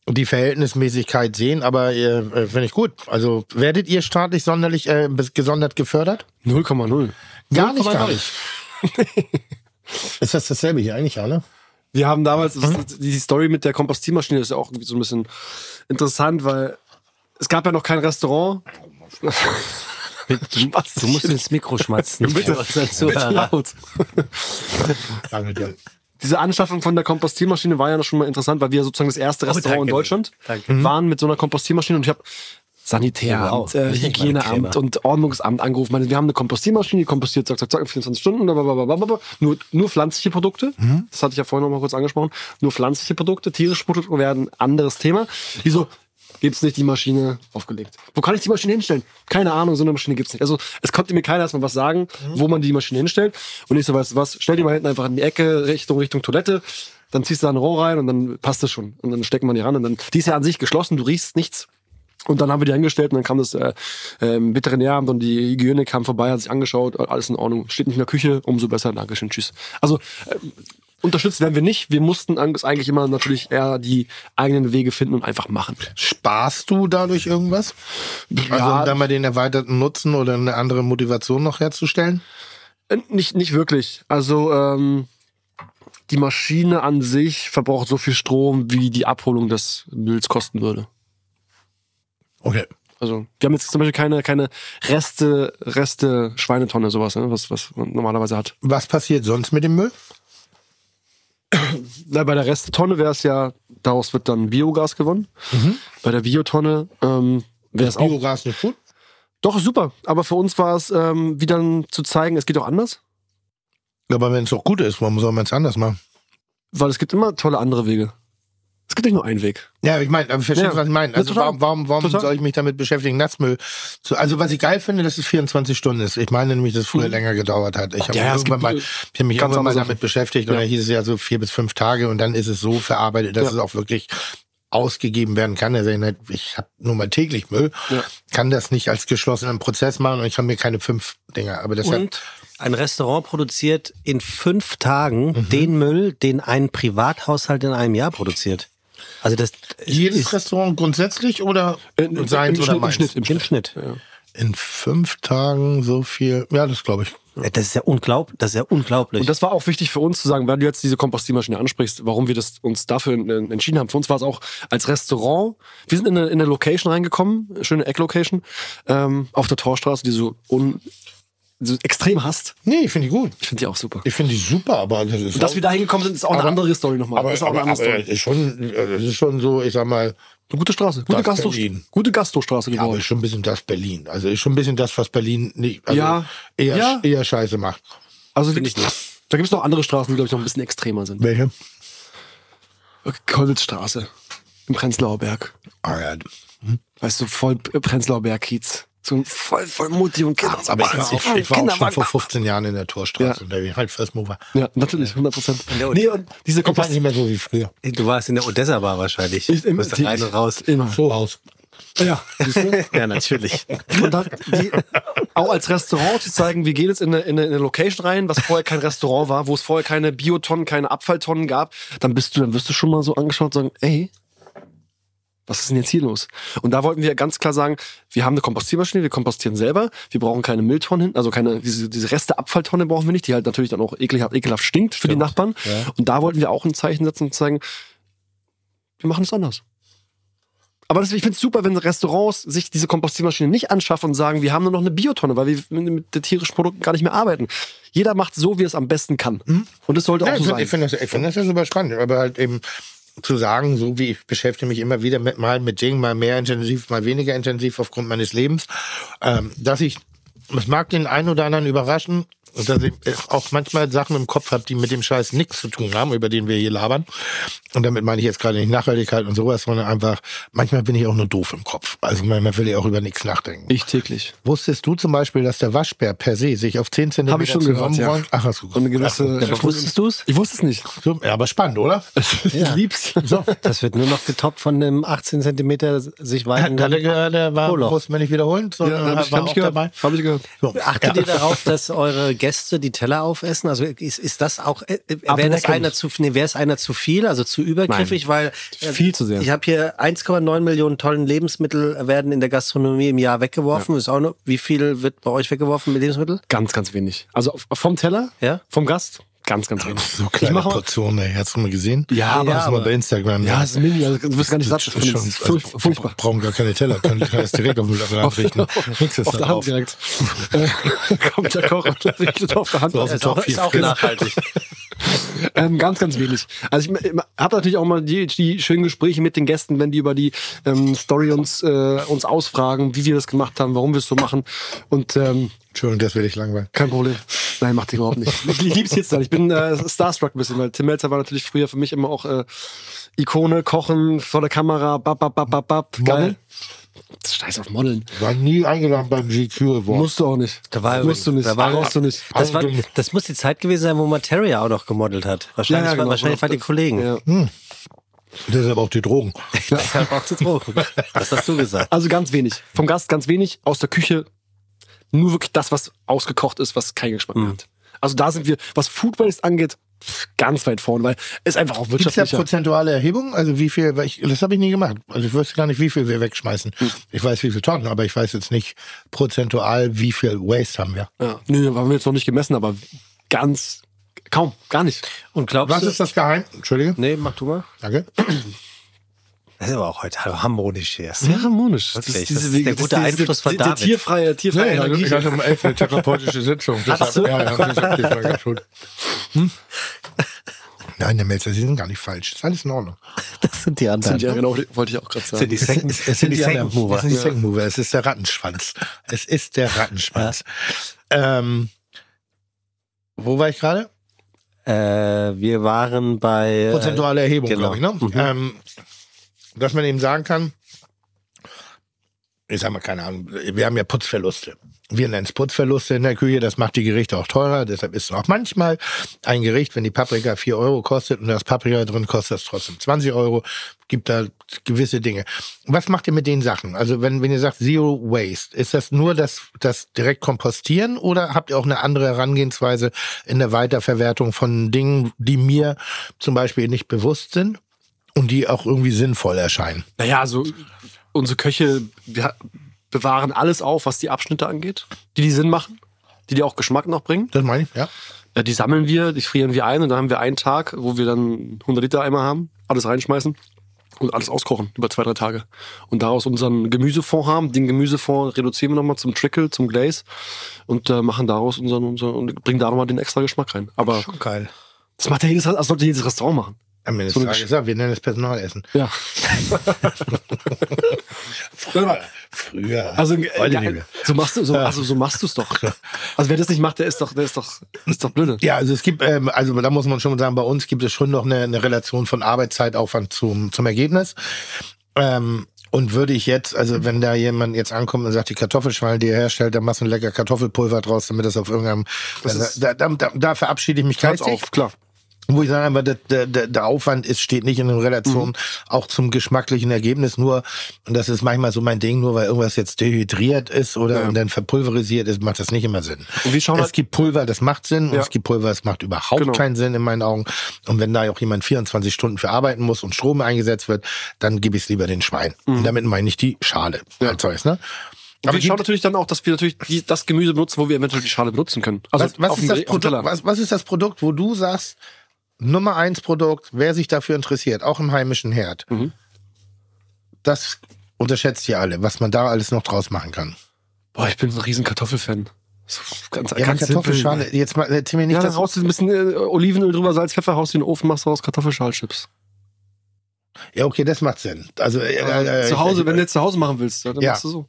die Verhältnismäßigkeit sehen, aber äh, äh, finde ich gut. Also werdet ihr staatlich sonderlich äh, gesondert gefördert? 0,0. Gar nicht, 0,0. gar nicht. Ist das dasselbe hier eigentlich, ja, ne? Wir haben damals, ist- die Story mit der Kompostiermaschine ist ja auch irgendwie so ein bisschen interessant, weil es gab ja noch kein Restaurant. Was? Du musst ins Mikro schmatzen. Bitte. Unseren Bitte laut. Danke dir. Diese Anschaffung von der Kompostiermaschine war ja noch schon mal interessant, weil wir sozusagen das erste Restaurant in danke. Deutschland Danke. waren mit so einer Kompostiermaschine und ich habe Sanitär, Wow. äh, Hygieneamt und Ordnungsamt angerufen. Meine, wir haben eine Kompostiermaschine, die kompostiert zack, zack, zack, in 24 Stunden, blablabla. nur, nur pflanzliche Produkte. Das hatte ich ja vorhin noch mal kurz angesprochen. Nur pflanzliche Produkte, tierische Produkte werden ein anderes Thema. Wieso gibt's nicht die Maschine aufgelegt? Wo kann ich die Maschine hinstellen? Keine Ahnung, so eine Maschine gibt's nicht. Also es konnte mir keiner erstmal was sagen, wo man die Maschine hinstellt. Und ich so, weißt du was, stell die mal hinten einfach in die Ecke, Richtung, Richtung Toilette. Dann ziehst du da ein Rohr rein und dann passt das schon. Und dann stecken wir die ran und dann, die ist ja an sich geschlossen, du riechst nichts. Und dann haben wir die angestellt und dann kam das äh, ähm, Veterinäramt und die Hygiene kam vorbei, hat sich angeschaut, alles in Ordnung, steht nicht in der Küche, umso besser, Dankeschön, tschüss. Also äh, unterstützt werden wir nicht, wir mussten eigentlich immer natürlich eher die eigenen Wege finden und einfach machen. Sparst du dadurch irgendwas? Also um da mal den erweiterten Nutzen oder eine andere Motivation noch herzustellen? Äh, Nicht, nicht wirklich. Also ähm, die Maschine an sich verbraucht so viel Strom, wie die Abholung des Mülls kosten würde. Okay. Also wir haben jetzt zum Beispiel keine, keine Reste, Reste Schweinetonne, sowas, ne, was, was man normalerweise hat. Was passiert sonst mit dem Müll? Na, bei der Restetonne wäre es ja, daraus wird dann Biogas gewonnen. Bei der Biotonne ähm, wäre es auch. Biogas nicht gut? Doch, super. Aber für uns war es ähm, wieder zu zeigen, es geht auch anders. Aber wenn es doch gut ist, warum soll man es anders machen? Weil es gibt immer tolle andere Wege. Es gibt nicht nur einen Weg. Ja, ich meine, aber verstehst du, Ja. was ich meine? Also warum, warum, warum Total. soll ich mich damit beschäftigen, Nassmüll? zu- also was ich geil finde, dass es 24 Stunden ist. Ich meine nämlich, dass es früher länger gedauert hat. Ich habe Mhm. Ja, irgendwann mal, ich hab mich ganz irgendwann mal damit beschäftigt und dann hieß es ja so vier bis fünf Tage und dann ist es so verarbeitet, dass es auch wirklich ausgegeben werden kann. Also ich habe nur mal täglich Müll, kann das nicht als geschlossenen Prozess machen und ich kann mir keine fünf Dinger. Aber deshalb Und ein Restaurant produziert in fünf Tagen Mhm. den Müll, den ein Privathaushalt in einem Jahr produziert. Also das jedes ist Restaurant grundsätzlich oder In- in- seins im oder Schnitt- im? Schnitt, im im Schnitt. In fünf Tagen so viel. Ja, das glaube ich. Das ist ja unglaublich. Das ist ja unglaublich. Und das war auch wichtig für uns zu sagen, weil du jetzt diese Kompostiermaschine ansprichst, warum wir das uns dafür äh, entschieden haben. Für uns war es auch als Restaurant. Wir sind in eine, in eine Location reingekommen, schöne Ecklocation, ähm, auf der Torstraße, die so, un, so extrem hasst. Nee, ich finde die gut. Ich finde die auch super. Ich finde die super, aber das ist Und dass auch- wir da hingekommen sind, ist auch eine Aber- andere Story nochmal. Aber, das ist auch eine aber, andere aber Story. ist schon, äh, das ist schon so, ich sag mal, Eine gute Straße, gute, Berlin. gute Gastrostraße ja, aber geworden. ist schon ein bisschen das Berlin. Also ist schon ein bisschen das, was Berlin nicht, also Ja. eher, Ja. eher scheiße macht. also finde ich nicht. Da gibt es noch andere Straßen, die, glaube ich, noch ein bisschen extremer sind. Welche? Kolwitzstraße im Prenzlauer Berg. Ah, ja. Weißt du, voll Prenzlauer Berg-Kiez. So voll, voll Mutti und Kinder. Aber ich, war- ich, ich war auch schon vor 15 Jahren in der Torstraße Ja. unterwegs. Halt First Mover. Ja, natürlich, 100 Prozent. der Nee, und diese Ich war Kompost... nicht mehr so wie früher. du warst in der Odessa-Bar wahrscheinlich. Ich- du bist rein und raus. Immer. So aus. Ja? Ja, natürlich. Und dann die, auch als Restaurant zu zeigen, wir gehen jetzt in eine, in, eine, in eine Location rein, was vorher kein Restaurant war, wo es vorher keine Biotonnen, keine Abfalltonnen gab, dann bist du, dann wirst du schon mal so angeschaut und sagen, ey, was ist denn jetzt hier los? Und da wollten wir ganz klar sagen, wir haben eine Kompostiermaschine, wir kompostieren selber, wir brauchen keine Mülltonnen, hin, also keine, diese, diese Reste Abfalltonne brauchen wir nicht, die halt natürlich dann auch ekelhaft, ekelhaft stinkt für die Nachbarn. Und da wollten wir auch ein Zeichen setzen und zeigen, wir machen es anders. Aber das, ich finde es super, wenn Restaurants sich diese Kompostiermaschine nicht anschaffen und sagen, wir haben nur noch eine Biotonne, weil wir mit den tierischen Produkten gar nicht mehr arbeiten. Jeder macht so, wie er es am besten kann. Und das sollte Ja, auch ich so finde sein. find das, ich find das ja super spannend. Aber halt eben zu sagen, so wie ich beschäftige mich immer wieder mit mal mit Dingen, mal mehr intensiv, mal weniger intensiv aufgrund meines Lebens, ähm, dass ich, es mag den einen oder anderen überraschen, und dass ich auch manchmal Sachen im Kopf habe, die mit dem Scheiß nichts zu tun haben, über den wir hier labern. Und damit meine ich jetzt gerade nicht Nachhaltigkeit und sowas, sondern einfach, manchmal bin ich auch nur doof im Kopf. Also manchmal will ich auch über nichts nachdenken. Ich täglich. Wusstest du zum Beispiel, dass der Waschbär per se sich auf 10 Zentimeter Hab ich schon gehört, ja. Ach, hast du Und eine gewisse. Aber wusstest du es? Ich wusste es nicht. So, ja, aber spannend, oder? Ich lieb's. So. Das wird nur noch getoppt von einem 18 Zentimeter sich Hat weitenden er gehört, der war, mussten wir nicht wiederholen, sondern Ja, hab ich, war hab ich gehört. dabei. Hab ich gehört. So. Achtet ihr darauf, dass eure Gäste die Teller aufessen? Also ist, ist das auch, äh, wäre das Ableckend. einer zu, nee, wäre es einer zu viel, also zu übergriffig, weil äh, Viel zu sehr. Ich habe hier 1,9 Millionen Tonnen Lebensmittel werden in der Gastronomie im Jahr weggeworfen. Ist auch noch, wie viel wird bei euch weggeworfen mit Lebensmittel? Ganz, ganz wenig. Also vom Teller, Ja. vom Gast, ganz, ganz wenig. So kleine mache- Portionen, ey. Hast du mal gesehen? Ja, aber- Hast du mal bei Instagram. Ja, es ist mini, also du wirst gar nicht satt. Das ist schon, Das also, furch- furchtbar. brauchen gar keine Teller, können das direkt auf den Apparat richten. Nix ist Auf da der Hand direkt. Äh, Kommt der Koch und richtet auf der Hand. So aus dem Ist auch, Topf ist auch hier. nachhaltig. Ähm, ganz, ganz wenig. Also ich habe natürlich auch mal die, die schönen Gespräche mit den Gästen, wenn die über die ähm, Story uns, äh, uns ausfragen, wie wir das gemacht haben, warum wir es so machen. Und ähm, Entschuldigung, das will ich langweilen. kein Problem. Nein, macht ich überhaupt nicht. Ich lieb's jetzt dann. Ich bin äh, starstruck ein bisschen, weil Tim Melzer war natürlich früher für mich immer auch äh, Ikone, Kochen vor der Kamera, bap, bap, bap, bap, bap. Geil. Scheiß auf Modeln. War nie eingeladen beim GQ Award. Musst du auch nicht. Da war Musst du nicht. Da war, Brauchst du nicht. Das, war, das muss die Zeit gewesen sein, wo Materia auch noch gemodelt hat. Wahrscheinlich, Ja, ja, war, genau. wahrscheinlich waren die Kollegen. Ja. Deshalb auch die Drogen. Deshalb auch zu Drogen. Das hast du gesagt. Also ganz wenig. Vom Gast ganz wenig. Aus der Küche nur wirklich das, was ausgekocht ist, was keinen Geschmack mehr hat. Also da sind wir, was Food Waste angeht, ganz weit vorne, weil es einfach auch Gibt es da wirtschaftlicher. prozentuale Erhebung? Also wie viel, weil ich, das habe ich nie gemacht. Also ich wüsste gar nicht, wie viel wir wegschmeißen. Ich weiß, wie viel Tonnen, aber ich weiß jetzt nicht prozentual, wie viel Waste haben wir. Ja. Nö, haben wir jetzt noch nicht gemessen, aber ganz, kaum, gar nicht. Und glaubst Was du? ist das Geheim? Entschuldige, Nee, mach du mal. danke. Das ist aber auch heute harmonisch hier. Sehr harmonisch. Wirklich, das ist der gute Einfluss von David. tierfreie, tierfreie Nee, also Energie. ich hatte um elf eine therapeutische Sitzung. Deshalb, so. ja, ja, deshalb das war ganz gut. Hm? Nein, der Melzer, Sie sind gar nicht falsch. Ist alles in Ordnung. Das sind die anderen. Sind ja, genau, wollte ich auch gerade sagen. sind die Second, Es sind die Second Mover. Es sind die Second Mover. Es ist der Rattenschwanz. Es ist der Rattenschwanz. Ähm, wo war ich gerade? Äh, wir waren bei. Prozentuale Erhebung, genau. glaube ich. Ne? Mhm. Ähm, dass man eben sagen kann, ich sag mal, keine Ahnung, wir haben ja Putzverluste. Wir nennen es Putzverluste in der Küche, das macht die Gerichte auch teurer, deshalb ist es auch manchmal ein Gericht, wenn die Paprika 4 Euro kostet und da ist Paprika drin, kostet das trotzdem 20 Euro, gibt da gewisse Dinge. Was macht ihr mit den Sachen? Also wenn, wenn ihr sagt Zero Waste, ist das nur das, das direkt kompostieren oder habt ihr auch eine andere Herangehensweise in der Weiterverwertung von Dingen, die mir zum Beispiel nicht bewusst sind und die auch irgendwie sinnvoll erscheinen? Naja, also unsere Köche wir bewahren alles auf, was die Abschnitte angeht, die die Sinn machen, die die auch Geschmack noch bringen. Das meine ich, ja. Ja, die sammeln wir, die frieren wir ein und dann haben wir einen Tag, wo wir dann 100 Liter Eimer haben, alles reinschmeißen und alles auskochen über zwei, drei Tage. Und daraus unseren Gemüsefond haben. Den Gemüsefond reduzieren wir nochmal zum Trickle, zum Glaze und äh, machen daraus unseren, unseren und bringen da nochmal den extra Geschmack rein. Aber Schon geil. das macht ja jedes, das sollte jedes Restaurant machen. Am Ende des So eine Tages, ja, wir nennen es Personalessen. Ja. Früher. Also, äh, so machst du, so, also so machst du es doch. Also wer das nicht macht, der ist doch, der ist doch, ist doch blöde. Ja, also es gibt, ähm, also da muss man schon sagen, bei uns gibt es schon noch eine, eine Relation von Arbeitszeitaufwand zum, zum Ergebnis. Ähm, und würde ich jetzt, also wenn da jemand jetzt ankommt und sagt, die Kartoffelschweine, die er herstellt, dann machst du ein lecker Kartoffelpulver draus, damit das auf irgendeinem, Das da, da, da, da verabschiede ich mich Ganz auf, klar. Wo ich sage, aber der, der, der Aufwand ist, steht nicht in Relation Mhm. auch zum geschmacklichen Ergebnis. Nur, und das ist manchmal so mein Ding, nur weil irgendwas jetzt dehydriert ist oder Ja. und dann verpulverisiert ist, macht das nicht immer Sinn. Und wir schauen es gibt Pulver, das macht Sinn, und Ja. es gibt Pulver, das macht überhaupt Genau. keinen Sinn in meinen Augen. Und wenn da auch jemand 24 Stunden für arbeiten muss und Strom eingesetzt wird, dann gebe ich es lieber den Schwein. Und damit meine ich die Schale Mhm. Ja. als solches, ne? Und Aber wir schauen natürlich dann auch, dass wir natürlich die, das Gemüse benutzen, wo wir eventuell die Schale benutzen können. Also was, was, ist dem Produkt, was, was ist das Produkt, wo du sagst, Nummer eins Produkt, wer sich dafür interessiert, auch im heimischen Herd, Mhm. das unterschätzt ihr alle, was man da alles noch draus machen kann. Boah, ich bin ein riesen Kartoffelfan. So Ganz, Ja, ganz Kartoffelschale, simpel. jetzt mal, erzähl mir nicht, Ja, dass du ein bisschen äh, Olivenöl drüber, Salz, Pfeffer, haust du in den Ofen, machst daraus Kartoffelschalchips. ja, okay, das macht Sinn. Also, äh, äh, zu Hause, ich, wenn du jetzt zu Hause machen willst, ja, dann Ja. machst du so.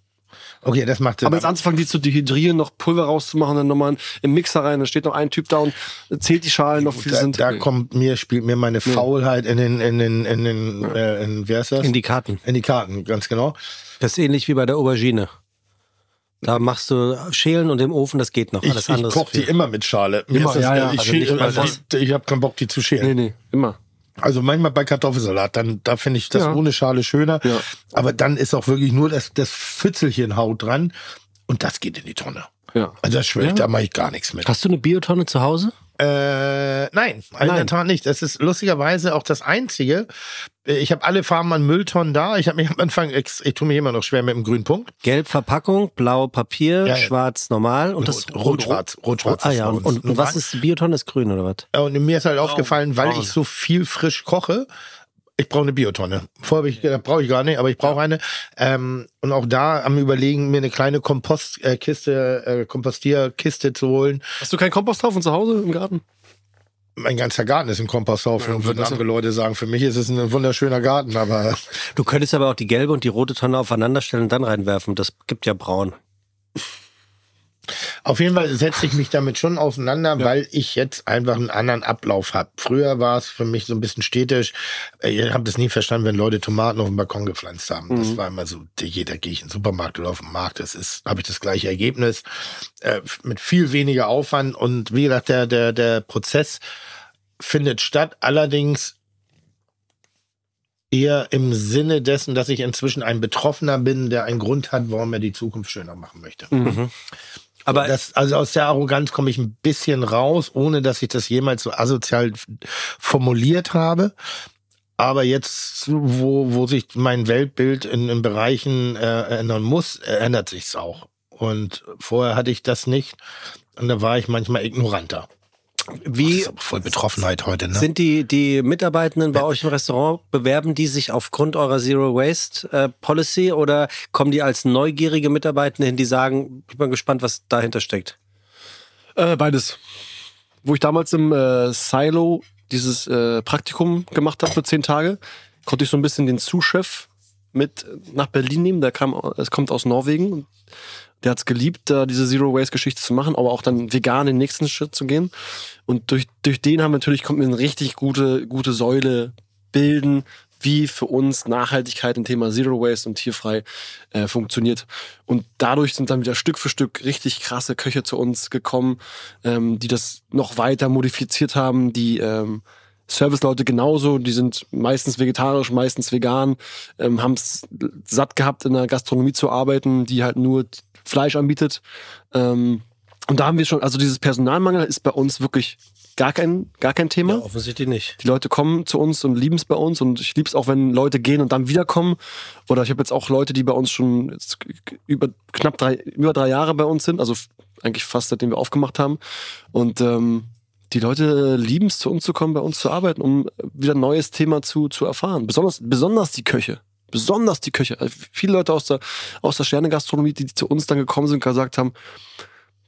Okay, das macht Sinn. Aber jetzt anzufangen, die zu dehydrieren, noch Pulver rauszumachen, dann nochmal im Mixer rein, dann steht noch ein Typ da und zählt die Schalen noch, wie viel da, sind. da kommt mir, spielt mir meine Faulheit in den, in den, in den, äh, in, wie heißt das? In die Karten. in die Karten, ganz genau. Das ist ähnlich wie bei der Aubergine. Da machst du Schälen und im Ofen, das geht noch. Ich, Alles ich andere. koche die ist immer mit Schale. Mir Immer, ist das, ja, ja. Ich, Also also die, ich habe keinen Bock, die zu schälen. Nee, nee, immer. Also manchmal bei Kartoffelsalat, dann da finde ich das Ja. ohne Schale schöner. Ja. Aber dann ist auch wirklich nur das, das Pfützelchen Haut dran und das geht in die Tonne. Ja. Also das schwöre ich, da mache ich gar nichts mit. Hast du eine Biotonne zu Hause? Äh, nein, in der Tat nicht. Das ist lustigerweise auch das Einzige. Äh, Ich habe alle Farben an Mülltonnen da. Ich habe mich am Anfang, ich tue mir immer noch schwer mit dem grünen Punkt. Gelb Verpackung, blau Papier, Ja, ja. schwarz normal und das Rot- rot-schwarz. Rot-schwarz Ah ist ja, und, und, und was ist Biotonne? Ist grün oder was? Ja, Und mir ist halt aufgefallen, weil ich so viel frisch koche, ich brauche eine Biotonne. Vorher habe ich gedacht, brauche ich gar nicht, aber ich brauche eine. Ähm, und auch da am überlegen, mir eine kleine Kompostkiste, äh, äh, Kompostierkiste zu holen. Hast du keinen Komposthaufen zu Hause im Garten? Mein ganzer Garten ist ein Komposthaufen, würden andere Leute sagen. Für mich ist es ein wunderschöner Garten, aber Du könntest aber auch die gelbe und die rote Tonne aufeinander stellen und dann reinwerfen. Das gibt ja braun. Auf jeden Fall setze ich mich damit schon auseinander, weil ich jetzt einfach einen anderen Ablauf habe. Früher war es für mich so ein bisschen städtisch. Äh, Ihr habt es nie verstanden, wenn Leute Tomaten auf dem Balkon gepflanzt haben. Das war immer so, jeder gehe ich in den Supermarkt oder auf den Markt, das ist, habe ich das gleiche Ergebnis. Äh, mit viel weniger Aufwand und wie gesagt, der, der, der Prozess findet statt. Allerdings eher im Sinne dessen, dass ich inzwischen ein Betroffener bin, der einen Grund hat, warum er die Zukunft schöner machen möchte. Aber Das, also aus der Arroganz komme ich ein bisschen raus, ohne dass ich das jemals so asozial formuliert habe. Aber jetzt, wo, wo sich mein Weltbild in, in Bereichen äh, ändern muss, ändert sich's auch. Und vorher hatte ich das nicht. Und da war ich manchmal ignoranter. Das wie ist aber voll Betroffenheit heute, ne? sind die, die Mitarbeitenden bei euch im Restaurant, bewerben die sich aufgrund eurer Zero Waste äh, Policy oder kommen die als neugierige Mitarbeitende hin, die sagen, ich bin gespannt, was dahinter steckt? Äh, beides. Wo ich damals im äh, Silo dieses äh, Praktikum gemacht habe für zehn Tage, konnte ich so ein bisschen den Zuschef mit nach Berlin nehmen. Der kam, es kommt aus Norwegen. Der hat es geliebt, da diese Zero Waste Geschichte zu machen, aber auch dann vegan den nächsten Schritt zu gehen. Und durch, durch den haben wir natürlich kommt eine richtig gute, gute Säule bilden, wie für uns Nachhaltigkeit im Thema Zero Waste und tierfrei äh, funktioniert. Und dadurch sind dann wieder Stück für Stück richtig krasse Köche zu uns gekommen, ähm, die das noch weiter modifiziert haben, die ähm, Serviceleute genauso, die sind meistens vegetarisch, meistens vegan, ähm, haben es satt gehabt, in der Gastronomie zu arbeiten, die halt nur Fleisch anbietet. Ähm, und da haben wir schon, also dieses Personalmangel ist bei uns wirklich gar kein, gar kein Thema. offensichtlich nicht. Die Leute kommen zu uns und lieben es bei uns und ich liebe es auch, wenn Leute gehen und dann wiederkommen. Oder ich habe jetzt auch Leute, die bei uns schon über knapp drei, über drei Jahre bei uns sind, also eigentlich fast seitdem wir aufgemacht haben. Und ähm, die Leute lieben es, zu uns zu kommen, bei uns zu arbeiten, um wieder ein neues Thema zu, zu erfahren. Besonders, besonders die Köche. Besonders die Köche. Also viele Leute aus der, aus der Sternegastronomie, die zu uns dann gekommen sind, gesagt haben,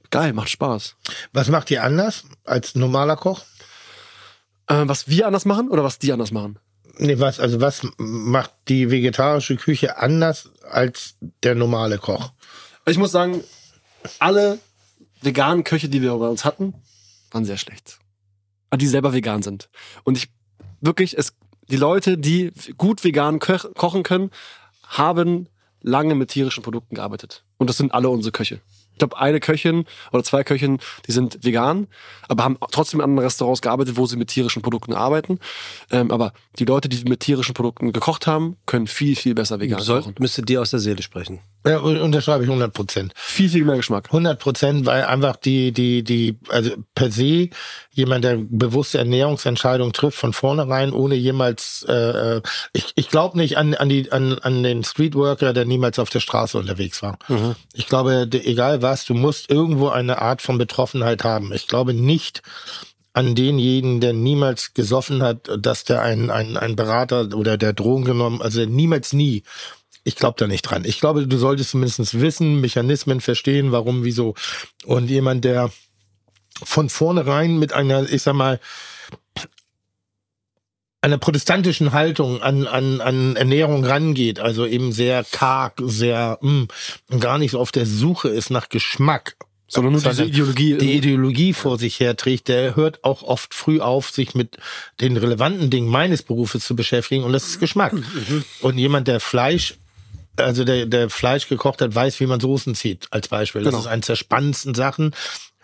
geil, macht Spaß. Was macht ihr anders als normaler Koch? Äh, was wir anders machen oder was die anders machen? Nee, was, also was macht die vegetarische Küche anders als der normale Koch? Ich muss sagen, alle veganen Köche, die wir bei uns hatten, waren sehr schlecht. Die selber vegan sind. Und ich wirklich, es, die Leute, die gut vegan ko kochen können, haben lange mit tierischen Produkten gearbeitet. Und das sind alle unsere Köche. Ich glaube, eine Köchin oder zwei Köchinnen, die sind vegan, aber haben trotzdem in anderen Restaurants gearbeitet, wo sie mit tierischen Produkten arbeiten. Ähm, aber die Leute, die mit tierischen Produkten gekocht haben, können viel, viel besser vegan Soll, kochen. müsste dir aus der Seele sprechen. Ja, un- unterschreibe ich 100 Prozent. Viel, viel mehr Geschmack. 100 Prozent, weil einfach die, die, die, also per se jemand, der bewusste Ernährungsentscheidungen trifft von vornherein, ohne jemals, äh, äh, ich, ich glaube nicht an, an, die, an, an den Streetworker, der niemals auf der Straße unterwegs war. Ich glaube, egal was, du musst irgendwo eine Art von Betroffenheit haben. Ich glaube nicht an denjenigen, der niemals gesoffen hat, dass der ein, ein, ein Berater oder der Drogen genommen, also niemals nie. Ich glaube da nicht dran. Ich glaube, du solltest zumindest wissen, Mechanismen verstehen, warum, wieso. Und jemand, der von vornherein mit einer, ich sag mal, einer protestantischen Haltung an, an, an Ernährung rangeht, also eben sehr karg, sehr mh, und gar nicht so auf der Suche ist nach Geschmack, Sondern nur diese Ideologie. die Ideologie vor sich herträgt, der hört auch oft früh auf, sich mit den relevanten Dingen meines Berufes zu beschäftigen und das ist Geschmack. Und jemand, der Fleisch, also der, der Fleisch gekocht hat, weiß, wie man Soßen zieht, als Beispiel. Das Genau. ist eines der spannendsten Sachen.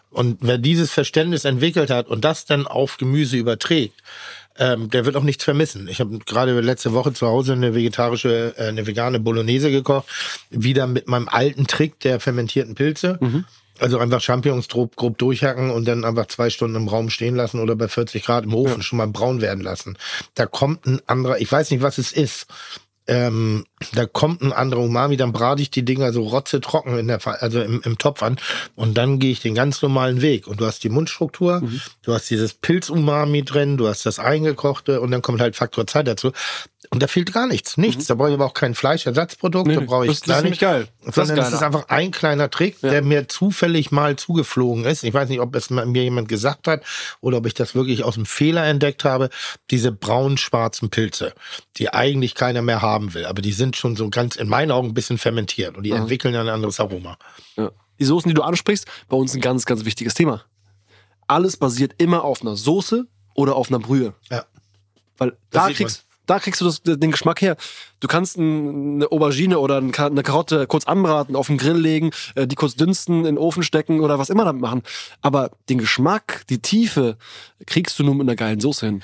Und wer dieses Verständnis entwickelt hat und das dann auf Gemüse überträgt, ähm, der wird auch nichts vermissen. Ich habe gerade letzte Woche zu Hause eine vegetarische, äh, eine vegane Bolognese gekocht, wieder mit meinem alten Trick der fermentierten Pilze. Also einfach Champignons grob, grob durchhacken und dann einfach zwei Stunden im Raum stehen lassen oder bei 40 Grad im Ofen schon mal braun werden lassen. Da kommt ein anderer, ich weiß nicht, was es ist. Ähm, da kommt ein anderer Umami, dann brate ich die Dinger so rotze trocken in der, also im, im Topf an und dann gehe ich den ganz normalen Weg. Und du hast die Mundstruktur, du hast dieses Pilz-Umami drin, du hast das Eingekochte und dann kommt halt Faktor Zeit dazu. Und da fehlt gar nichts, nichts. Da brauche ich aber auch kein Fleischersatzprodukt, Nee, da brauche ich Das- das gar nicht. geil. Das ist Sondern das geiler. ist einfach ein kleiner Trick, Ja. der mir zufällig mal zugeflogen ist. Ich weiß nicht, ob es mir jemand gesagt hat oder ob ich das wirklich aus dem Fehler entdeckt habe. Diese braun-schwarzen Pilze, die eigentlich keiner mehr haben will, aber die sind schon so ganz, in meinen Augen, ein bisschen fermentiert und die entwickeln ja ein anderes Aroma. Ja. Die Soßen, die du ansprichst, bei uns ein ganz, ganz wichtiges Thema. Alles basiert immer auf einer Soße oder auf einer Brühe. Ja. Weil da kriegst, da kriegst du das, den Geschmack her. Du kannst ein- eine Aubergine oder eine Karotte kurz anbraten, auf den Grill legen, äh, die kurz dünsten, in den Ofen stecken oder was immer damit machen. Aber den Geschmack, die Tiefe, kriegst du nur mit einer geilen Soße hin.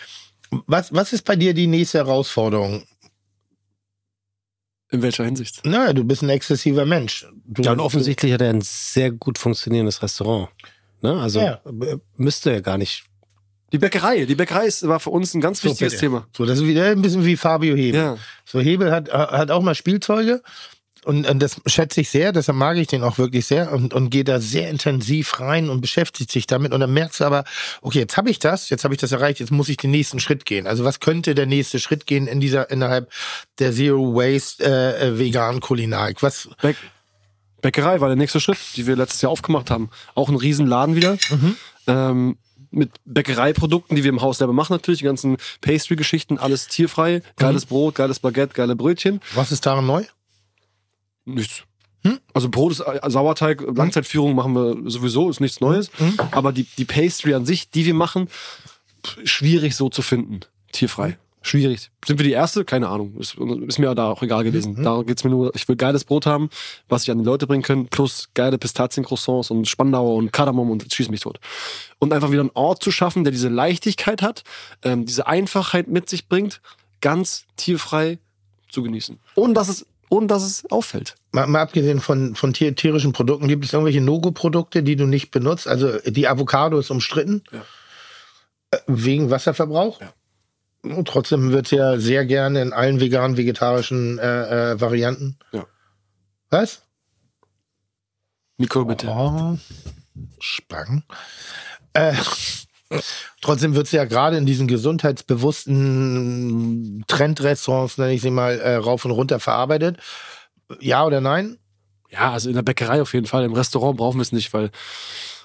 Was, was ist bei dir die nächste Herausforderung? In welcher Hinsicht? Naja, du bist ein exzessiver Mensch. Du, Ja, und offensichtlich hat er ein sehr gut funktionierendes Restaurant. Ne? Also Ja. äh, müsste er gar nicht. Die Bäckerei. Die Bäckerei ist, war für uns ein ganz So, wichtiges bitte. Thema. So, das ist wieder ein bisschen wie Fabio Hebel. Ja. So, Hebel hat, hat auch mal Spielzeuge. Und, und das schätze ich sehr, deshalb mag ich den auch wirklich sehr und, und gehe da sehr intensiv rein und beschäftigt sich damit. Und dann merkst du aber, okay, jetzt habe ich das, jetzt habe ich das erreicht, jetzt muss ich den nächsten Schritt gehen. Also was könnte der nächste Schritt gehen in dieser, innerhalb der Zero Waste äh, äh, veganen Kulinarik? Was, Bäck Bäckerei war der nächste Schritt, die wir letztes Jahr aufgemacht haben. Auch ein Riesenladen wieder. Ähm, mit Bäckereiprodukten, die wir im Haus selber machen natürlich, die ganzen Pastry-Geschichten, alles tierfrei, geiles Brot, geiles Baguette, geile Brötchen. was ist daran neu? Nichts. Also Brot ist äh, Sauerteig, Langzeitführung machen wir sowieso, ist nichts Neues. Aber die, die Pastry an sich, die wir machen, schwierig so zu finden. Tierfrei. Schwierig. Sind wir die Erste? Keine Ahnung. Ist, ist mir da auch egal gewesen. Da geht's mir nur, ich will geiles Brot haben, was ich an die Leute bringen können, plus geile Pistaziencroissants und Spandauer und Kardamom und schieß mich tot. Und einfach wieder einen Ort zu schaffen, der diese Leichtigkeit hat, ähm, diese Einfachheit mit sich bringt, ganz tierfrei zu genießen. Ohne dass es, ohne dass es auffällt. Mal, mal abgesehen von, von tier, tierischen Produkten, gibt es irgendwelche No-Go-Produkte, die du nicht benutzt? Also die Avocado ist umstritten. Ja. Äh, Wegen Wasserverbrauch. Und trotzdem wird ja sehr gerne in allen veganen, vegetarischen äh, äh, Varianten. Ja. Was? Nico, bitte. Oh, Spang. Äh, trotzdem wird es ja gerade in diesen gesundheitsbewussten Trendrestaurants, nenne ich sie mal, äh, rauf und runter verarbeitet. Ja oder nein? Ja, also in der Bäckerei auf jeden Fall. Im Restaurant brauchen wir es nicht, weil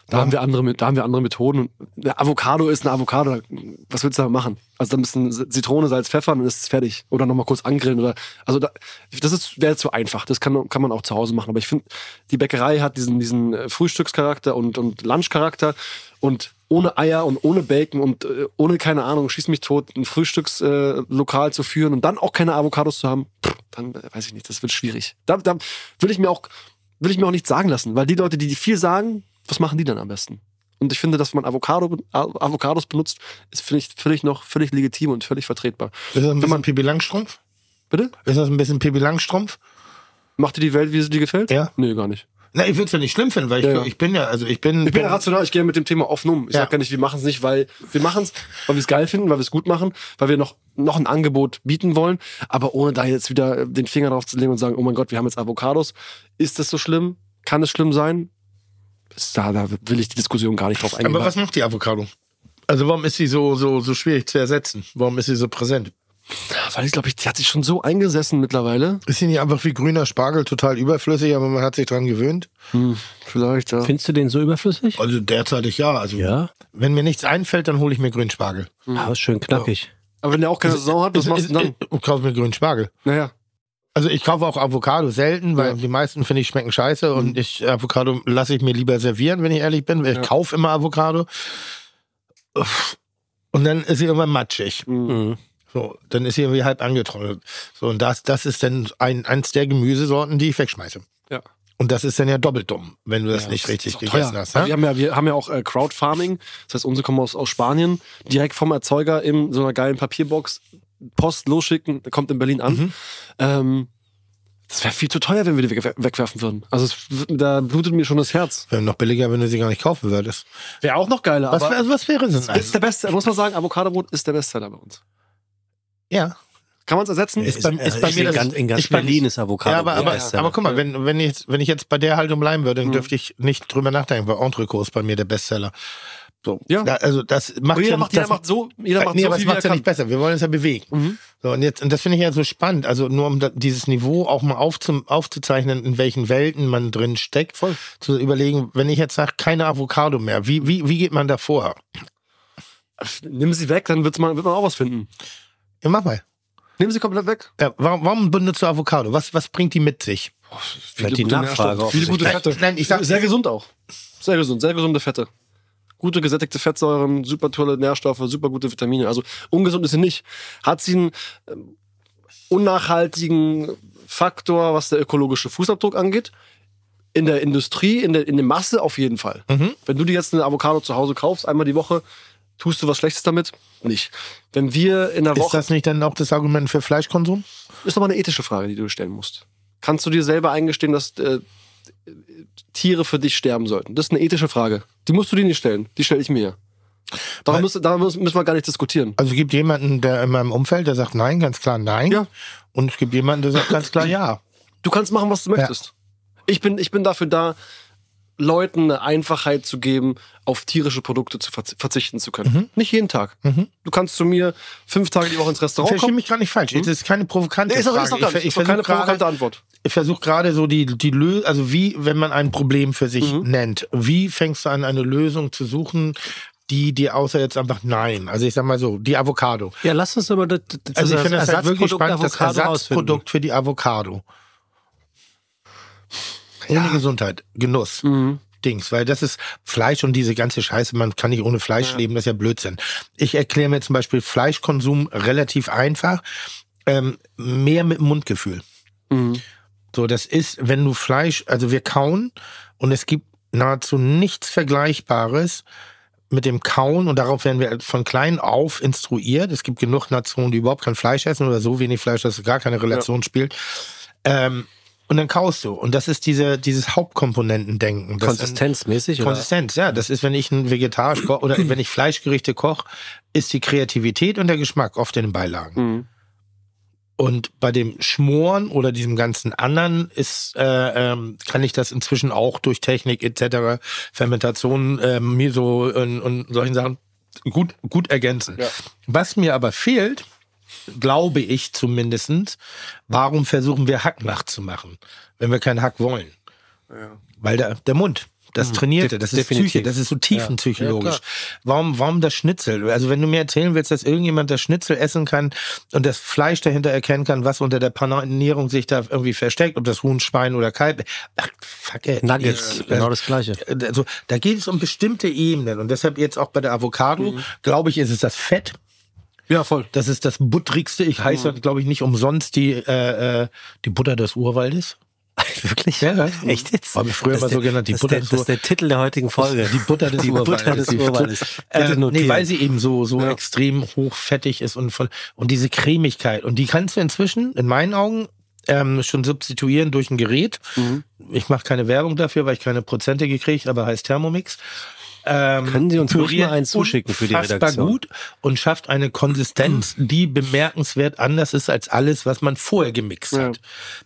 da haben wir andere, da haben wir andere Methoden. Eine Avocado ist eine Avocado. Was willst du da machen? Also da bisschen Zitrone, Salz, Pfeffer und ist es fertig. Oder nochmal kurz angrillen oder, also da, das wäre zu einfach. Das kann, kann man auch zu Hause machen. Aber ich finde, die Bäckerei hat diesen, diesen äh, Frühstückscharakter und, und Lunchcharakter und ohne Eier und ohne Bacon und äh, ohne, keine Ahnung, schieß mich tot, ein Frühstückslokal äh, zu führen und dann auch keine Avocados zu haben, pff, dann äh, weiß ich nicht, das wird schwierig. Da, da will ich mir auch, will ich mir auch nicht sagen lassen, weil die Leute, die viel sagen, was machen die dann am besten? Und ich finde, dass man Avocado, Avocados benutzt, ist ich völlig noch völlig legitim und völlig vertretbar. Ist das ein bisschen man- Pippi Langstrumpf? Bitte? Ist das ein bisschen Pippi Langstrumpf? Macht dir die Welt, wie sie dir gefällt? Ja. Nee, gar nicht. Na, ich würde es ja nicht schlimm finden, weil ich, Ja, ja. ich bin ja, also ich bin. Ich bin ja rational, ich gehe mit dem Thema offen um. Ich Ja. sag gar nicht, wir machen es nicht, weil wir machen es, weil wir es geil finden, weil wir es gut machen, weil wir noch, noch ein Angebot bieten wollen, aber ohne da jetzt wieder den Finger drauf zu legen und sagen, oh mein Gott, wir haben jetzt Avocados. Ist das so schlimm? Kann es schlimm sein? Ist Da, da will ich die Diskussion gar nicht drauf eingehen. Aber was macht die Avocado? Also warum ist sie so, so, so schwierig zu ersetzen? Warum ist sie so präsent? weil ich glaube, ich, die hat sich schon so eingesessen mittlerweile. Ist sie nicht einfach wie grüner Spargel total überflüssig, aber man hat sich dran gewöhnt? Hm, vielleicht, ja. Findest du den so überflüssig? Also derzeitig ja. Also Ja. wenn mir nichts einfällt, dann hole ich mir grünen Spargel. Aber ist schön knackig. Aber wenn der auch keine Saison hat, was Ist- machst du ist- dann? Ich kaufe mir grünen Spargel. Naja. Also ich kaufe auch Avocado selten, weil Ja. die meisten finde ich schmecken scheiße und ich Avocado lasse ich mir lieber servieren, wenn ich ehrlich bin. Ich Ja. kaufe immer Avocado. Uff. Und dann ist sie irgendwann matschig. Mhm. So, dann ist sie irgendwie halb angetrocknet. So, und das, das ist dann ein, eins der Gemüsesorten, die ich wegschmeiße. Ja. Und das ist dann ja doppelt dumm, wenn du das Ja, nicht das richtig auch teuer. gegessen hast. Ne? wir, haben ja, wir haben ja auch äh, Crowdfarming. Das heißt, unsere kommen aus, aus Spanien. Direkt vom Erzeuger in so einer geilen Papierbox. Post losschicken, kommt in Berlin an. Mhm. Ähm, Das wäre viel zu teuer, wenn wir die weg- wegwerfen würden. Also es, da blutet mir schon das Herz. Wäre noch billiger, wenn du sie gar nicht kaufen würdest. Wäre auch noch geiler. Was, aber also was wäre denn? ist der beste, muss man sagen, Avocadobrot ist der Bestseller bei uns. ja. Kann man es ersetzen? Ist bei, ist bei Ich mir das, ganz, in ganz ist Berlin ist Avocado. Ja, aber, aber, Bestseller. aber guck mal, wenn, wenn, ich jetzt, wenn ich jetzt bei der Haltung bleiben würde, dann dürfte ich nicht drüber nachdenken, weil Entrecot ist bei mir der Bestseller. So. Ja. Da, also das macht jeder ja macht, jeder das, macht so, jeder macht nee, so aber viel, das macht ja nicht besser. Wir wollen uns ja bewegen. Mhm. So, und jetzt, und das finde ich ja so spannend. Also nur um da, dieses Niveau auch mal aufzu, aufzuzeichnen, in welchen Welten man drin steckt, Voll. zu überlegen, wenn ich jetzt sage, keine Avocado mehr, wie, wie, wie geht man da vor? Nimm sie weg, dann wird's mal, wird man auch was finden. Ja, mach mal. Nimm sie komplett weg. Ja, warum, warum benutzt du Avocado? Was, was bringt die mit sich? Vielleicht die gute Nachfrage Viele gute. Fette. Nein, ich sag- sehr gesund auch. Sehr gesund, sehr gesunde Fette. Gute gesättigte Fettsäuren, super tolle Nährstoffe, super gute Vitamine. Also ungesund ist sie nicht. Hat sie einen ähm, unnachhaltigen Faktor, was der ökologische Fußabdruck angeht? In der Industrie, in der, in der Masse auf jeden Fall. Mhm. Wenn du dir jetzt eine Avocado zu Hause kaufst, einmal die Woche, tust du was Schlechtes damit? Nicht. Wenn wir in der Ist Woche. das nicht dann auch das Argument für Fleischkonsum? ist aber eine ethische Frage, die du stellen musst. Kannst du dir selber eingestehen, dass äh, Tiere für dich sterben sollten? Das ist eine ethische Frage. Die musst du dir nicht stellen. Die stelle ich mir. Darum müssen, darum müssen wir gar nicht diskutieren. Also es gibt jemanden, der in meinem Umfeld, der sagt nein, ganz klar nein. Ja. Und es gibt jemanden, der sagt ganz klar ja. Du kannst machen, was du möchtest. Ich, bin, ich bin dafür da, Leuten eine Einfachheit zu geben, auf tierische Produkte zu verzi- verzichten zu können. Nicht jeden Tag. Du kannst zu mir fünf Tage die Woche ins Restaurant Verstehe kommen. mich gar nicht falsch. Es ist keine provokante Nee, ist doch, Frage. ist doch gar ich, nicht. ich doch keine provokante Antwort. ich versuche gerade so die, die Lösung, also wie, wenn man ein Problem für sich Mhm. nennt, wie fängst du an, eine Lösung zu suchen, die dir außer jetzt einfach nein. Also ich sag mal so, die Avocado. Ja, lass uns aber das, das Also ich finde das halt wirklich spannend, das Avocado Ersatzprodukt für die Avocado. Ohne Gesundheit, Genuss. Mhm. Dings, weil das ist Fleisch und diese ganze Scheiße, man kann nicht ohne Fleisch leben, das ist ja Blödsinn. Ich erkläre mir zum Beispiel Fleischkonsum relativ einfach, ähm, mehr mit Mundgefühl. Mhm. So, das ist, wenn du Fleisch, also wir kauen und es gibt nahezu nichts Vergleichbares mit dem Kauen und darauf werden wir von klein auf instruiert. Es gibt genug Nationen, die überhaupt kein Fleisch essen oder so wenig Fleisch, dass es gar keine Relation spielt. Ähm, und dann kaust du. Und das ist diese, dieses Hauptkomponentendenken. Das Konsistenzmäßig, oder? Konsistenz, ja. Das ist, wenn ich ein vegetarisch koche oder wenn ich Fleischgerichte koche, ist die Kreativität und der Geschmack oft in den Beilagen. Mhm. Und bei dem Schmoren oder diesem ganzen anderen ist, äh, ähm, kann ich das inzwischen auch durch Technik etc., Fermentation, ähm, mir so und, und solchen Sachen gut, gut ergänzen. Ja. Was mir aber fehlt, glaube ich zumindestens, warum versuchen wir Hack nachzumachen, wenn wir keinen Hack wollen? Weil der, der Mund, das Trainierte, das ist definitiv. Psyche, das ist so tiefenpsychologisch. warum, warum das Schnitzel? Also wenn du mir erzählen willst, dass irgendjemand das Schnitzel essen kann und das Fleisch dahinter erkennen kann, was unter der Panierung sich da irgendwie versteckt, ob das Huhn, Schwein oder Kalb, ach, fuck it. Nuggets, Äh, genau das Gleiche. Also, da geht es um bestimmte Ebenen und deshalb jetzt auch bei der Avocado, glaube ich, ist es das Fett. Ja, voll. Das ist das buttrigste. Ich heiße, glaube ich, nicht umsonst die, äh, äh, die Butter des Urwaldes. Wirklich? Ja, ja. Echt jetzt? Haben wir früher Das mal so genannt, die das, Butter ist der, des das ist der Titel der heutigen Folge. Die Butter des Die Urwaldes. Butter des Urwaldes. Äh, nee, weil sie eben so, so extrem hochfettig ist und von, und diese Cremigkeit. Und die kannst du inzwischen, in meinen Augen, ähm, schon substituieren durch ein Gerät. Mhm. Ich mache keine Werbung dafür, weil ich keine Prozente gekriegt, aber heißt Thermomix. Ähm, Können Sie uns mal einen zuschicken für die Redaktion? gut und schafft eine Konsistenz, die bemerkenswert anders ist als alles, was man vorher gemixt Ja. hat.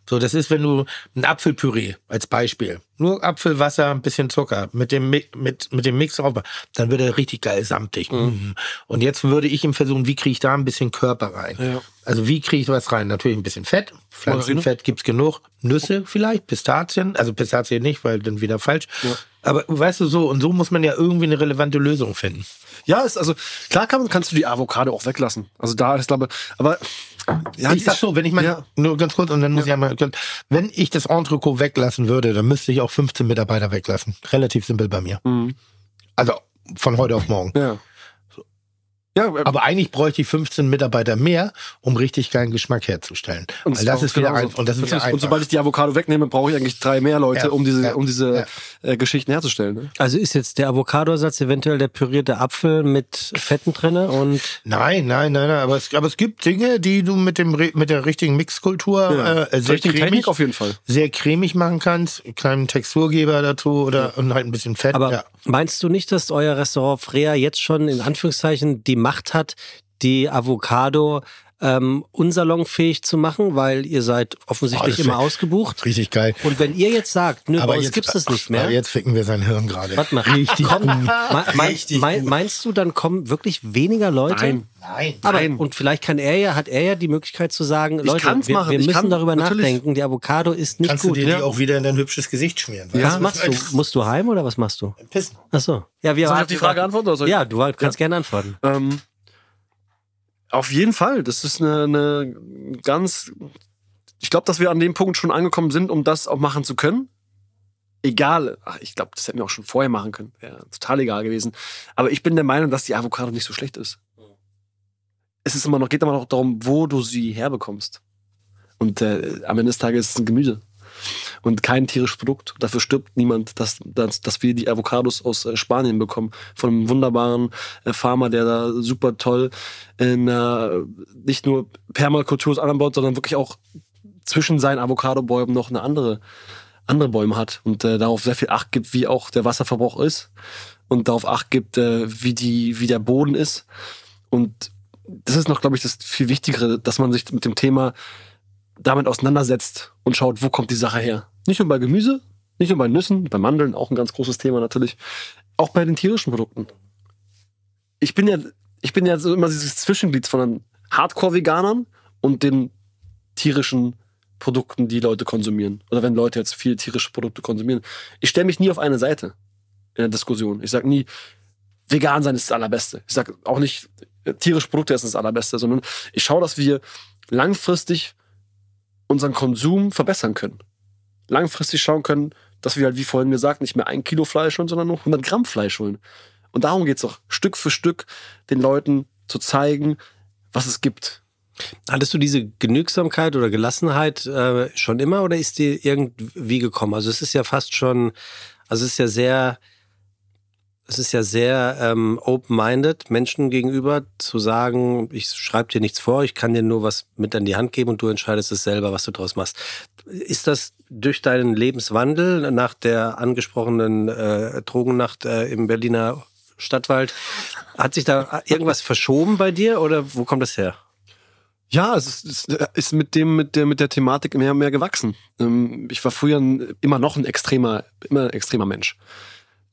So, das ist, wenn du ein Apfelpüree als Beispiel, nur Apfel, Wasser, ein bisschen Zucker mit dem Mi- mit mit dem Mix drauf, dann wird er richtig geil samtig. Mhm. Und jetzt würde ich ihm versuchen, wie kriege ich da ein bisschen Körper rein? Ja. Also wie kriege ich was rein? Natürlich ein bisschen Fett, Pflanzenfett gibt's genug, Nüsse vielleicht, Pistazien, also Pistazien nicht, weil dann wieder falsch. Aber weißt du so und so muss man ja irgendwie eine relevante Lösung finden. Ja, ist also klar kann, kannst du die Avocado auch weglassen. Also da ist glaube aber ja, ich sag so, wenn ich mal, ja. nur ganz kurz, und dann muss ich einmal, wenn ich das Entrecot weglassen würde, dann müsste ich auch 15 Mitarbeiter weglassen. Relativ simpel bei mir. Mhm. Also von heute auf morgen. Ja. Ja, äh, Aber eigentlich bräuchte ich 15 Mitarbeiter mehr, um richtig geilen Geschmack herzustellen. Und Weil das ist wieder ein, und das ist wieder. Und sobald ich die Avocado wegnehme, brauche ich eigentlich drei mehr Leute, Ja, um diese, ja, um diese ja. äh, Geschichten herzustellen. Ne? Also ist jetzt der Avocado-Ersatz eventuell der pürierte Apfel mit Fetten drinne und Nein, nein, nein, nein. Aber es, aber es gibt Dinge, die du mit dem mit der richtigen Mixkultur Ja. äh, sehr Richtige cremig, Technik auf jeden Fall. sehr cremig machen kannst, einen kleinen Texturgeber dazu oder und halt ein bisschen Fett. Aber ja. meinst du nicht, dass euer Restaurant Freya jetzt schon in Anführungszeichen die Macht hat, die Avocado ähm, unsalonfähig zu machen, weil ihr seid Oh, offensichtlich das immer ausgebucht? Richtig geil. Und wenn ihr jetzt sagt, nö, aber bei uns gibt's das nicht mehr. Aber jetzt ficken wir sein Hirn gerade. Warte mal, Richtig komm, gut. mein, Richtig mein, gut. meinst du, dann kommen wirklich weniger Leute? Nein. Nein. Aber, Nein. und vielleicht kann er ja, hat er ja die Möglichkeit zu sagen, Leute, kann's wir, machen. wir Ich müssen kann- darüber natürlich. nachdenken, die Avocado ist nicht Kannst gut. du dir die ja. auch wieder in dein hübsches Gesicht schmieren? was weißt du? machst du? Musst du heim oder was machst du? Pissen. Ach so. Ja, wir Soll ich auf die Frage antworten? Oder soll ich- Ja, du kannst gerne antworten. Ähm, auf jeden Fall. Das ist eine, eine ganz. Ich glaube, dass wir an dem Punkt schon angekommen sind, um das auch machen zu können. Egal. Ach, ich glaube, das hätten wir auch schon vorher machen können. Wäre total egal gewesen. Aber ich bin der Meinung, dass die Avocado nicht so schlecht ist. Es ist immer noch, geht immer noch darum, wo du sie herbekommst. Und äh, am Ende des Tages ist es ein Gemüse. Und kein tierisches Produkt. Dafür stirbt niemand, dass, dass, dass wir die Avocados aus äh, Spanien bekommen. Von einem wunderbaren äh, Farmer, der da super toll in äh, nicht nur Permakultur anbaut, sondern wirklich auch zwischen seinen Avocadobäumen noch eine andere, andere Bäume hat und äh, darauf sehr viel Acht gibt, wie auch der Wasserverbrauch ist und darauf Acht gibt, äh, wie, die, wie der Boden ist. Und das ist noch, glaube ich, das viel Wichtigere, dass man sich mit dem Thema damit auseinandersetzt und schaut, wo kommt die Sache her. Nicht nur bei Gemüse, nicht nur bei Nüssen, bei Mandeln, auch ein ganz großes Thema natürlich, auch bei den tierischen Produkten. Ich bin ja, ich bin ja so immer dieses Zwischenglied von den Hardcore-Veganern und den tierischen Produkten, die Leute konsumieren. Oder wenn Leute jetzt viel tierische Produkte konsumieren. Ich stelle mich nie auf eine Seite in der Diskussion. Ich sage nie, vegan sein ist das Allerbeste. Ich sage auch nicht, tierische Produkte essen ist das Allerbeste, sondern ich schaue, dass wir langfristig unseren Konsum verbessern können. Langfristig schauen können, dass wir halt, wie vorhin gesagt, nicht mehr ein Kilo Fleisch holen, sondern nur 100 Gramm Fleisch holen. Und darum geht es doch, Stück für Stück den Leuten zu zeigen, was es gibt. Hattest du diese Genügsamkeit oder Gelassenheit äh, schon immer oder ist die irgendwie gekommen? Also es ist ja fast schon, also es ist ja sehr, es ist ja sehr ähm, open-minded Menschen gegenüber zu sagen, ich schreibe dir nichts vor, ich kann dir nur was mit an die Hand geben und du entscheidest es selber, was du draus machst. Ist das durch deinen Lebenswandel nach der angesprochenen äh, Drogennacht äh, im Berliner Stadtwald, hat sich da irgendwas verschoben bei dir oder wo kommt das her? Ja, es ist, es ist mit dem, mit der, mit der Thematik mehr und mehr gewachsen. Ähm, Ich war früher ein, immer noch ein extremer, immer ein extremer Mensch.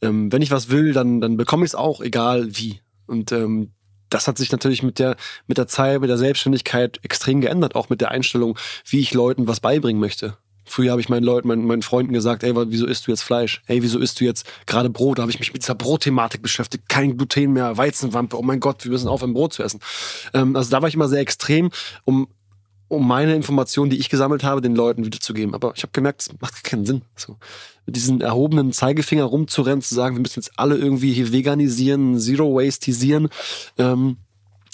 Ähm, Wenn ich was will, dann, dann bekomme ich es auch, egal wie. Und ähm, das hat sich natürlich mit der, mit der Zeit, mit der Selbstständigkeit extrem geändert, auch mit der Einstellung, wie ich Leuten was beibringen möchte. Früher habe ich meinen Leuten, meinen, meinen Freunden gesagt, ey, wieso isst du jetzt Fleisch? Ey, wieso isst du jetzt gerade Brot? Da habe ich mich mit dieser Brotthematik beschäftigt. Kein Gluten mehr, Weizenwampe. Oh mein Gott, wir müssen aufhören, Brot zu essen. Ähm, also da war ich immer sehr extrem, um, um meine Informationen, die ich gesammelt habe, den Leuten wiederzugeben. Aber ich habe gemerkt, es macht keinen Sinn. So. Mit diesen erhobenen Zeigefinger rumzurennen, zu sagen, wir müssen jetzt alle irgendwie hier veganisieren, zero-wastisieren. Ähm,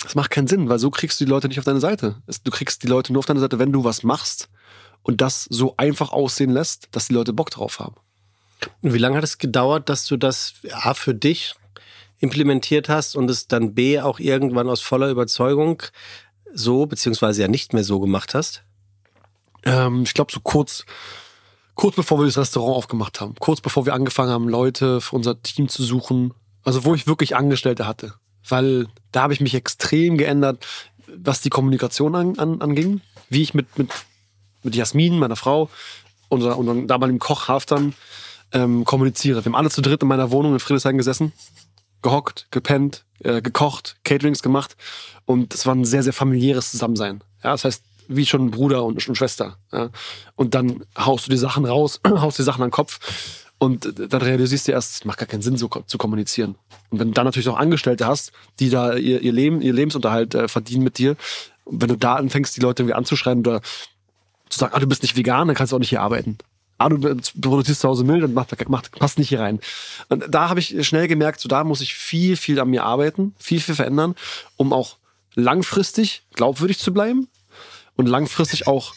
das macht keinen Sinn, weil so kriegst du die Leute nicht auf deine Seite. Du kriegst die Leute nur auf deine Seite, wenn du was machst und das so einfach aussehen lässt, dass die Leute Bock drauf haben. Und wie lange hat es gedauert, dass du das A für dich implementiert hast und es dann B auch irgendwann aus voller Überzeugung so, beziehungsweise ja nicht mehr so gemacht hast? Ähm, ich glaube, so kurz, kurz bevor wir das Restaurant aufgemacht haben, kurz bevor wir angefangen haben, Leute für unser Team zu suchen, also wo ich wirklich Angestellte hatte. Weil da habe ich mich extrem geändert, was die Kommunikation an, an, anging, wie ich mit, mit, mit Jasmin, meiner Frau, unser, unserem damaligen Koch Halftern, ähm, kommuniziere. Wir haben alle zu dritt in meiner Wohnung in Friedrichshain gesessen, gehockt, gepennt, äh, gekocht, Caterings gemacht und es war ein sehr, sehr familiäres Zusammensein. Ja, das heißt, wie schon ein Bruder und schon Schwester. Ja. Und dann haust du die Sachen raus, haust die Sachen an den Kopf und dann realisierst du erst, es macht gar keinen Sinn, so zu kommunizieren. Und wenn du dann natürlich auch Angestellte hast, die da ihr, ihr Leben, ihr Lebensunterhalt äh, verdienen mit dir, wenn du da anfängst, die Leute irgendwie anzuschreien oder zu sagen, ah, du bist nicht vegan, dann kannst du auch nicht hier arbeiten. Ah, du produzierst zu Hause Müll, dann macht, macht, passt nicht hier rein. Und da habe ich schnell gemerkt, so da muss ich viel, viel an mir arbeiten, viel, viel verändern, um auch langfristig glaubwürdig zu bleiben und langfristig auch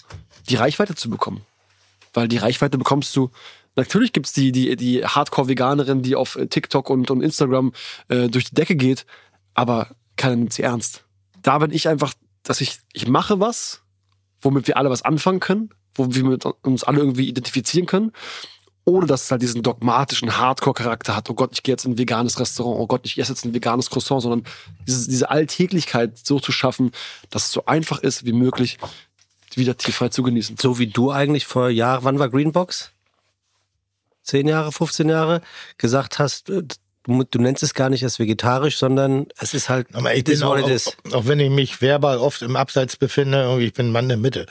die Reichweite zu bekommen. Weil die Reichweite bekommst du, natürlich gibt's die, die, die Hardcore-Veganerin, die auf TikTok und, und Instagram äh, durch die Decke geht, aber keiner nimmt sie ernst. Da bin ich einfach, dass ich, ich mache was, womit wir alle was anfangen können, wo wir mit uns alle irgendwie identifizieren können, ohne dass es halt diesen dogmatischen Hardcore-Charakter hat. Oh Gott, ich gehe jetzt in ein veganes Restaurant. Oh Gott, ich esse jetzt ein veganes Croissant, sondern diese, diese Alltäglichkeit so zu schaffen, dass es so einfach ist wie möglich, wieder tierfrei zu genießen. So wie du eigentlich vor Jahren, wann war Greenbox? Zehn Jahre, 15 Jahre, gesagt hast, äh, du, du nennst es gar nicht als vegetarisch, sondern es ist halt, Aber ich is bin auch, what it is. auch, auch wenn ich mich verbal oft im Abseits befinde, ich bin ein Mann der Mitte.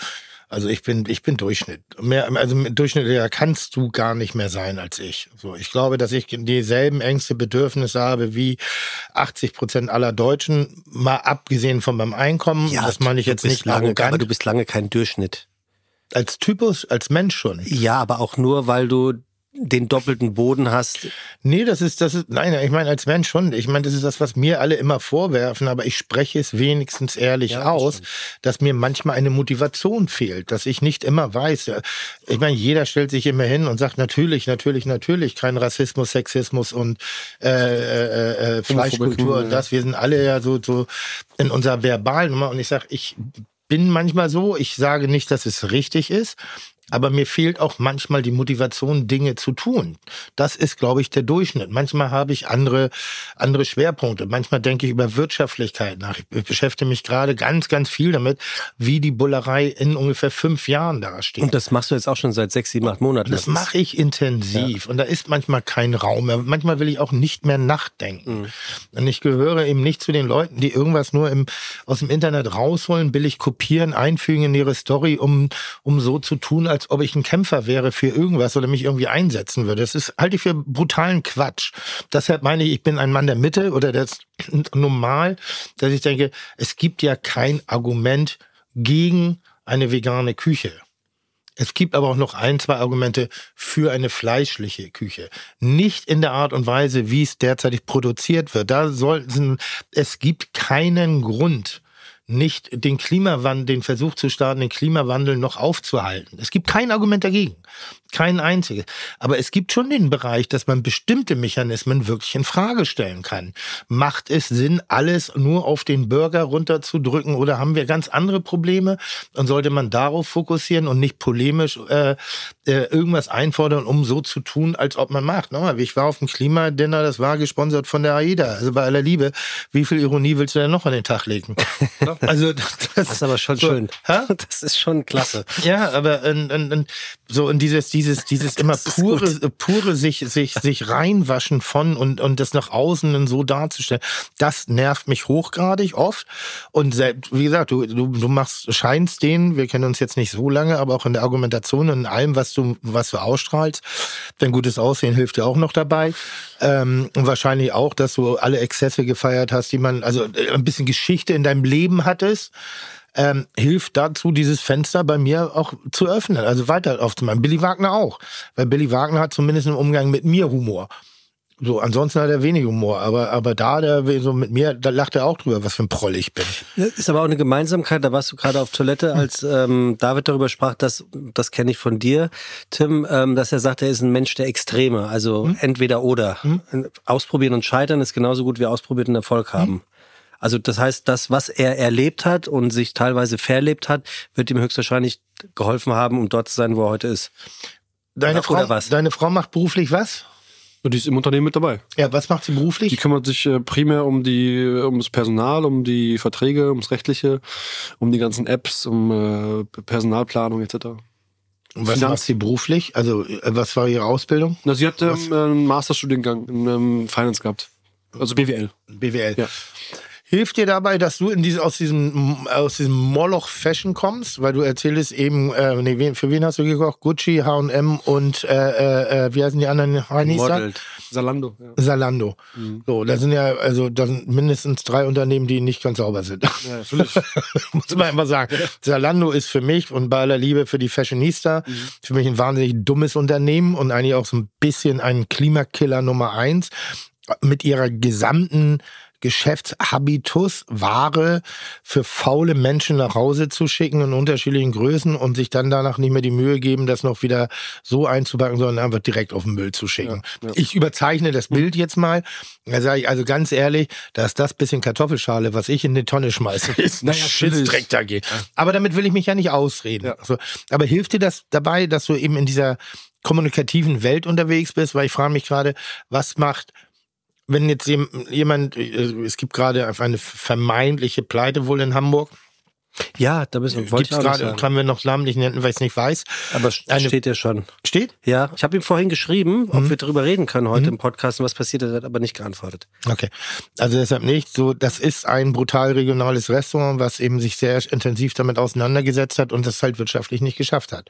Also ich bin, ich bin Durchschnitt. Mehr, also durchschnittlicher kannst du gar nicht mehr sein als ich. So, ich glaube, dass ich dieselben Ängste, Bedürfnisse habe wie 80 Prozent aller Deutschen, mal abgesehen von meinem Einkommen. das meine ich jetzt nicht lange, arrogant. aber du bist lange kein Durchschnitt. als Typus, als Mensch schon. Ja, aber auch nur, weil du den doppelten Boden hast. Nee, das ist, das ist, nein, ich meine als Mensch schon. Ich meine, das ist das, was mir alle immer vorwerfen, aber ich spreche es wenigstens ehrlich Ja, das aus, stimmt. dass mir manchmal eine Motivation fehlt, dass ich nicht immer weiß. Ich meine, jeder stellt sich immer hin und sagt natürlich, natürlich, natürlich, kein Rassismus, Sexismus und äh, äh, äh, Fleischkultur und das. Wir sind alle ja so, so in unserer verbalen Nummer und ich sage, ich bin manchmal so, ich sage nicht, dass es richtig ist, aber mir fehlt auch manchmal die Motivation, Dinge zu tun. Das ist, glaube ich, der Durchschnitt. Manchmal habe ich andere, andere Schwerpunkte. Manchmal denke ich über Wirtschaftlichkeit nach. Ich beschäftige mich gerade ganz, ganz viel damit, wie die Bullerei in ungefähr fünf Jahren dasteht. Und das machst du jetzt auch schon seit sechs, sieben, acht Monaten. Das mache ich intensiv und da ist manchmal kein Raum mehr. Manchmal will ich auch nicht mehr nachdenken. Und ich gehöre eben nicht zu den Leuten, die irgendwas nur im, aus dem Internet rausholen, billig kopieren, einfügen in ihre Story, um, um so zu tun, als ob ich ein Kämpfer wäre für irgendwas oder mich irgendwie einsetzen würde. Das ist halte ich für brutalen Quatsch. Deshalb meine ich, ich bin ein Mann der Mitte oder das normal, dass ich denke, es gibt ja kein Argument gegen eine vegane Küche. Es gibt aber auch noch ein, zwei Argumente für eine fleischliche Küche. Nicht in der Art und Weise, wie es derzeitig produziert wird. Da sollten, es gibt keinen Grund, nicht den Klimawandel, den Versuch zu starten, den Klimawandel noch aufzuhalten. Es gibt kein Argument dagegen. Kein einziges. Aber es gibt schon den Bereich, dass man bestimmte Mechanismen wirklich in Frage stellen kann. Macht es Sinn, alles nur auf den Bürger runterzudrücken oder haben wir ganz andere Probleme? Und sollte man darauf fokussieren und nicht polemisch äh, äh, irgendwas einfordern, um so zu tun, als ob man macht? Nochmal, ich war auf dem Klimadinner, das war gesponsert von der AIDA. Also bei aller Liebe, wie viel Ironie willst du denn noch an den Tag legen? also das, Das ist aber schon so, schön. Hä? Das ist schon klasse. Ja, aber in, in, in, so in dieses, dieses, dieses immer ist pure, pure sich, sich, sich reinwaschen von und, und das nach außen dann so darzustellen, das nervt mich hochgradig oft. Und selbst, wie gesagt, du, du, du machst, scheinst den, wir kennen uns jetzt nicht so lange, aber auch in der Argumentation und in allem, was du, was du ausstrahlst, dein gutes Aussehen hilft dir auch noch dabei. Ähm, und wahrscheinlich auch, dass du alle Exzesse gefeiert hast, die man, also äh, ein bisschen Geschichte in deinem Leben hattest ähm, hilft dazu, dieses Fenster bei mir auch zu öffnen, also weiter aufzumachen. Billy Wagner auch, weil Billy Wagner hat zumindest im Umgang mit mir Humor. So, ansonsten hat er wenig Humor, aber, aber da, der, so mit mir, da lacht er auch drüber, was für ein Proll ich bin. Ist aber auch eine Gemeinsamkeit, da warst du gerade auf Toilette, als ähm, David darüber sprach, dass, das kenne ich von dir, Tim, ähm, dass er sagt, er ist ein Mensch der Extreme, also entweder oder. Ausprobieren und scheitern ist genauso gut wie ausprobiert und Erfolg haben. Also das heißt, das, was er erlebt hat und sich teilweise verlebt hat, wird ihm höchstwahrscheinlich geholfen haben, um dort zu sein, wo er heute ist. Deine Oder Frau, was? deine Frau macht beruflich was? Und die ist im Unternehmen mit dabei. Ja, was macht sie Die beruflich? kümmert sich äh, primär um die, um das Personal, um die Verträge, ums Rechtliche, um die ganzen Apps, um äh, Personalplanung etc. Und was Finanz- macht sie beruflich? Also, äh, was war ihre Ausbildung? Na, sie hat ähm, einen Masterstudiengang in ähm, Finance gehabt. Also BWL. BWL. Ja. Hilft dir dabei, dass du in diese, aus diesem, aus diesem Moloch-Fashion kommst? Weil du erzählst eben, äh, nee, für wen hast du gekocht? Gucci, H&M und, äh, äh, äh, wie heißen die anderen? Modelt. Salando. Ja. Zalando. So, da sind ja, also, da sind mindestens drei Unternehmen, die nicht ganz sauber sind. Ja, natürlich. Muss man einfach sagen. Zalando ist für mich und bei aller Liebe für die Fashionista für mich ein wahnsinnig dummes Unternehmen und eigentlich auch so ein bisschen ein Klimakiller Nummer eins mit ihrer gesamten Geschäftshabitus Ware für faule Menschen nach Hause zu schicken in unterschiedlichen Größen und sich dann danach nicht mehr die Mühe geben, das noch wieder so einzupacken, sondern einfach direkt auf den Müll zu schicken. Ich überzeichne das Bild jetzt mal. Da sage ich also ganz ehrlich, dass das bisschen Kartoffelschale, was ich in die Tonne schmeiße, ist Naja, ein natürlich. Schissdreck dagegen. Aber damit will ich mich ja nicht ausreden. Ja. Also, aber hilft dir das dabei, dass du eben in dieser kommunikativen Welt unterwegs bist? Weil ich frage mich gerade, was macht wenn jetzt jem- jemand, äh, es gibt gerade einfach eine vermeintliche Pleite wohl in Hamburg. Ja, da müssen wir, auch nicht gerade, können wir noch namentlich nennen, weil ich es nicht weiß. Aber eine- steht ja schon. Steht? Ja, ich habe ihm vorhin geschrieben, Mhm. ob wir darüber reden können heute im Podcast und was passiert ist, er hat aber nicht geantwortet. Okay. Also deshalb nicht. So, das ist ein brutal regionales Restaurant, was eben sich sehr intensiv damit auseinandergesetzt hat und das halt wirtschaftlich nicht geschafft hat.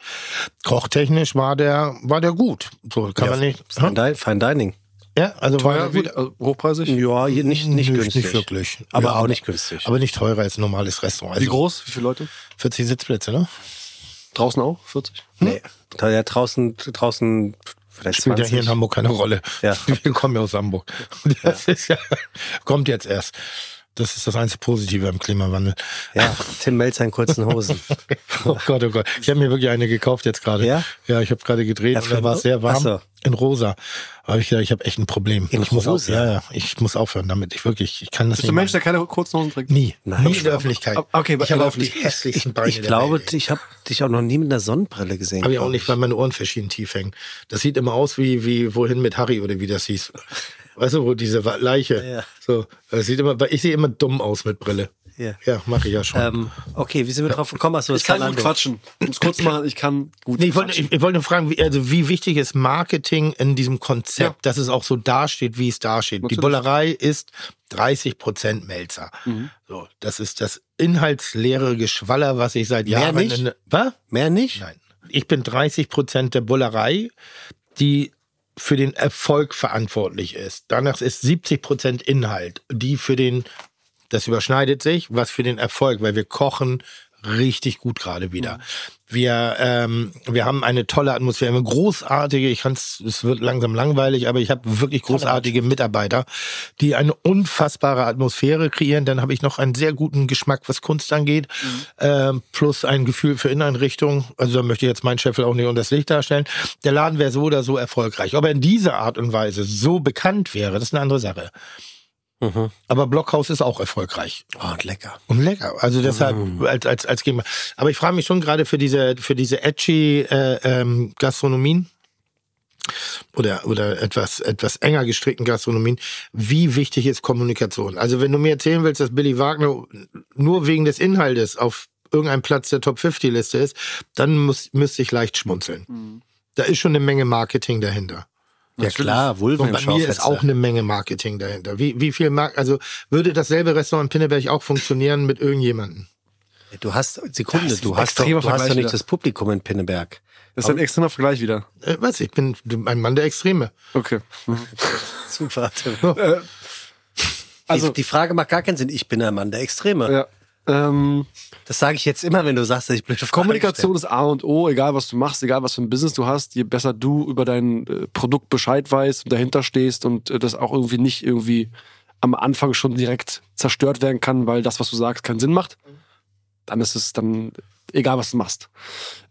Kochtechnisch war der, war der gut. So kann man nicht. Fine, Di- Fine Dining. Ja, also Teuer, gut. wie, also hochpreisig. Ja, hier nicht, nicht Nö, günstig. Nicht wirklich. Aber Ja, auch nicht günstig. Aber nicht teurer als ein normales Restaurant. Wie Also groß? Wie viele Leute? 40 Sitzplätze, ne? Draußen auch? 40? nee. Da ja draußen, draußen vielleicht Spielt ja 20. hier in Hamburg keine Rolle. Ja. Wir kommen ja aus Hamburg. Das ist ja, kommt jetzt erst. Das ist das einzige Positive im Klimawandel. Ja, Tim Melzer in kurzen Hosen. Oh Gott, oh Gott. Ich habe mir wirklich eine gekauft jetzt gerade. Ja? Ja, ich habe gerade gedreht Ja, und da war es sehr warm. Ach so. In rosa. Aber ich gedacht, ich habe echt ein Problem. In ich muss rosa? Auf, ja, ja, ich muss aufhören damit. Ich wirklich, ich kann das Bist du nicht ein Mensch, machen. der keine kurzen Hosen trägt? Nie. Nein. Nie in der Öffentlichkeit. Okay, ich habe auch die hässlichsten Beine Ich der glaube, Welt. ich habe dich auch noch nie mit einer Sonnenbrille gesehen. Habe ich auch nicht, weil meine Ohren verschieden tief hängen. Das sieht immer aus wie, wie wohin mit Harry oder wie das hieß. Weißt du, wo diese Leiche. Ja. So, das sieht immer, ich sehe immer dumm aus mit Brille. Ja. Ja, mache ich ja schon. Ähm, okay, wie sind wir drauf gekommen? Achso, Ich kann Zalando. gut quatschen. Um es kurz machen, ich kann gut Nee, ich wollte, quatschen. ich, ich wollte nur fragen, wie, also wie wichtig ist Marketing in diesem Konzept, Ja. dass es auch so dasteht, wie es dasteht. Die Natürlich. Bullerei ist 30 Prozent Melzer. Mhm. So, das ist das inhaltsleere Geschwaller, was ich seit Mehr Jahren. nicht? In, was? Mehr nicht? Nein. Ich bin 30 Prozent der Bullerei, die für den Erfolg verantwortlich ist. Danach ist 70 Prozent Inhalt, die für den, das überschneidet sich, was für den Erfolg, weil wir kochen richtig gut gerade wieder. Wir, ähm, wir haben eine tolle Atmosphäre, eine großartige, ich kann's, es wird langsam langweilig, aber ich habe wirklich großartige Mitarbeiter, die eine unfassbare Atmosphäre kreieren. Dann habe ich noch einen sehr guten Geschmack, was Kunst angeht, ähm, plus ein Gefühl für Inneneinrichtung. Also da möchte ich jetzt meinen Scheffel auch nicht unter das Licht darstellen. Der Laden wäre so oder so erfolgreich. Ob er in dieser Art und Weise so bekannt wäre, das ist eine andere Sache. Mhm. Aber Blockhaus ist auch erfolgreich. Oh, und lecker. Und lecker. Also deshalb als als als Gamer. Aber ich frage mich schon gerade für diese für diese edgy äh, ähm, Gastronomien oder oder etwas etwas enger gestrickten Gastronomien, wie wichtig ist Kommunikation? Also wenn du mir erzählen willst, dass Billy Wagner nur wegen des Inhaltes auf irgendeinem Platz der Top 50 Liste ist, dann muss müsste ich leicht schmunzeln. Da ist schon eine Menge Marketing dahinter. Ja klar, Vulva Und bei mir ist auch eine Menge Marketing dahinter. Wie, wie viel Mark also würde dasselbe Restaurant in Pinneberg auch funktionieren mit irgendjemandem? Du hast, Sekunde, du hast doch, extremer du hast doch nicht wieder. das Publikum in Pinneberg. Das ist ein extremer Vergleich wieder. Äh, was? Ich bin ein Mann der Extreme. Okay. Super, Tim. Äh, also, die, die Frage macht gar keinen Sinn. Ich bin ein Mann der Extreme. ja. Ähm, Das sage ich jetzt immer, wenn du sagst, dass ich Fragen Kommunikation ist A und O, egal was du machst, egal was für ein Business du hast, je besser du über dein äh, Produkt Bescheid weißt und dahinter stehst und äh, das auch irgendwie nicht irgendwie am Anfang schon direkt zerstört werden kann, weil das, was du sagst, keinen Sinn macht, dann ist es dann egal, was du machst.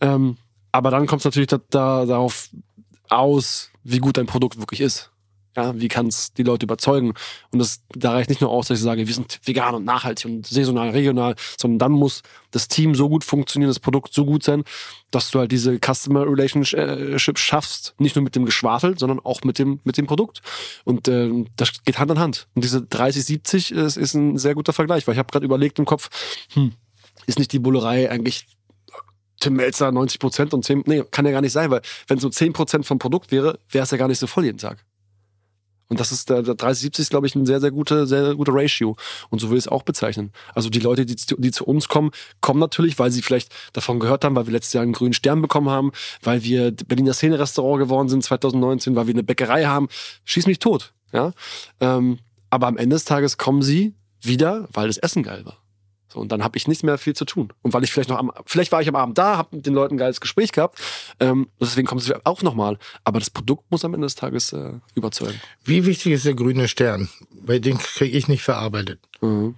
Ähm, aber dann kommt es natürlich da, da, darauf aus, wie gut dein Produkt wirklich ist. Ja, wie kann es die Leute überzeugen? Und das, da reicht nicht nur aus, dass ich sage, wir sind vegan und nachhaltig und saisonal, regional, sondern dann muss das Team so gut funktionieren, das Produkt so gut sein, dass du halt diese Customer Relationship schaffst, nicht nur mit dem Geschwafel, sondern auch mit dem, mit dem Produkt. Und ähm, das geht Hand in Hand. Und diese 30-70 ist, ist ein sehr guter Vergleich, weil ich habe gerade überlegt im Kopf, hm, ist nicht die Bullerei eigentlich Tim Melzer 90 Prozent und 10, nee, kann ja gar nicht sein, weil wenn so 10 Prozent vom Produkt wäre, wäre es ja gar nicht so voll jeden Tag. Und das ist der, der 30-70 ist, glaube ich, ein sehr, sehr gute, sehr, guter Ratio. Und so will ich es auch bezeichnen. Also die Leute, die, zu- die zu uns kommen, kommen natürlich, weil sie vielleicht davon gehört haben, weil wir letztes Jahr einen grünen Stern bekommen haben, weil wir Berliner Szene-Restaurant geworden sind 2019, weil wir eine Bäckerei haben. Schieß mich tot. Ja? Ähm, aber am Ende des Tages kommen sie wieder, weil das Essen geil war. So, und dann habe ich nicht mehr viel zu tun. Und weil ich vielleicht noch am, vielleicht war ich am Abend da, habe mit den Leuten ein geiles Gespräch gehabt. Ähm, deswegen kommen sie auch nochmal. Aber das Produkt muss am Ende des Tages äh, überzeugen. Wie wichtig ist der grüne Stern? Weil den kriege ich nicht verarbeitet. Mhm.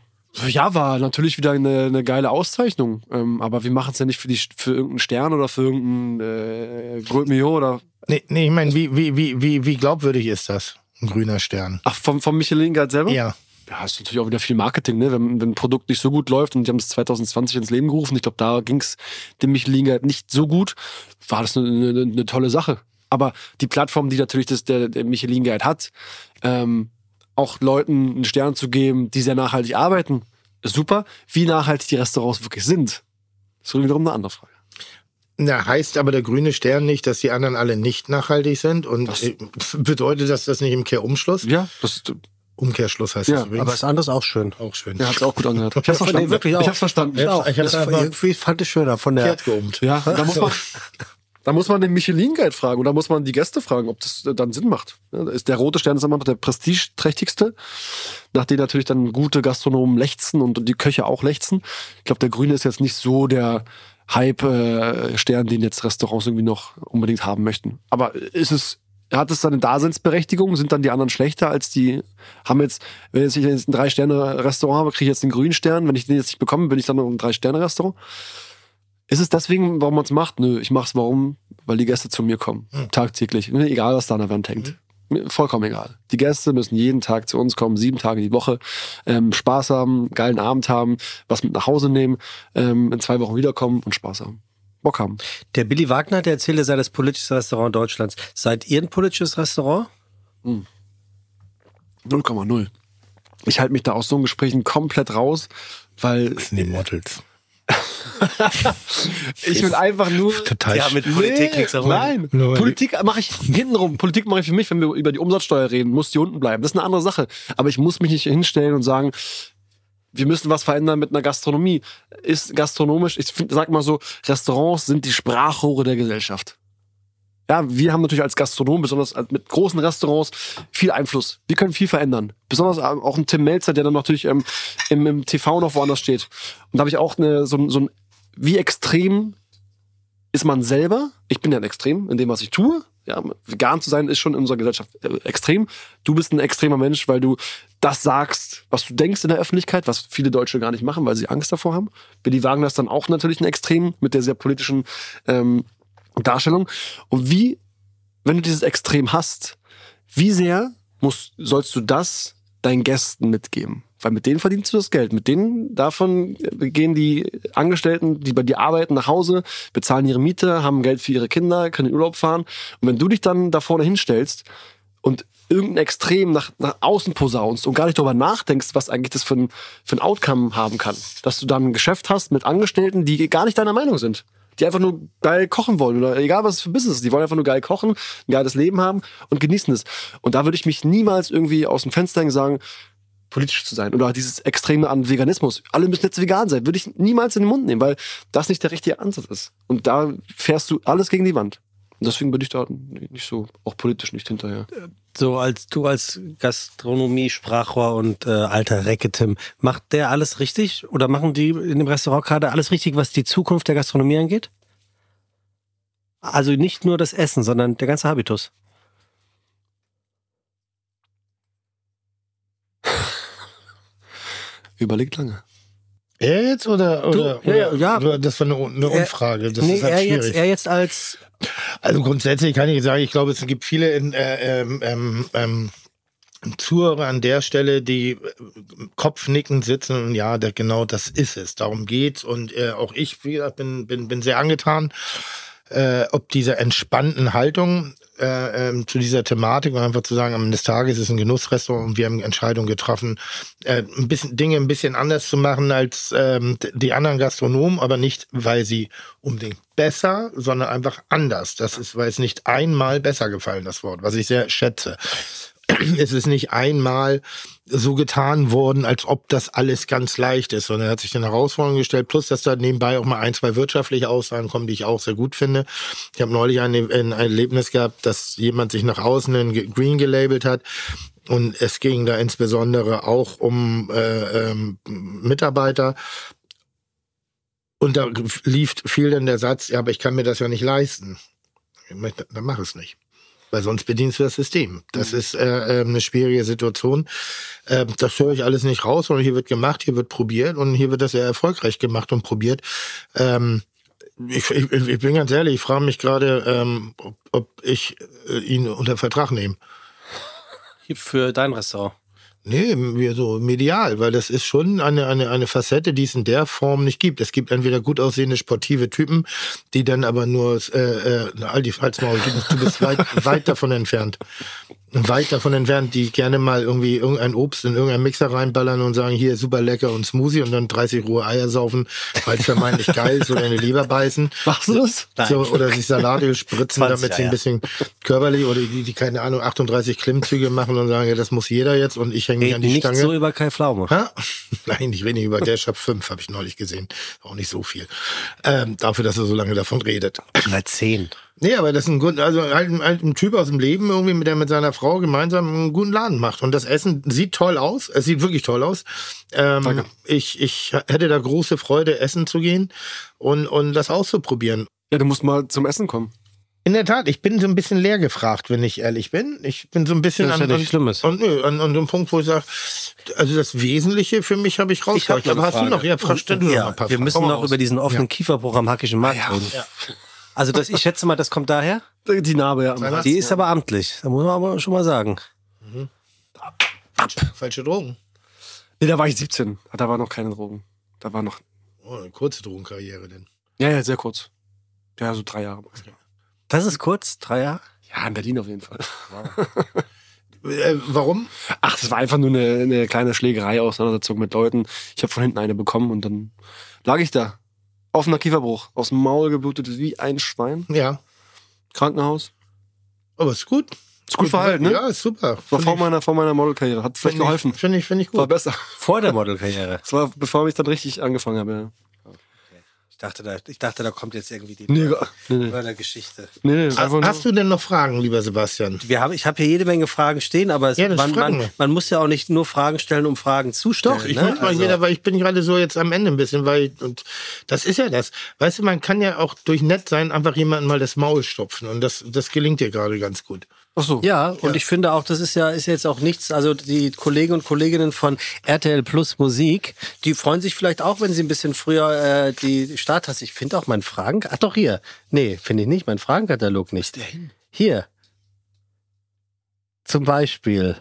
Ja, war natürlich wieder eine, eine geile Auszeichnung. Ähm, aber wir machen es ja nicht für, die, für irgendeinen Stern oder für irgendeinen äh, Gold Mio oder. Nee, nee ich meine, wie, wie, wie, wie, wie glaubwürdig ist das? Ein grüner Stern. Ach, vom, vom Michelin selber? Ja. Ja, ist natürlich auch wieder viel Marketing, ne? Wenn, wenn ein Produkt nicht so gut läuft und die haben es 2020 ins Leben gerufen, ich glaube, da ging es dem Michelin Guide nicht so gut, war das eine, eine, eine tolle Sache. Aber die Plattform, die natürlich das, der, der Michelin Guide hat, ähm, auch Leuten einen Stern zu geben, die sehr nachhaltig arbeiten, ist super. Wie nachhaltig die Restaurants wirklich sind, ist wiederum eine andere Frage. Na, heißt aber der grüne Stern nicht, dass die anderen alle nicht nachhaltig sind? Und Das- äh, bedeutet das das nicht im Kehrumschluss? Ja, das Umkehrschluss heißt Ja, das übrigens. Aber das andere ist auch schön. auch schön. ja, hat's auch gut angehört. Ich hab's Nee, verstanden. wirklich auch. Ich hab's verstanden. Ich hab's- ich hab's Das irgendwie fand ich schöner von der. geummt. Ja, da muss man, da muss man den Michelin-Guide fragen und da muss man die Gäste fragen, ob das äh, dann Sinn macht. Ist der rote Stern ist immer noch der prestigeträchtigste, nach dem natürlich dann gute Gastronomen lechzen und die Köche auch lechzen. Ich glaube, der grüne ist jetzt nicht so der Hype-Stern, den jetzt Restaurants irgendwie noch unbedingt haben möchten. Aber ist es, hat es seine Daseinsberechtigung? Sind dann die anderen schlechter als die, haben jetzt, wenn jetzt ich jetzt ein Drei-Sterne-Restaurant habe, kriege ich jetzt den grünen Stern. Wenn ich den jetzt nicht bekomme, bin ich dann noch ein Drei-Sterne-Restaurant? Ist es deswegen, warum man es macht? Nö, ich mache es warum? Weil die Gäste zu mir kommen. Tagtäglich. Mir Egal, was da an der Wand hängt. Mir Vollkommen egal. Die Gäste müssen jeden Tag zu uns kommen, sieben Tage die Woche, ähm, Spaß haben, geilen Abend haben, was mit nach Hause nehmen, ähm, in zwei Wochen wiederkommen und Spaß haben. Bock haben. Der Billy Wagner, der erzählt, er sei das politischste Restaurant Deutschlands. Seid ihr ein politisches Restaurant? 0,0. Ich halte mich da aus so einem Gesprächen komplett raus, weil Das sind die Models. ich will einfach nur. Total Ja, mit Politik nichts zu Nein, Nur- Politik mache ich hintenrum. Politik mache ich für mich, wenn wir über die Umsatzsteuer reden, muss die unten bleiben. Das ist eine andere Sache. Aber ich muss mich nicht hinstellen und sagen, wir müssen was verändern mit einer Gastronomie. Ist gastronomisch, ich find, sag mal so, Restaurants sind die Sprachrohre der Gesellschaft. Ja, wir haben natürlich als Gastronom, besonders mit großen Restaurants, viel Einfluss. Wir können viel verändern. Besonders auch ein Tim Melzer, der dann natürlich ähm, im, im TV noch woanders steht. Und da habe ich auch eine, so, so ein, wie extrem ist man selber? Ich bin ja ein Extrem in dem, was ich tue. Ja, vegan zu sein ist schon in unserer Gesellschaft äh, extrem. Du bist ein extremer Mensch, weil du das sagst, was du denkst in der Öffentlichkeit, was viele Deutsche gar nicht machen, weil sie Angst davor haben. Billy Wagner ist dann auch natürlich ein Extrem mit der sehr politischen ähm, Darstellung. Und wie, wenn du dieses Extrem hast, wie sehr musst, sollst du das deinen Gästen mitgeben? Weil mit denen verdienst du das Geld. Mit denen davon gehen die Angestellten, die bei dir arbeiten, nach Hause, bezahlen ihre Miete, haben Geld für ihre Kinder, können in Urlaub fahren. Und wenn du dich dann da vorne hinstellst und irgendein Extrem nach, nach außen posaunst und gar nicht darüber nachdenkst, was eigentlich das für ein, für ein Outcome haben kann. Dass du dann ein Geschäft hast mit Angestellten, die gar nicht deiner Meinung sind. Die einfach nur geil kochen wollen oder egal was für Business ist. Die wollen einfach nur geil kochen, ein geiles Leben haben und genießen es. Und da würde ich mich niemals irgendwie aus dem Fenster hängen sagen, politisch zu sein. Oder dieses Extreme an Veganismus. Alle müssen jetzt vegan sein. Würde ich niemals in den Mund nehmen, weil das nicht der richtige Ansatz ist. Und da fährst du alles gegen die Wand. Und deswegen bin ich da nicht so, auch politisch nicht hinterher. So als du als Gastronomie, Sprachrohr und äh, alter Recke Tim, macht der alles richtig? Oder machen die in dem Restaurant gerade alles richtig, was die Zukunft der Gastronomie angeht? Also nicht nur das Essen, sondern der ganze Habitus. Überlegt lange. Er jetzt oder, oder, ja, ja, ja. oder das war eine, eine Umfrage? Das nee, ist halt er, schwierig. jetzt, er jetzt als Also grundsätzlich kann ich sagen, ich glaube, es gibt viele in, äh, ähm, ähm, ähm, Zuhörer an der Stelle, die äh, kopfnickend sitzen und ja, da, genau das ist es. Darum geht's. Und äh, auch ich, wie gesagt, bin, bin, bin sehr angetan, äh, ob dieser entspannten Haltung äh, ähm, zu dieser Thematik und einfach zu sagen, am Ende des Tages ist es ein Genussrestaurant und wir haben Entscheidungen getroffen, äh, ein bisschen Dinge ein bisschen anders zu machen als ähm, die anderen Gastronomen, aber nicht, weil sie unbedingt besser, sondern einfach anders. Das ist, weil es nicht einmal besser gefallen, das Wort, was ich sehr schätze. Es ist nicht einmal so getan worden, als ob das alles ganz leicht ist, sondern er hat sich den Herausforderungen gestellt, plus dass da nebenbei auch mal ein, zwei wirtschaftliche Aussagen kommen, die ich auch sehr gut finde. Ich habe neulich ein, ein Erlebnis gehabt, dass jemand sich nach außen in Green gelabelt hat und es ging da insbesondere auch um äh, ähm, Mitarbeiter. Und da lief viel dann der Satz, ja, aber ich kann mir das ja nicht leisten. Dann mach es nicht weil sonst bedienst du das System. Das mhm. ist äh, äh, eine schwierige Situation. Äh, das höre ich alles nicht raus, sondern hier wird gemacht, hier wird probiert und hier wird das sehr erfolgreich gemacht und probiert. Ähm, ich, ich, ich bin ganz ehrlich, ich frage mich gerade, ähm, ob, ob ich äh, ihn unter Vertrag nehme. Für dein Restaurant. Nee, so medial, weil das ist schon eine, eine, eine Facette, die es in der Form nicht gibt. Es gibt entweder gut aussehende sportive Typen, die dann aber nur äh, äh, all die Falsmaul, du bist weit, weit davon entfernt weit davon entfernt, die gerne mal irgendwie irgendein Obst in irgendeinen Mixer reinballern und sagen, hier super lecker und Smoothie und dann 30 rohe Eier saufen, weil es vermeintlich geil ist oder in die Leber beißen. Machst du das? So, oder sich Salate spritzen, damit sie ein bisschen körperlich oder die, die, keine Ahnung, 38 Klimmzüge machen und sagen, ja, das muss jeder jetzt und ich hänge mich an die nicht Stange. so über Kai Pflaume. Ha? Nein, ich rede nicht über der Shop 5, habe ich neulich gesehen. Auch nicht so viel. Ähm, dafür, dass er so lange davon redet. Bei 10. Nee, aber das ist ein gut, also halt, halt ein Typ aus dem Leben irgendwie, mit der mit seiner Frau gemeinsam einen guten Laden macht. Und das Essen sieht toll aus. Es sieht wirklich toll aus. Ähm, ich, ich hätte da große Freude, essen zu gehen und, und das auszuprobieren. Ja, du musst mal zum Essen kommen. In der Tat, ich bin so ein bisschen leer gefragt, wenn ich ehrlich bin. Ich bin so ein bisschen Das ist an, ja Schlimmes. an, an, an dem Punkt, wo ich sage, also das Wesentliche für mich habe ich rausgehört. Aber hast du Frage. noch? Ja, stell du noch Ja, ein paar wir Fragen. müssen noch raus. über diesen offenen Ja. Kieferbruch am Hackischen Markt reden. Also das, ich schätze mal, das kommt daher. Die Narbe, ja. Die ist aber amtlich. Da muss man aber schon mal sagen. Falsche Drogen. Nee, da war ich 17. Da war noch keine Drogen. Da war noch. Oh, eine kurze Drogenkarriere denn. Ja, ja, sehr kurz. Ja, so drei Jahre. Das ist kurz, drei Jahre. Ja, in Berlin auf jeden Fall. Äh, warum? Ach, das war einfach nur eine, eine kleine Schlägerei, Auseinandersetzung mit Leuten. Ich habe von hinten eine bekommen und dann lag ich da. Offener Kieferbruch. Aus dem Maul geblutet wie ein Schwein. Ja. Krankenhaus. Aber ist gut. Ist gut verhalten, ne? Ja, ist super. War vor meiner, vor meiner Modelkarriere. Hat vielleicht find geholfen. Finde ich, finde ich War gut. besser. Vor der Modelkarriere. Das war, bevor ich dann richtig angefangen habe. Ich dachte, da, ich dachte, da kommt jetzt irgendwie die Nee, nee, nee. Mördergeschichte. nee, nee einfach nur- Hast du denn noch Fragen, lieber Sebastian? Wir haben, ich habe hier jede Menge Fragen stehen, aber es, Ja, man, man, man muss ja auch nicht nur Fragen stellen, um Fragen zu stellen. Doch, ich ne? möchte mal Also- jeder, weil ich bin gerade so jetzt am Ende ein bisschen, weil und das ist ja das. Weißt du, man kann ja auch durch nett sein einfach jemandem mal das Maul stopfen und das, das gelingt dir gerade ganz gut. Ach so. Ja, und ich finde auch, das ist ja ist jetzt auch nichts. Also die Kollegen und Kolleginnen von RTL Plus Musik, die freuen sich vielleicht auch, wenn sie ein bisschen früher äh, die Starttaste. Ich finde auch mein Fragen. Ach doch hier. Nee, finde ich nicht. Mein Fragenkatalog nicht. Hier. Zum Beispiel.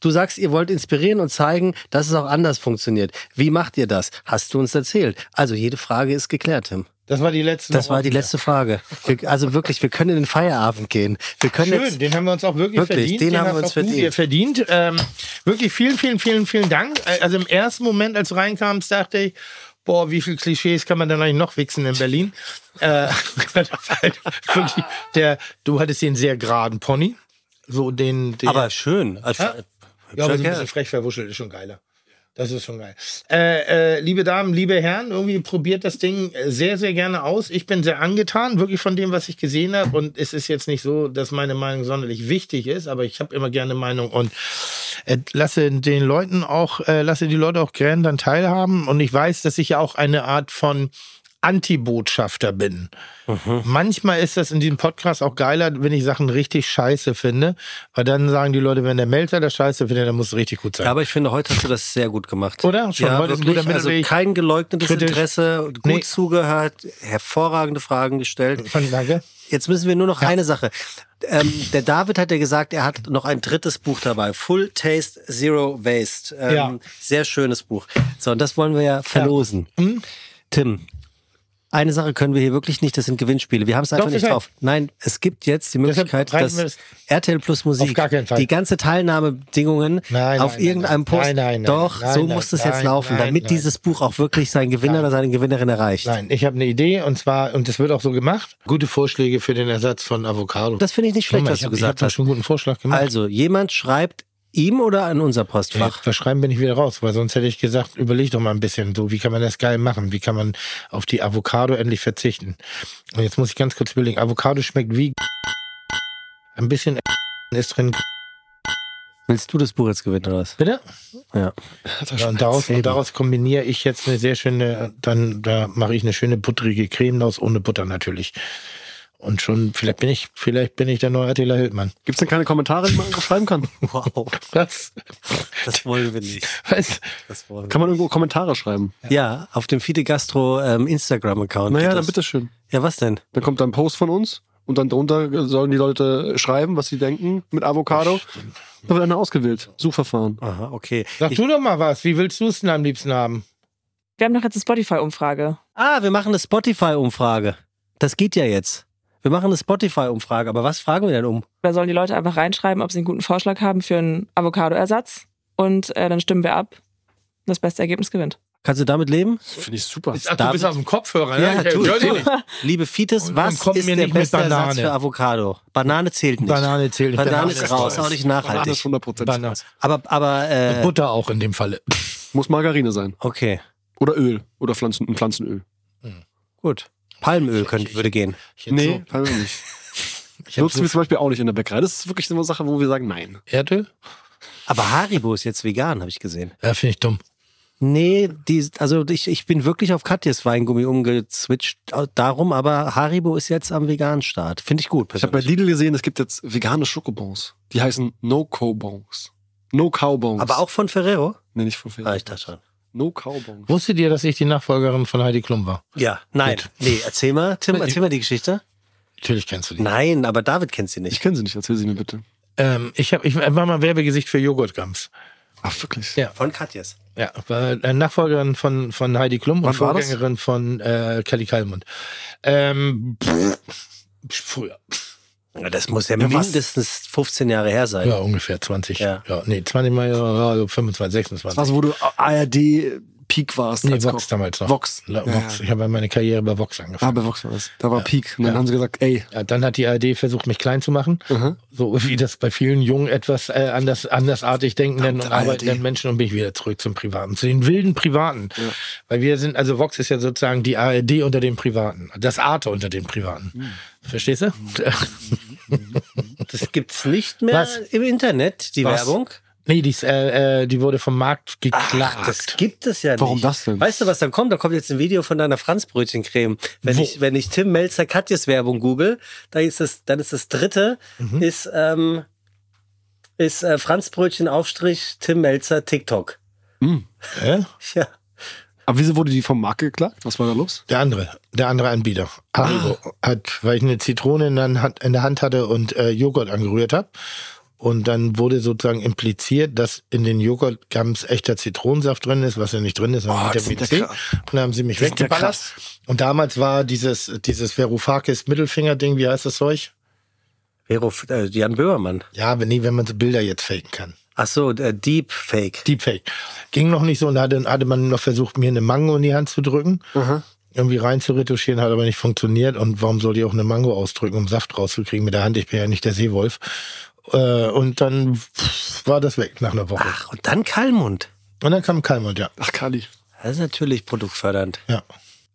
Du sagst, ihr wollt inspirieren und zeigen, dass es auch anders funktioniert. Wie macht ihr das? Hast du uns erzählt? Also jede Frage ist geklärt, Tim. Das war die letzte. Das war die letzte Frage. Wir, also wirklich, wir können in den Feierabend gehen. Wir können Schön, jetzt den haben wir uns auch wirklich, Wirklich, verdient. den haben wir uns verdient. verdient. Ähm, wirklich vielen, vielen, vielen, vielen Dank. Äh, Also im ersten Moment, als du reinkamst, dachte ich, boah, wie viele Klischees kann man denn eigentlich noch wichsen in Berlin? äh, der, du hattest den sehr geraden Pony. So den, den Aber schön. Als Ja. hübscher Ja, aber so ein bisschen frech verwuschelt ist schon geiler. Das ist schon geil. Äh, äh, liebe Damen, liebe Herren, irgendwie probiert das Ding sehr, sehr gerne aus. Ich bin sehr angetan, wirklich von dem, was ich gesehen habe. Und es ist jetzt nicht so, dass meine Meinung sonderlich wichtig ist, aber ich habe immer gerne Meinung und äh, lasse den Leuten auch, äh, lasse die Leute auch gerne dann teilhaben. Und ich weiß, dass ich ja auch eine Art von Antibotschafter bin. Manchmal ist das in diesem Podcast auch geiler, wenn ich Sachen richtig scheiße finde, weil dann sagen die Leute, wenn der Melzer das scheiße findet, dann muss es richtig gut sein. Ja, aber ich finde, heute hast du das sehr gut gemacht. Oder? Schon ja, heute ist ein wirklich. guter Also kein geleugnetes Kritisch. Interesse, gut Nee. zugehört, hervorragende Fragen gestellt. Danke. Jetzt müssen wir nur noch eine Sache. Ähm, der David hat ja gesagt, er hat noch ein drittes Buch dabei. Full Taste Zero Waste. Ähm, Ja. Sehr schönes Buch. So, und das wollen wir ja verlosen. Hm? Tim, eine Sache können wir hier wirklich nicht, das sind Gewinnspiele. Wir haben es einfach Doch, nicht drauf. Nein, es gibt jetzt die Möglichkeit, dass das- RTL Plus Musik die ganze Teilnahmebedingungen Nein, auf nein, irgendeinem Post. nein, nein, nein, Doch, nein, so muss es jetzt laufen, damit dieses Buch auch wirklich seinen Gewinner oder seine Gewinnerin erreicht. Nein, ich habe eine Idee und zwar, und das wird auch so gemacht, gute Vorschläge für den Ersatz von Avocado. Das finde ich nicht schlecht, mal, was ich du hab- ich hab gesagt da hast. schon einen guten Vorschlag gemacht. Also, jemand schreibt ihm oder an unser Postfach. das Schreiben bin ich wieder raus, weil sonst hätte ich gesagt, überleg doch mal ein bisschen, so wie kann man das geil machen? Wie kann man auf die Avocado endlich verzichten? Und jetzt muss ich ganz kurz überlegen, Avocado schmeckt wie ein bisschen ist drin. Willst du das Buch jetzt gewinnen oder was? Bitte? Ja. Ja, und daraus, und daraus kombiniere ich jetzt eine sehr schöne, dann da mache ich eine schöne butterige Creme aus, ohne Butter natürlich. Und schon, vielleicht bin ich, vielleicht bin ich der neue Attila Hildmann. Gibt's denn keine Kommentare, die man irgendwo schreiben kann? Wow, Was? das wollen wir nicht. Was? Das wollen Kann man irgendwo Kommentare schreiben? Ja, auf dem Fide Gastro ähm, Instagram-Account. Naja, dann das. bitteschön. Ja, was denn? Dann kommt da ein Post von uns und dann drunter sollen die Leute schreiben, was sie denken mit Avocado. Da wird einer ausgewählt. Suchverfahren. Aha, okay. Sag Ich, du doch mal was. Wie willst du es denn am liebsten haben? Wir haben doch jetzt eine Spotify-Umfrage. ah, wir machen eine Spotify-Umfrage. Das geht ja jetzt. Wir machen eine Spotify-Umfrage, aber was fragen wir denn um? Da sollen die Leute einfach reinschreiben, ob sie einen guten Vorschlag haben für einen Avocado-Ersatz. Und äh, dann stimmen wir ab. Das beste Ergebnis gewinnt. Kannst du damit leben? Finde ich super. Ach, du bist auf dem Kopfhörer, Ja, ne? Ich tu, tu. nicht. Liebe Fites, was ist mir der beste Ersatz Banane. für Avocado? Banane zählt nicht. Banane zählt nicht. Banane Banane ist ist raus, raus. auch nicht Banane nachhaltig. ist 100% Banane. raus. Aber, aber, äh, Butter auch in dem Falle. Muss Margarine sein. okay, Oder Öl. Oder Pflanzen, ein Pflanzenöl. gut. Palmöl könnte, würde gehen. Ich hätte Nee, fallen wir nicht. so, ich Nutzen wir so zum Beispiel auch nicht in der Bäckerei. Das ist wirklich so eine Sache, wo wir sagen, nein. Erdöl? Aber Haribo ist jetzt vegan, habe ich gesehen. Ja, finde ich dumm. Nee, die, also ich, ich bin wirklich auf Katjes Weingummi umgezwitscht darum, aber Haribo ist jetzt am veganen Start. Finde ich gut. Ich habe bei Lidl gesehen, es gibt jetzt vegane Schokobons. Die heißen No-Co-Bons. No-Cow-Bons. aber auch von Ferrero? Nee, nicht von Ferrero. Ah, ich dachte schon. No-Cow-Bons. Wusstet ihr, dass ich die Nachfolgerin von Heidi Klum war? Ja, nein. Gut. Nee, erzähl mal, Tim, erzähl mal die Geschichte. Natürlich kennst du die. Nein, aber David kennt sie Ich nicht. kenne sie nicht, erzähl sie mir bitte. Ähm, ich, hab, ich war mal Werbegesicht für Joghurtgums. Ach, wirklich? Ja. Von Katjes. Ja, war äh, Nachfolgerin von, von Heidi Klum und Wann das? Vorgängerin von äh, Kelly Kalmund. Ähm, pff, früher. Ja, das muss ja, Ja, was? mindestens 15 Jahre her sein. Ja, ungefähr 20. Ja. Ja. nee, 20 mal, ja, ja, 25, 26. Das war so, wo du ARD Peak warst. nee, als Vox Koch. damals noch. Vox. La- Ja, Vox. ja. Ich habe meine Karriere bei Vox Ah, angefangen. bei Vox war das. Da war Peak. Und dann Ja. haben sie gesagt, ey, Ja, dann hat die ARD versucht, mich klein zu machen. aha. So wie das bei vielen jungen, etwas äh, anders, andersartig denkenden und arbeitenden Menschen und bin ich wieder zurück zum Privaten, zu den wilden Privaten. Ja. Weil wir sind, also Vox ist ja sozusagen die ARD unter den Privaten, das Arte unter den Privaten. Hm. Verstehst du? Das gibt's nicht mehr Was? im Internet, die Was? Werbung. Nee, die, ist, äh, äh, die wurde vom Markt geklagt. Ach, das gibt es ja Warum nicht. das denn? Weißt du, was dann kommt? Da kommt jetzt ein Video von deiner Franzbrötchencreme. Wenn Wo? ich, wenn ich Tim Melzer Katjes Werbung google, dann ist das, dann ist das dritte, Mhm. ist, ähm, ist äh, Franzbrötchen Aufstrich Tim Melzer TikTok. Hä? Ja. Aber wieso wurde die vom Markt geklagt? Was war da los? Der andere, der andere Anbieter. Haribo hat, weil ich eine Zitrone in der Hand, in der Hand hatte und äh, Joghurt angerührt habe. Und dann wurde sozusagen impliziert, dass in den Joghurtgums echter Zitronensaft drin ist, was ja nicht drin ist, sondern Oh, Vitamin C. Und dann haben sie mich Das weggeballert. Und damals war dieses, dieses Verufakis Mittelfinger-Ding, wie heißt das Zeug? Vero, äh, Jan Böhmermann. Ja, aber nie, wenn man so Bilder jetzt faken kann. Ach so, äh, Deep Fake. Deepfake. Ging noch nicht so und da hatte, hatte man noch versucht, mir eine Mango in die Hand zu drücken. Irgendwie rein zu retuschieren, hat aber nicht funktioniert. Und warum soll ich auch eine Mango ausdrücken, um Saft rauszukriegen mit der Hand? Ich bin ja nicht der Seewolf. Äh, und dann war das weg nach einer Woche. Ach, und dann Kalmund. Und dann kam Kalmund, ja. Ach, Kali. Das ist natürlich produktfördernd. ja.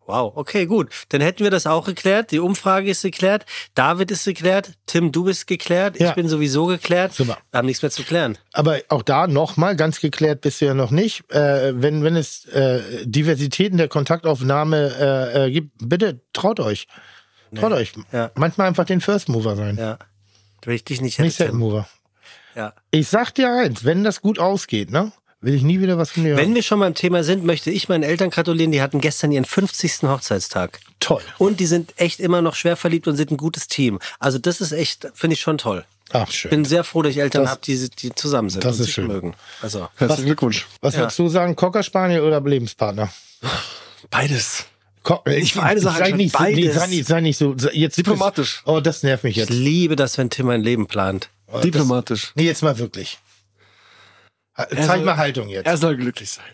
Wow, okay, gut. Dann hätten wir das auch geklärt. Die Umfrage ist geklärt. David ist geklärt. Tim, du bist geklärt. Ich Ja. bin sowieso geklärt. Super. Wir haben nichts mehr zu klären. Aber auch da nochmal, ganz geklärt bist du ja noch nicht. Äh, wenn, wenn es äh, Diversitäten der Kontaktaufnahme äh, äh, gibt, bitte traut euch. Traut euch. Ja. Manchmal einfach den First Mover sein. Ja. Wenn ich dich nicht Nicht hätte. Tim. Mover. Ja. Ich sag dir eins, wenn das gut ausgeht, ne, will ich nie wieder was von dir Wenn hören. wir schon beim Thema sind, möchte ich meinen Eltern gratulieren. Die hatten gestern ihren 50. Hochzeitstag. Toll. Und die sind echt immer noch schwer verliebt und sind ein gutes Team. Also das ist echt, finde ich schon toll. Ach, schön. Bin sehr froh, dass ich Eltern habe, die, die zusammen sind das und ist sich schön. mögen. Also Herzlichen Glückwunsch. was ja. würdest du sagen, Cocker Spaniel oder Lebenspartner? Beides. Komm, Ich für eine Sache sei nicht, nee, sei nicht, sei nicht so. Jetzt Diplomatisch. Oh, das nervt mich Ich jetzt. liebe das, wenn Tim ein Leben plant. Oh, das- Diplomatisch. Nee, jetzt mal wirklich. Zeig soll- mal Haltung jetzt. Er soll glücklich sein.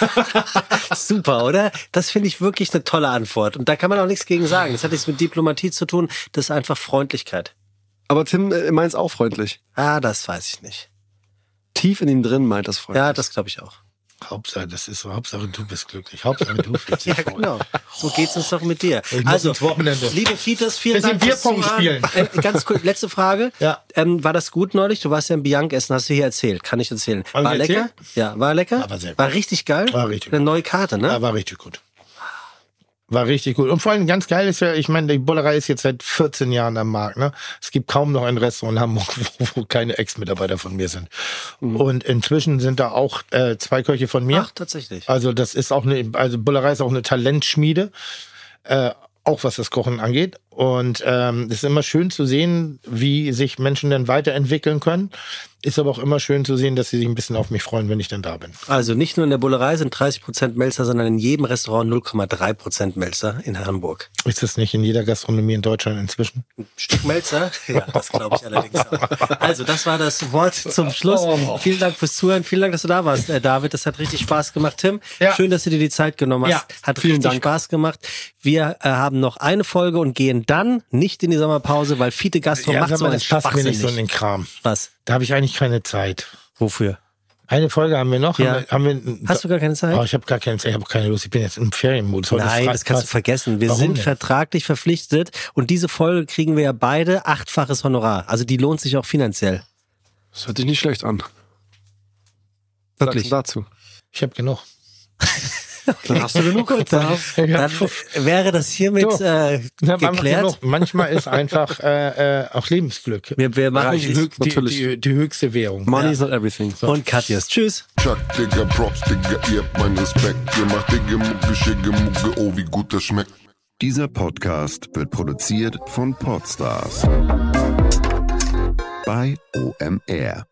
Super, oder? Das finde ich wirklich eine tolle Antwort. Und da kann man auch nichts gegen sagen. Das hat nichts mit Diplomatie zu tun. Das ist einfach Freundlichkeit. Aber Tim äh, meint es auch freundlich. Ah, das weiß ich nicht. Tief in ihm drin meint das freundlich. Ja, das glaube ich auch. Hauptsache, das ist so. Hauptsache, du bist glücklich. Hauptsache, du fühlst dich Ja, wohl. genau. So geht's uns doch mit dir. Also, liebe Fitas, vielen Dank fürs Bierpong Zuhören. spielen. Äh, ganz kurz, letzte Frage. Ja. Ähm, war das gut neulich? Du warst ja im Bianc essen, hast du hier erzählt. Kann ich erzählen. Ich war lecker? erzählt? Ja, war lecker? War sehr gut. War richtig geil? War richtig Eine neue Karte, ne? Ja, war richtig gut. War richtig gut. Und vor allem ganz geil ist ja, ich meine, die Bullerei ist jetzt seit 14 Jahren am Markt. Ne? Es gibt kaum noch ein Restaurant in Hamburg, wo, wo keine Ex-Mitarbeiter von mir sind. Und inzwischen sind da auch äh, zwei Köche von mir. Ach, tatsächlich. Also das ist auch eine, also Bullerei ist auch eine Talentschmiede, äh, auch was das Kochen angeht. Und ähm, es ist immer schön zu sehen, wie sich Menschen dann weiterentwickeln können. Ist aber auch immer schön zu sehen, dass sie sich ein bisschen auf mich freuen, wenn ich dann da bin. Also nicht nur in der Bullerei sind 30% Melzer, sondern in jedem Restaurant 0,3% Melzer in Hamburg. Ist das nicht in jeder Gastronomie in Deutschland inzwischen? Stück Melzer? Ja, das glaube ich allerdings auch. Also, das war das Wort zum Schluss. Vielen Dank fürs Zuhören. Vielen Dank, dass du da warst, äh, David. Das hat richtig Spaß gemacht. Tim, Ja. schön, dass du dir die Zeit genommen hast. Ja. Hat Vielen richtig Dank. Spaß gemacht. Wir äh, haben noch eine Folge und gehen dann nicht in die Sommerpause, weil Fiete Gastro Ja, macht so einen das passt mir nicht so in den. Kram. Was? Da habe ich eigentlich keine Zeit. Wofür? Eine Folge haben wir noch. Ja. Haben wir, haben wir, Hast du gar keine Zeit? Oh, ich habe gar keine Zeit. Ich habe keine Lust. Ich bin jetzt im Ferienmodus. Heute Nein, das kannst du Fast- vergessen. Wir Warum sind denn? vertraglich verpflichtet und diese Folge kriegen wir ja beide achtfaches Honorar. Also die lohnt sich auch finanziell. Das hört sich nicht schlecht an. Wirklich. Was sagst du dazu? Ich habe genug. Dann hast du genug. Dann, dann wäre das hiermit So. äh, geklärt. genug. Manchmal ist einfach äh, äh, auch Lebensglück. Wir, wir machen die, hö- die, natürlich. die, die höchste Währung. Money is not everything. und Katjas. Tschüss. Chuck, Digga, Props, Digga, ihr habt meinen Respekt. Ihr macht Digga, Mucke, Schicke, Mucke, oh, wie gut das schmeckt. Dieser Podcast wird produziert von Podstars bei OMR.